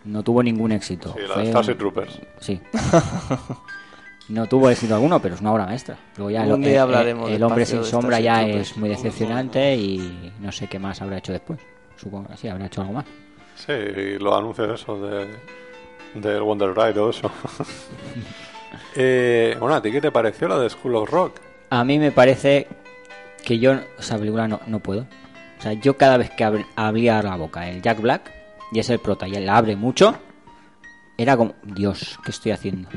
No tuvo ningún éxito. Sí, la Fue de un- Starship Troopers. Sí. No tuvo éxito alguno, pero es una obra maestra. Luego ya Un el, día el- hablaremos el hombre sin sombra ya es muy decepcionante y no sé qué más habrá hecho después. Supongo que sí, habrá hecho algo más. Sí, y los anuncios esos de, del Wonder Ride todo eso. eh, bueno, ¿a ti qué te pareció la de School of Rock? A mí me parece que yo esa película no, no puedo. O sea, yo cada vez que ab- abría la boca el Jack Black, y es el prota, y él la abre mucho, era como, Dios, ¿qué estoy haciendo?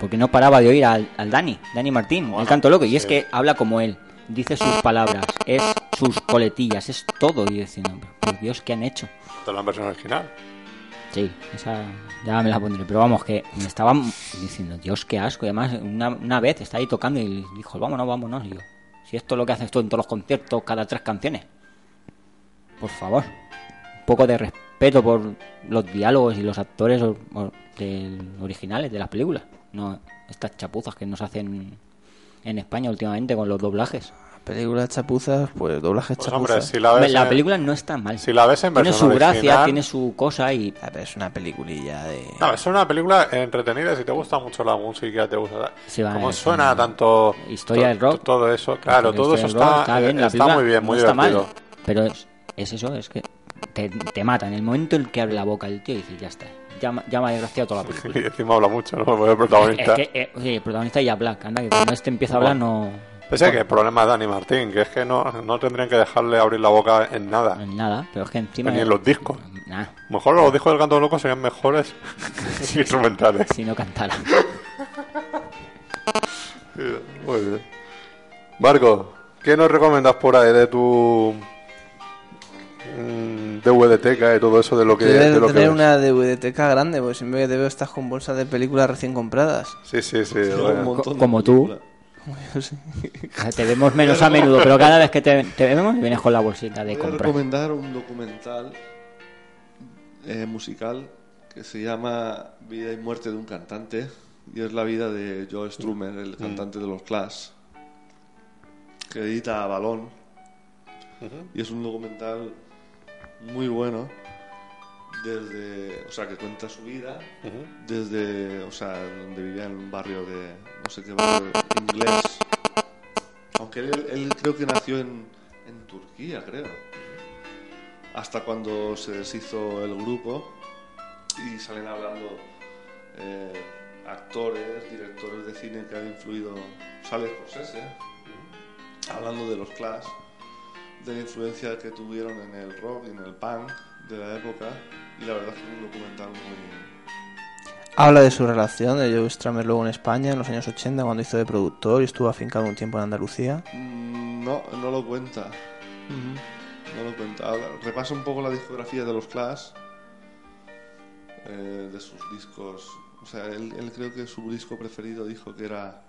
Porque no paraba de oír al, al Dani, Dani Martín, el canto loco, y es que habla como él, dice sus palabras, es sus coletillas, es todo, y diciendo, por Dios, ¿qué han hecho? De la versión original. Sí, esa ya me la pondré. Pero vamos, que me estaban diciendo, Dios, qué asco. Y además, una, una vez está ahí tocando y dijo, vámonos, vámonos. Y yo, si esto es lo que haces tú en todos los conciertos, cada tres canciones. Por favor, un poco de respeto por los diálogos y los actores originales de las películas. No estas chapuzas que nos hacen en España últimamente con los doblajes. Películas chapuzas, pues doblajes Pues chapuzas. hombre, si la ves, La en- película no está mal. si la ves en tiene su gracia, original- tiene su cosa y Ah, es una peliculilla de... No, es una película entretenida si te gusta mucho la música, te gusta... Sí, va, Cómo es suena una tanto... historia to- del rock. Todo eso, claro, La todo eso rock está, bien, la está muy bien, no muy está divertido. mal, pero es, es eso, es que te, te mata. En el momento en que abre la boca el tío y dice, ya está. Ya, me- ya me ha desgraciado toda la película. Y encima habla mucho, ¿no? Porque el protagonista... es que, eh, sí, el protagonista ya Black. Anda, que cuando este empieza a hablar no... Ese que el problema de Dani Martín, que es que no, no tendrían que dejarle abrir la boca en nada, en nada, pero es que encima... ni en los discos. Nah, Mejor los discos del canto loco serían mejores instrumentales. si no cantara. Muy bien. Marco, ¿qué nos recomiendas por ahí de tu DVDteca y todo eso de lo que, Debes de lo tener una DVDteca grande, porque siempre que te veo estás con bolsas de películas recién compradas. Sí, sí, sí. Tengo bueno. un montón de como tú. películas. Te vemos menos a menudo, pero cada vez que te, te vemos vienes con la bolsita de Voy a compra. recomendar un documental eh, musical que se llama Vida y muerte de un cantante y es la vida de Joe Strummer, el cantante de los Clash, que edita Balón y es un documental muy bueno. Desde, o sea, que cuenta su vida. Desde, o sea, donde vivía en un barrio de, no sé qué barrio, inglés. Aunque él, él creo que nació en, en Turquía, creo. Hasta cuando se deshizo el grupo y salen hablando eh, actores, directores de cine que han influido, sale Scorsese, hablando de los Clash, de la influencia que tuvieron en el rock y en el punk de la época y la verdad es que es un documental muy, Habla de su relación de Joe Strummer luego en España en los años 80 cuando hizo de productor y estuvo afincado un tiempo en Andalucía. Mm, No, no lo cuenta. No lo cuenta. Ahora, repasa un poco la discografía de los Clash, eh, de sus discos. O sea, él, él creo que su disco preferido dijo que era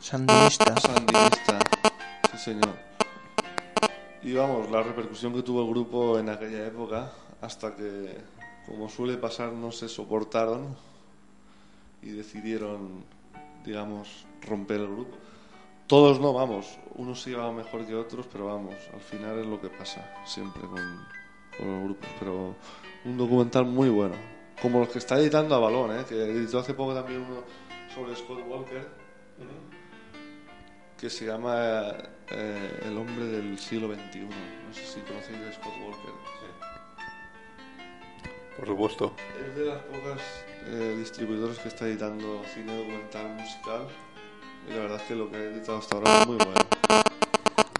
Sandinista. Sandinista. Sí, señor. Y vamos, la repercusión que tuvo el grupo en aquella época, hasta que, como suele pasar, no se soportaron y decidieron, digamos, romper el grupo. Todos no, vamos, unos se llevaban mejor que otros, pero vamos, al final es lo que pasa siempre con, con los grupos. Pero un documental muy bueno, como los que está editando a Balón, ¿eh? que editó hace poco también uno sobre Scott Walker, que se llama eh, El hombre del siglo XXI. No sé si conocéis a Scott Walker. Por supuesto. Es de las pocas eh, distribuidores que está editando cine documental musical. Y la verdad es que lo que ha editado hasta ahora es muy bueno.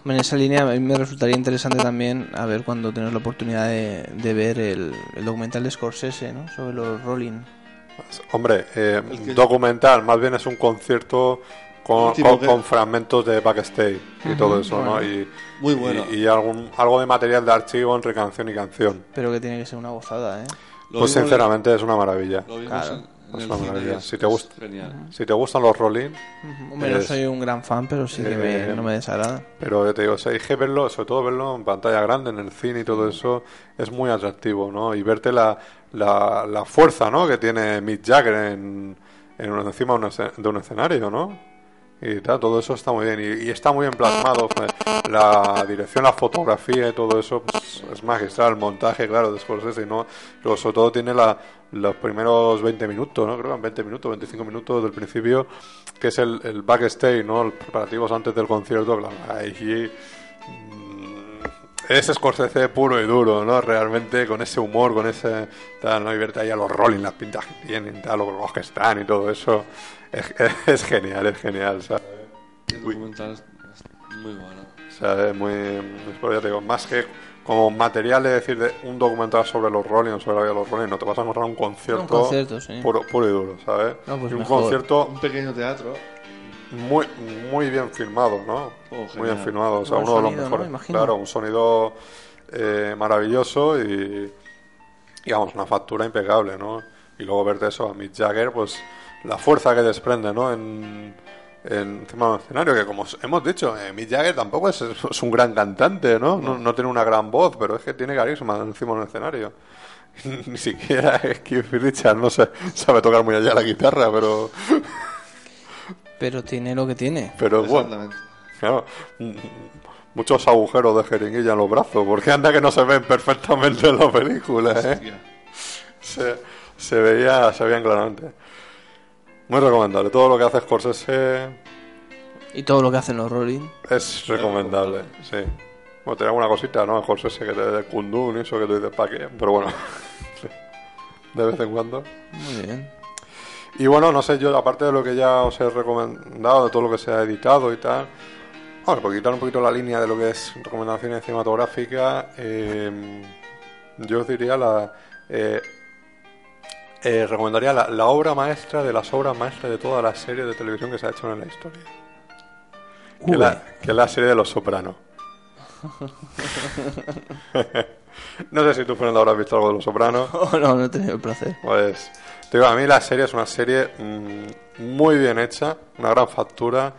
En esa línea a mí me resultaría interesante también a ver cuando tengas la oportunidad de, de ver el, el documental de Scorsese ¿no? sobre los Rolling. Hombre, eh, documental, más bien es un concierto con, Último con- que- con fragmentos de backstage y todo eso, ¿no? Y, Muy bueno. y, y algún, algo de material de archivo entre canción y canción. Pero que tiene que ser una gozada, ¿eh? Lo pues sinceramente es una maravilla. Lo Claro. en, Es una maravilla. Si te es gusta- Genial. Si te gustan los Rolling, Hombre, no soy un gran fan, pero sí que Eh, me- no me desagrada. pero yo te digo, o sea, hay que verlo, sobre todo verlo en pantalla grande, en el cine y todo eso, es muy atractivo, ¿no? Y verte la, la, la fuerza, ¿no? Que tiene Mick Jagger en, en encima de un escenario, ¿no? Y tal, todo eso está muy bien. Y, y está muy bien plasmado. La dirección, la fotografía y todo eso pues, es magistral. El montaje, claro, de Scorsese, ¿no? Sobre todo tiene la, los primeros 20 minutos, ¿no? Creo que en 20 minutos, 25 minutos del principio, que es el, backstage, ¿no? Los preparativos antes del concierto, claro. Ahí mm, es Scorsese puro y duro, ¿no? Realmente con ese humor, con ese tal, ¿no? Y verte ahí a los Rolling, las pintas que tienen, tal, los que están y todo eso. Es, es genial, es genial, ¿sabes? El documental es es muy bueno. O sea, es muy, es por- ya te digo, más que como material de decir de un documental sobre los Rolling sobre la vida de los Rolling, no te vas a encontrar un concierto, Un concierto, sí. puro, puro y duro, ¿sabes? No, pues y un mejor. concierto Un pequeño teatro. muy muy bien filmado, ¿no? Oh, muy bien filmado, o sea, uno de los sonido, ¿no? mejores. Imagino. Claro, un sonido eh, maravilloso y, vamos, una factura impecable, ¿no? Y luego verte eso a Mick Jagger, pues la fuerza que desprende, ¿no? En, en encima del escenario, que como hemos dicho, eh, Mick Jagger tampoco es, es un gran cantante, ¿no? ¿no? No tiene una gran voz, pero es que tiene carisma encima del escenario. Ni siquiera Keith Richards no sé, sabe tocar muy allá la guitarra, pero, Pero tiene lo que tiene. pero bueno. Claro, muchos agujeros de jeringuilla en los brazos, porque anda que no se ven perfectamente en la película, ¿eh? Se veía, se veían claramente. Muy recomendable, todo lo que hace Scorsese Y todo lo que hacen los Rolling. es recomendable, sí. Bueno, tenía alguna cosita, ¿no? Scorsese que te de Kundun y eso que tú dices, ¿para qué? Pero bueno, de vez en cuando. Muy bien. Y bueno, no sé, yo aparte de lo que ya os he recomendado, de todo lo que se ha editado y tal, bueno, por quitar un poquito la línea de lo que es recomendaciones cinematográficas, eh, yo os diría la, eh, eh, recomendaría la, la obra maestra de las obras maestras de todas las series de televisión que se ha hecho en la historia. Que, la- es la serie de Los Sopranos. no sé si tú, Fernando, habrás visto algo de Los Sopranos. Oh, no, no he tenido el placer. Pues, te digo, a mí la serie es una serie mm, muy bien hecha, una gran factura,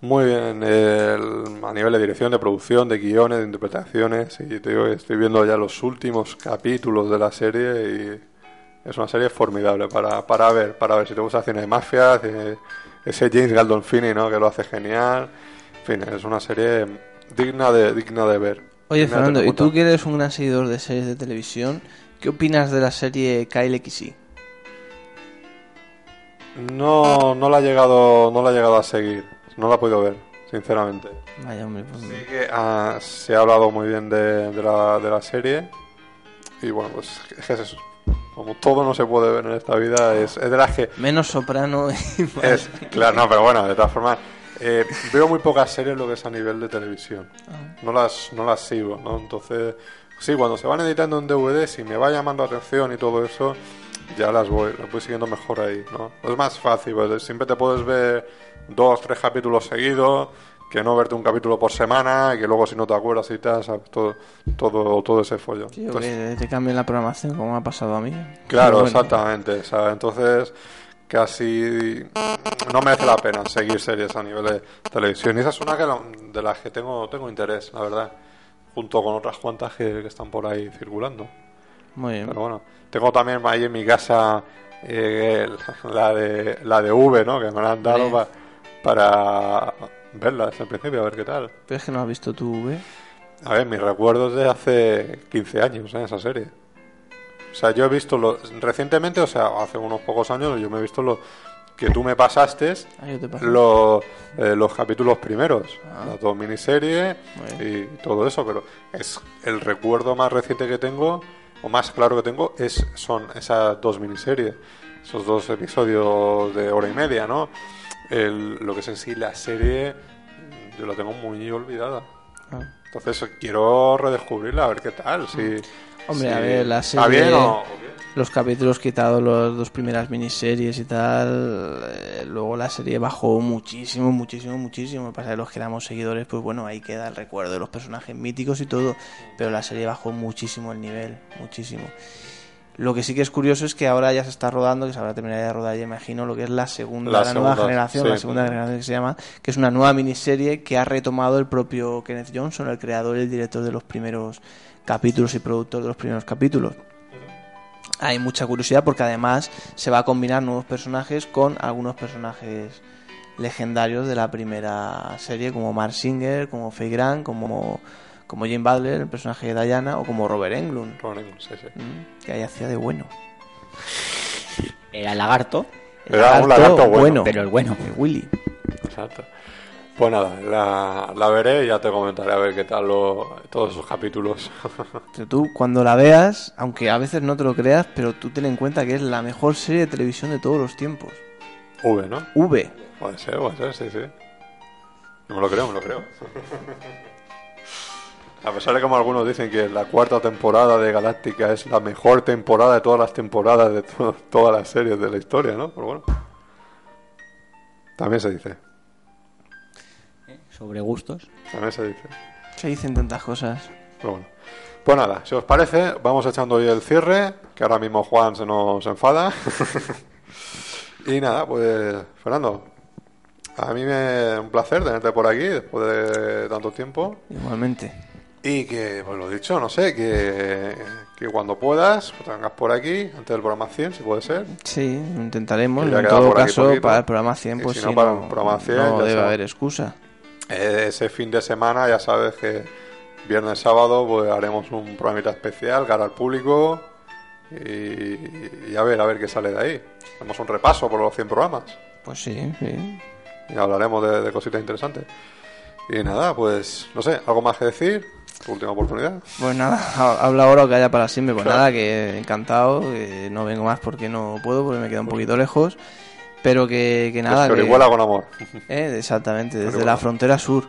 muy bien el- a nivel de dirección, de producción, de guiones, de interpretaciones. Y te digo estoy viendo ya los últimos capítulos de la serie y es una serie formidable para, para ver, para ver si te gusta cine de mafia, cine- ese James Gandolfini, ¿no? Que lo hace genial. En fin, es una serie digna de, digna de ver. Oye, Fernando, ¿y tú que eres un gran seguidor de series de televisión, qué opinas de la serie Kyle XY? No, no la he llegado, no la he llegado a seguir. No la he podido ver, sinceramente. Vaya, hombre, pues... Sí que ah, se ha hablado muy bien de, de la, de la serie. Y bueno, pues es que es eso. Como todo no se puede ver en esta vida, es, es de las que... Menos soprano y más- Es, claro, no, pero bueno, de todas formas, eh, veo muy pocas series lo que es a nivel de televisión. No las, no las sigo, ¿no? Entonces, sí, cuando se van editando en DVD, si me va llamando la atención y todo eso, ya las voy, las voy siguiendo mejor ahí, ¿no? Es más fácil, pues, siempre te puedes ver dos, tres capítulos seguidos, que no verte un capítulo por semana, y que luego si no te acuerdas y tal, ¿sabes? Todo, todo, todo ese follón. Tío, Entonces, que te cambien la programación, como ha pasado a mí. Claro, bueno, exactamente. ¿sabes? Entonces, casi no merece la pena seguir series a nivel de televisión. Y esa es una que la- de las que tengo, tengo interés, la verdad. Junto con otras cuantas que, que están por ahí circulando. Muy bien. Pero bueno, tengo también ahí en mi casa eh, la, de, la de V, ¿no? Que me la han dado pa- para verla desde el principio, a ver qué tal. Pero es que no has visto tú, V. A ver, mis recuerdos de hace 15 años, ¿eh? esa serie. O sea, yo he visto lo, recientemente, o sea, hace unos pocos años, yo me he visto lo que tú me pasaste, Ah, yo te paso. lo- eh, los capítulos primeros, Ah. las dos miniseries y todo eso, pero es el recuerdo más reciente que tengo, o más claro que tengo, es son esas dos miniseries, esos dos episodios de hora y media, ¿no? El- lo que es en sí la serie, yo la tengo muy olvidada. Ah. Entonces quiero redescubrirla, a ver qué tal. Si, Hombre, si a ver, la ¿Está serie- bien o.? Los capítulos quitados, las dos primeras miniseries y tal. eh, luego la serie bajó muchísimo, muchísimo, muchísimo. Que los que éramos seguidores, pues bueno, ahí queda el recuerdo de los personajes míticos y todo. Pero la serie bajó muchísimo el nivel, muchísimo. Lo que sí que es curioso es que ahora ya se está rodando, que se habrá terminado de rodar, ya imagino, lo que es la segunda, La la, nueva generación, sí. la segunda generación que se llama, que es una nueva miniserie que ha retomado el propio Kenneth Johnson, el creador y el director de los primeros capítulos y productor de los primeros capítulos. Hay mucha curiosidad porque además se va a combinar nuevos personajes con algunos personajes legendarios de la primera serie, como Mark Singer, como Faye Grant, como, como Jane Butler, el personaje de Diana, o como Robert Englund, Ron Englund, sí, sí. ¿m? que ahí hacía de bueno. Era el lagarto, Era un lagarto bueno. pero el bueno. de Willy. Exacto. Pues nada, la, la veré y ya te comentaré a ver qué tal lo- todos esos capítulos. Pero tú cuando la veas, aunque a veces no te lo creas, pero tú ten en cuenta que es la mejor serie de televisión de todos los tiempos. v, ¿no? V. Puede ser, puede ser, sí, sí. No me lo creo, me lo creo. A pesar de como algunos dicen que la cuarta temporada de Galáctica es la mejor temporada de todas las temporadas de to- todas las series de la historia, ¿no? Pero bueno. También se dice, Sobre gustos. también se dice. Se dicen tantas cosas. Pero bueno. Pues nada, si os parece, vamos echando hoy el cierre, que ahora mismo Juan se nos enfada. y nada, pues Fernando, a mí me un placer tenerte por aquí después de tanto tiempo. Igualmente. Y que, pues lo dicho, no sé, que, que cuando puedas, pues vengas por aquí, antes del programa 100, si puede ser. Sí, intentaremos. En todo caso, para el programa 100, Y pues si sí, no, para el programa 100, no debe sabes. haber excusa. Ese fin de semana, ya sabes que viernes, sábado, pues haremos un programita especial, cara al público. Y, y a ver, a ver qué sale de ahí. Hacemos un repaso por los 100 programas. Pues sí, sí. Y hablaremos de, de cositas interesantes. Y nada, pues no sé, ¿algo más que decir? Última oportunidad. Pues nada, ha- habla ahora o calla para siempre. Pues nada, que encantado. que no vengo más porque no puedo, porque me queda un poquito lejos. Pero que, que nada. que que- Orihuela con amor. Eh, exactamente, desde la frontera sur.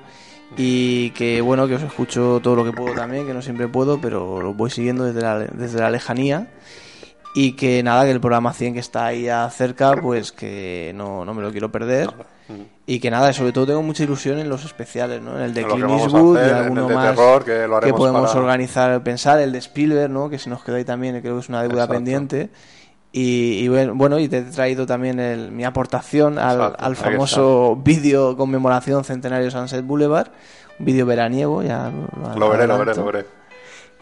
Y que bueno, que os escucho todo lo que puedo también, que no siempre puedo, pero los voy siguiendo desde la, desde la lejanía. Y que nada, que el programa 100 que está ahí cerca, pues que no, no me lo quiero perder. Y que nada, sobre todo tengo mucha ilusión en los especiales, ¿no? En el de En Clint Eastwood y hacer, alguno de más terror, que lo podemos para- organizar, pensar, el de Spielberg, ¿no? Que se nos quedó ahí también, creo que es una deuda Exacto. pendiente. Y, y bueno, y te he traído también el- mi aportación al, famoso vídeo conmemoración centenario Sunset Boulevard, un vídeo veraniego, ya lo, Lo veré, lo veré, lo veré.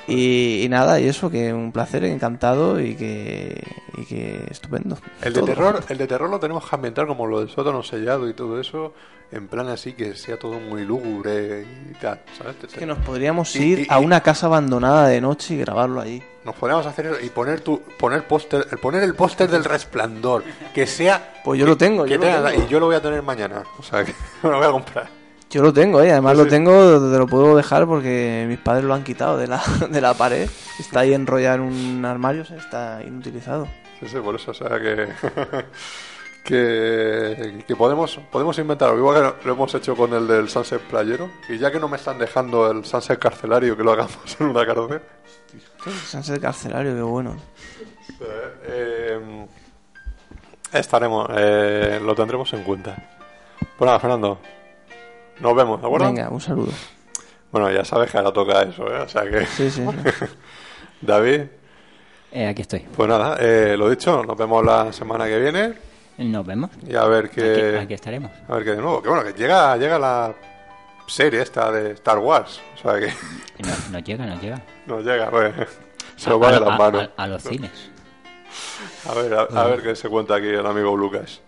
Y, y nada, y eso, que un placer, encantado y que, y que estupendo. El de Todo. terror, el de terror lo tenemos que ambientar como lo del sótano sellado y todo eso, en plan así que sea todo muy lúgubre y tal, ¿sabes? Es que nos podríamos Y- ir a una casa abandonada de noche y grabarlo ahí. Nos podríamos hacer eso y poner tu, poner póster, el poner el póster del resplandor, que sea Pues yo lo tengo, yo lo tenga- tengo. y yo lo voy a tener mañana, o sea que me lo voy a comprar. Yo lo tengo, ¿eh? además Sí, lo tengo, te lo puedo dejar porque mis padres lo han quitado de la, de la pared. Está ahí enrollado en un armario, o sea, está inutilizado. Sí, sí, por eso, o sea que que, que podemos podemos inventar, igual que lo- hemos hecho con el del Sunset Playero, y ya que no me están dejando el Sunset Carcelario que lo hagamos en una cárcel. Sunset carcelario, qué bueno. Eh, estaremos, eh, lo tendremos en cuenta. Pues nada, Fernando, nos vemos, ¿de acuerdo? Venga, un saludo. Bueno, ya sabes que ahora toca eso, ¿eh? O sea que, Sí, sí. sí. David, Eh, aquí estoy. pues nada, eh, lo dicho, nos vemos la semana que viene Nos vemos. y a ver qué, aquí estaremos. a ver qué de nuevo. Que bueno, que llega, llega la serie esta de Star Wars, o sea que No, nos llega, nos llega. nos llega, pues, se nos va de a, las a- manos. a- a los cines. A ver, a, a ver qué se cuenta aquí el amigo Lucas.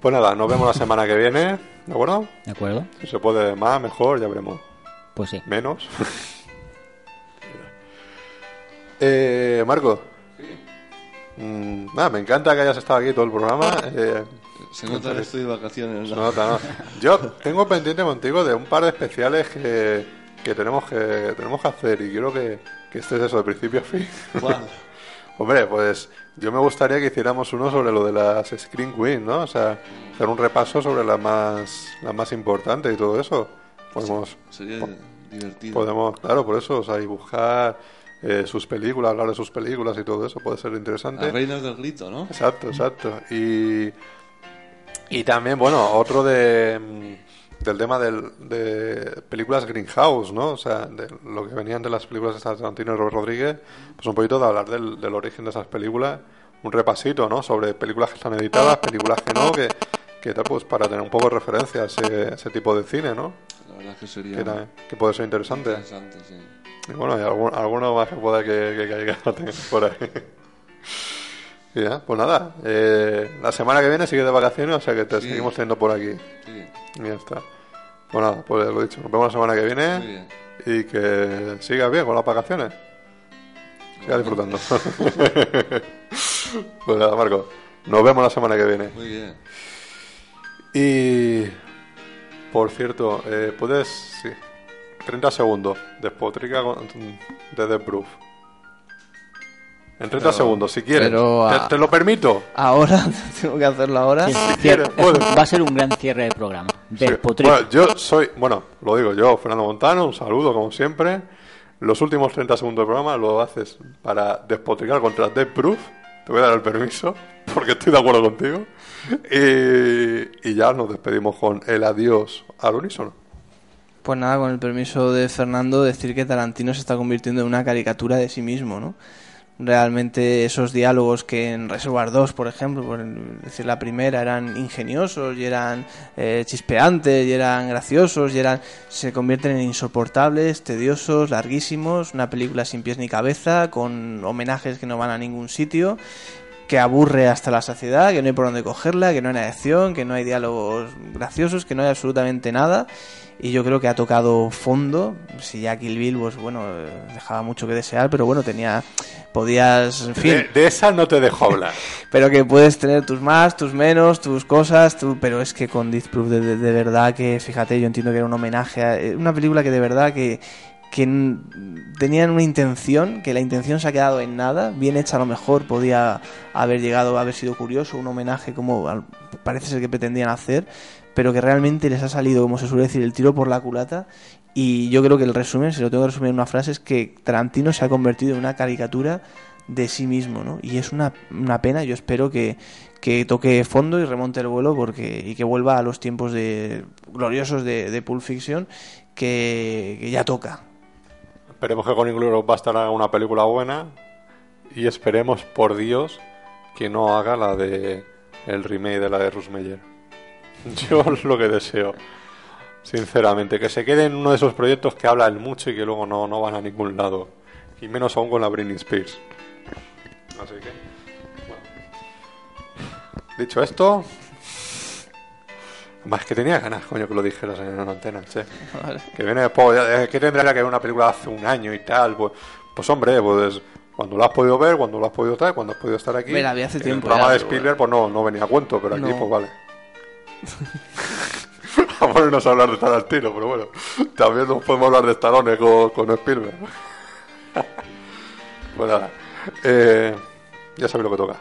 Pues nada, nos vemos la semana que viene, ¿de acuerdo? ¿De acuerdo? Si se puede más, mejor, ya veremos. Pues sí. Menos. eh, Marco. Mm, nada, me encanta que hayas estado aquí todo el programa. Eh, Se nota que estoy de vacaciones. se ¿no? nota, ¿no? Yo tengo pendiente contigo de un par de especiales que, que tenemos que tenemos que hacer y quiero que, que estés eso de principio a fin. Hombre, pues yo me gustaría que hiciéramos uno sobre lo de las Screen Queen, ¿no? O sea, hacer un repaso sobre las más, las más importantes y todo eso. Podemos, sería divertido. podemos, claro, por eso, o sea, y buscar eh, sus películas, hablar de sus películas y todo eso, puede ser interesante. Las reinas del grito, ¿no? Exacto, exacto. Y, y también, bueno, otro de, del tema del, de películas Greenhouse, ¿no? O sea, de lo que venían de las películas de Tarantino y Robert Rodríguez, pues un poquito de hablar del, del origen de esas películas, un repasito, ¿no? Sobre películas que están editadas, películas que no, que, que tal, pues para tener un poco de referencia a ese, ese tipo de cine, ¿no? La verdad es que sería Que, puede ser interesante. interesante, sí. Y bueno, hay algún- alguno más que pueda que, que caiga por ahí. Y ya, pues nada, eh, la semana que viene sigue de vacaciones, o sea que te Sí. seguimos teniendo por aquí. Sí, Y ya está. Pues nada, pues lo dicho, nos vemos la semana que muy viene bien. y que sigas bien con las vacaciones. Siga disfrutando. pues nada, Marco, nos vemos la semana que viene. Muy bien. Y por cierto, eh, puedes, sí, 30 segundos, despotrica con- de The Proof. En 30 segundos, si quieres. pero, te, ah, te lo permito. Ahora, tengo que hacerlo ahora. Si quieres, puedes. va a ser un gran cierre de programa. Sí. Despotrico. Bueno, yo soy, bueno, lo digo yo, Fernando Montano, un saludo como siempre. Los últimos 30 segundos del programa lo haces para despotricar contra Dead Proof. Te voy a dar el permiso, porque estoy de acuerdo contigo. Y, y ya nos despedimos con el adiós al unísono. Pues nada, con el permiso de Fernando, decir que Tarantino se está convirtiendo en una caricatura de sí mismo, ¿no? Realmente esos diálogos que en Reservoir 2, por ejemplo, por decir la primera, eran ingeniosos y eran eh, chispeantes y eran graciosos y eran se convierten en insoportables, tediosos, larguísimos, una película sin pies ni cabeza, con homenajes que no van a ningún sitio que aburre hasta la saciedad, que no hay por dónde cogerla, que no hay acción, que no hay diálogos graciosos, que no hay absolutamente nada. Y yo creo que ha tocado fondo. Si ya Kill Bill, pues bueno, dejaba mucho que desear, pero bueno, tenía. Podías, en fin. De, de esa no te dejo hablar. Pero que puedes tener tus más, tus menos, tus cosas, tu- pero es que con Death Proof de, de- de verdad que, fíjate, yo entiendo que era un homenaje a eh, una película que de verdad que, que tenían una intención, que la intención se ha quedado en nada, bien hecha a lo mejor, podía haber llegado haber sido curioso, un homenaje como parece ser que pretendían hacer, pero que realmente les ha salido, como se suele decir, el tiro por la culata. Y yo creo que el resumen, si lo tengo que resumir en una frase, es que Tarantino se ha convertido en una caricatura de sí mismo, ¿no? Y es una, una pena, yo espero que, que toque fondo y remonte el vuelo porque y que vuelva a los tiempos de gloriosos de, de Pulp Fiction que, ya toca. Esperemos que con Inglourious Basterds haga una película buena y esperemos, por Dios, que no haga la de el remake de la de Russ Meyer. Yo lo que deseo, sinceramente, que se quede en uno de esos proyectos que hablan mucho y que luego no, no van a ningún lado, y menos aún con la Britney Spears. Así que, bueno. Dicho esto, más que tenía ganas, coño, que lo dijeras en la antena, che. Que viene después, eh, que tendría que ver una película hace un año y tal, pues, pues hombre, pues cuando lo has podido ver, cuando lo has podido estar, cuando has podido estar aquí. Mira, había hace en tiempo El programa ya, de Spielberg, pues no, no venía a cuento, pero aquí, No. pues vale. a ponernos a hablar de Tarantino, pero bueno, también nos podemos hablar de Stallone con, con Spielberg. nada, eh, ya sabéis lo que toca.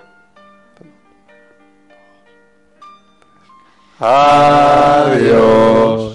Adiós.